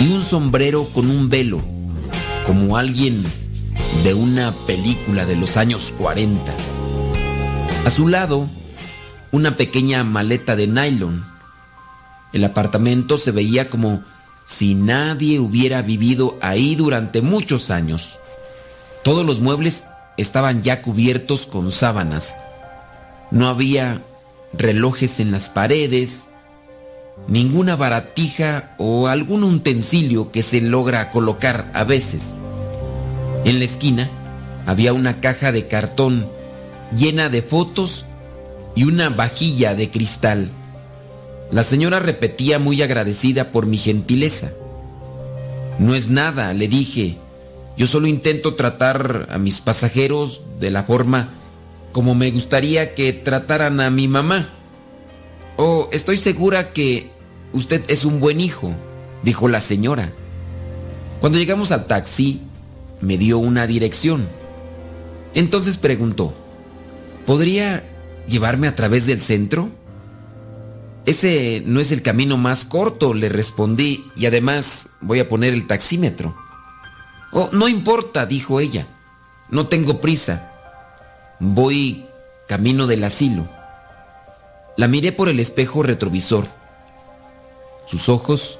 y un sombrero con un velo, como alguien de una película de los años 40. A su lado una pequeña maleta de nylon. El apartamento se veía como si nadie hubiera vivido ahí durante muchos años. Todos los muebles estaban ya cubiertos con sábanas. No había relojes en las paredes, ninguna baratija o algún utensilio que se logra colocar a veces. En la esquina había una caja de cartón llena de fotos y una vajilla de cristal. La señora repetía muy agradecida por mi gentileza. No es nada, le dije. Yo solo intento tratar a mis pasajeros de la forma como me gustaría que trataran a mi mamá. Oh, estoy segura que usted es un buen hijo, dijo la señora. Cuando llegamos al taxi, me dio una dirección. Entonces preguntó, ¿podría llevarme a través del centro? Ese no es el camino más corto, le respondí, y además voy a poner el taxímetro. Oh, no importa, dijo ella, no tengo prisa. Voy camino del asilo. La miré por el espejo retrovisor. Sus ojos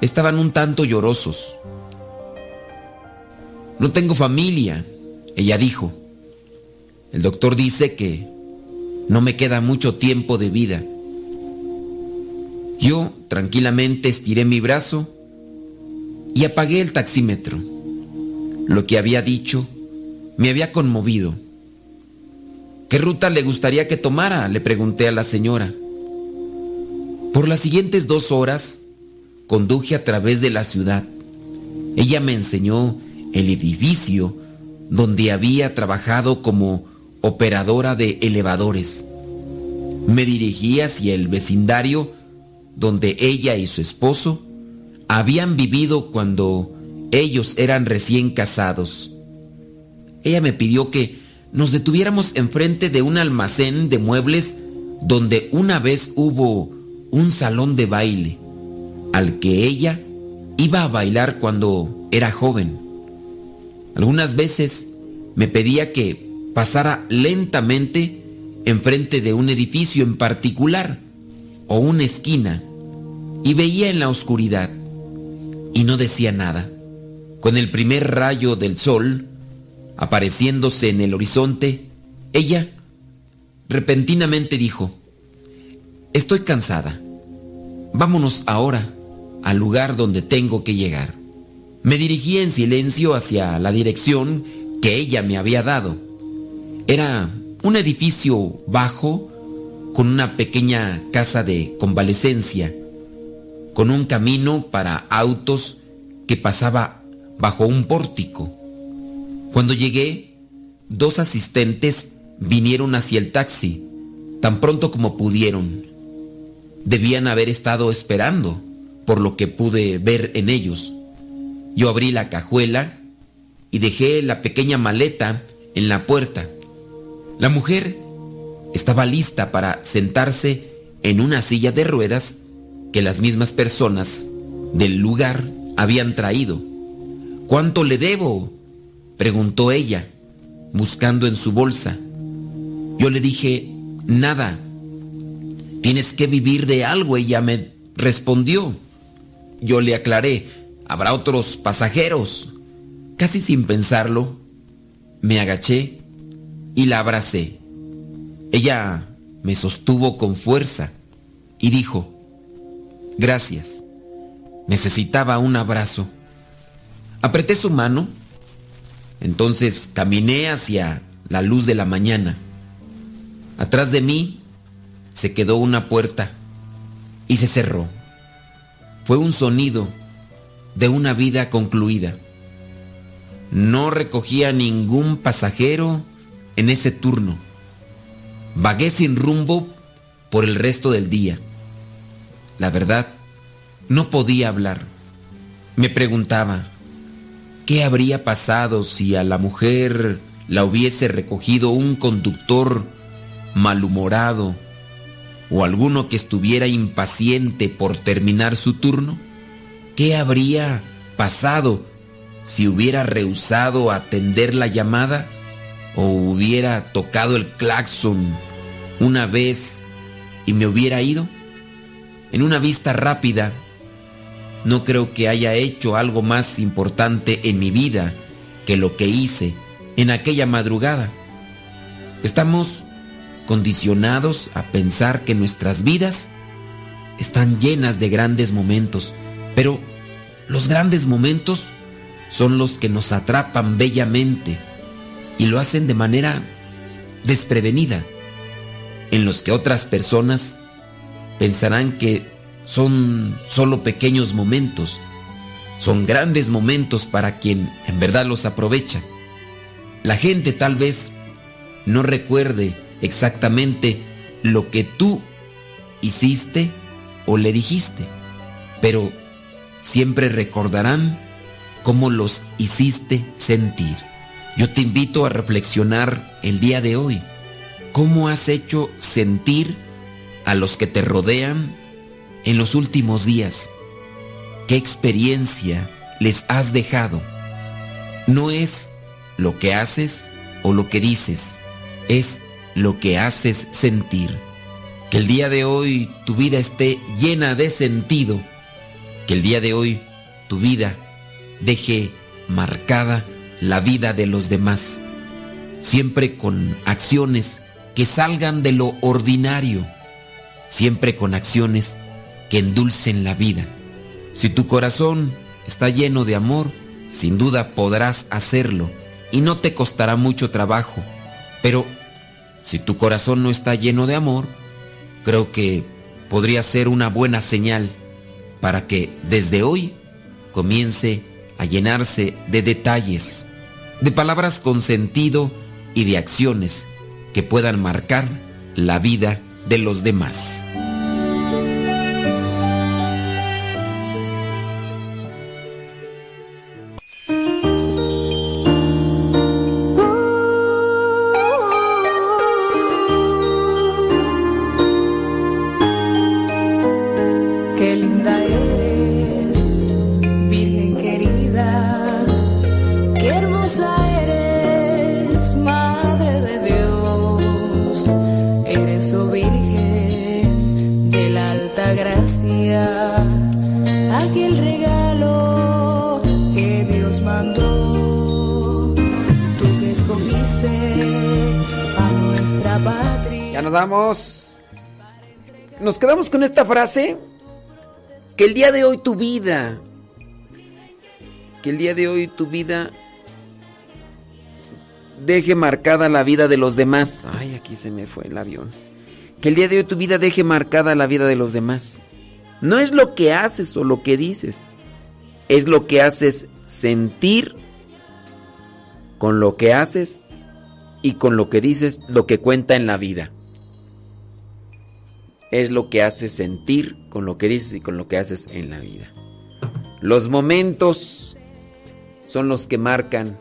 estaban un tanto llorosos. No tengo familia, ella dijo. El doctor dice que no me queda mucho tiempo de vida. Yo tranquilamente estiré mi brazo y apagué el taxímetro. Lo que había dicho me había conmovido. ¿Qué ruta le gustaría que tomara? le pregunté a la señora. Por las siguientes dos horas conduje a través de la ciudad. Ella me enseñó el edificio donde había trabajado como operadora de elevadores. Me dirigí hacia el vecindario donde ella y su esposo habían vivido cuando ellos eran recién casados. Ella me pidió que nos detuviéramos enfrente de un almacén de muebles donde una vez hubo un salón de baile al que ella iba a bailar cuando era joven. Algunas veces me pedía que pasara lentamente enfrente de un edificio en particular o una esquina y veía en la oscuridad y no decía nada. Con el primer rayo del sol apareciéndose en el horizonte, ella repentinamente dijo, Estoy cansada. Vámonos ahora al lugar donde tengo que llegar. Me dirigí en silencio hacia la dirección que ella me había dado. Era un edificio bajo con una pequeña casa de convalecencia, con un camino para autos que pasaba bajo un pórtico. Cuando llegué, dos asistentes vinieron hacia el taxi, tan pronto como pudieron. Debían haber estado esperando, por lo que pude ver en ellos. Yo abrí la cajuela y dejé la pequeña maleta en la puerta. La mujer estaba lista para sentarse en una silla de ruedas que las mismas personas del lugar habían traído. ¿Cuánto le debo? Preguntó ella, buscando en su bolsa. Yo le dije, nada. Tienes que vivir de algo, ella me respondió. Yo le aclaré, habrá otros pasajeros. Casi sin pensarlo, me agaché y la abracé. Ella me sostuvo con fuerza y dijo, gracias, necesitaba un abrazo. Apreté su mano, entonces caminé hacia la luz de la mañana. Atrás de mí se quedó una puerta y se cerró. Fue un sonido de una vida concluida. No recogía ningún pasajero en ese turno. Vagué sin rumbo por el resto del día. La verdad, no podía hablar. Me preguntaba, ¿qué habría pasado si a la mujer la hubiese recogido un conductor malhumorado o alguno que estuviera impaciente por terminar su turno? ¿Qué habría pasado si hubiera rehusado atender la llamada o hubiera tocado el claxon una vez y me hubiera ido? En una vista rápida, no creo que haya hecho algo más importante en mi vida que lo que hice en aquella madrugada. Estamos condicionados a pensar que nuestras vidas están llenas de grandes momentos, pero los grandes momentos son los que nos atrapan bellamente y lo hacen de manera desprevenida, en los que otras personas pensarán que son solo pequeños momentos, son grandes momentos para quien en verdad los aprovecha. La gente tal vez no recuerde exactamente lo que tú hiciste o le dijiste, pero siempre recordarán cómo los hiciste sentir. Yo te invito a reflexionar el día de hoy. ¿Cómo has hecho sentir a los que te rodean en los últimos días? ¿Qué experiencia les has dejado? No es lo que haces o lo que dices, es lo que haces sentir. Que el día de hoy tu vida esté llena de sentido. Que el día de hoy tu vida deje marcada la vida de los demás. Siempre con acciones que salgan de lo ordinario. Siempre con acciones que endulcen la vida. Si tu corazón está lleno de amor, sin duda podrás hacerlo y no te costará mucho trabajo. Pero si tu corazón no está lleno de amor, creo que podría ser una buena señal para que desde hoy comience a llenarse de detalles, de palabras con sentido y de acciones que puedan marcar la vida de los demás. Nos quedamos con esta frase. Que el día de hoy tu vida. Que el día de hoy tu vida. Deje marcada la vida de los demás. Ay, aquí se me fue el avión. Que el día de hoy tu vida deje marcada la vida de los demás. No es lo que haces o lo que dices. Es lo que haces sentir con lo que haces y con lo que dices, lo que cuenta en la vida es lo que haces sentir con lo que dices y con lo que haces en la vida. Los momentos son los que marcan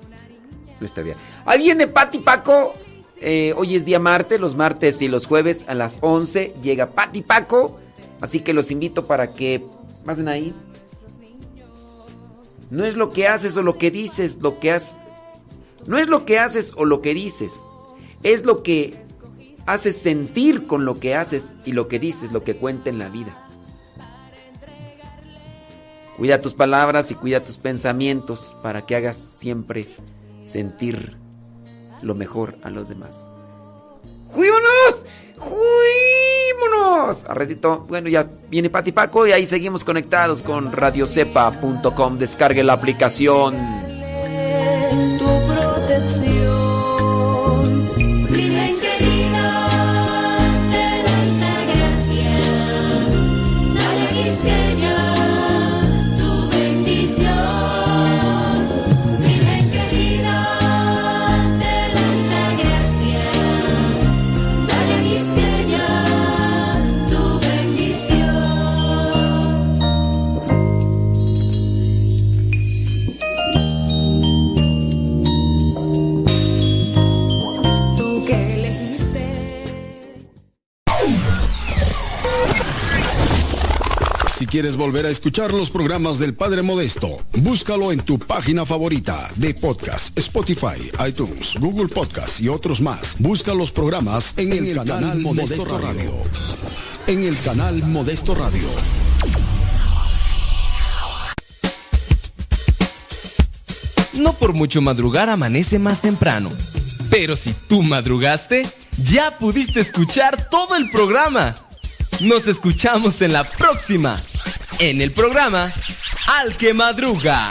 nuestra vida. Ahí viene Pati Paco. Eh, hoy es día martes, los martes y los jueves a las 11 llega Pati Paco. Así que los invito para que pasen ahí. No es lo que haces o lo que dices, lo que has. No es lo que haces o lo que dices. Es lo que haces sentir con lo que haces y lo que dices, lo que cuenta en la vida. Cuida tus palabras y cuida tus pensamientos para que hagas siempre sentir lo mejor a los demás. ¡Juímonos! ¡Juímonos! Arretito, bueno, ya viene Pati Paco y ahí seguimos conectados con radiocepa.com. Descargue la aplicación. Quieres volver a escuchar los programas del Padre Modesto, búscalo en tu página favorita de podcast, Spotify, iTunes, Google Podcast y otros más. Busca los programas en, el, canal, Modesto Radio. en el canal Modesto Radio. No por mucho madrugar amanece más temprano. Pero si tú madrugaste, ya pudiste escuchar todo el programa. Nos escuchamos en la próxima. En el programa Al que Madruga.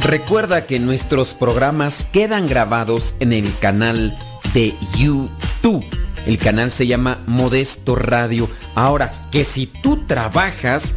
Recuerda que nuestros programas quedan grabados en el canal de YouTube. El canal se llama Modesto Radio. Ahora, que si tú trabajas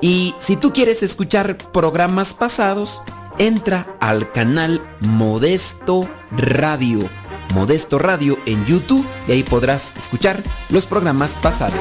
Y si tú quieres escuchar programas pasados, entra al canal Modesto Radio. Modesto Radio en YouTube y ahí podrás escuchar los programas pasados.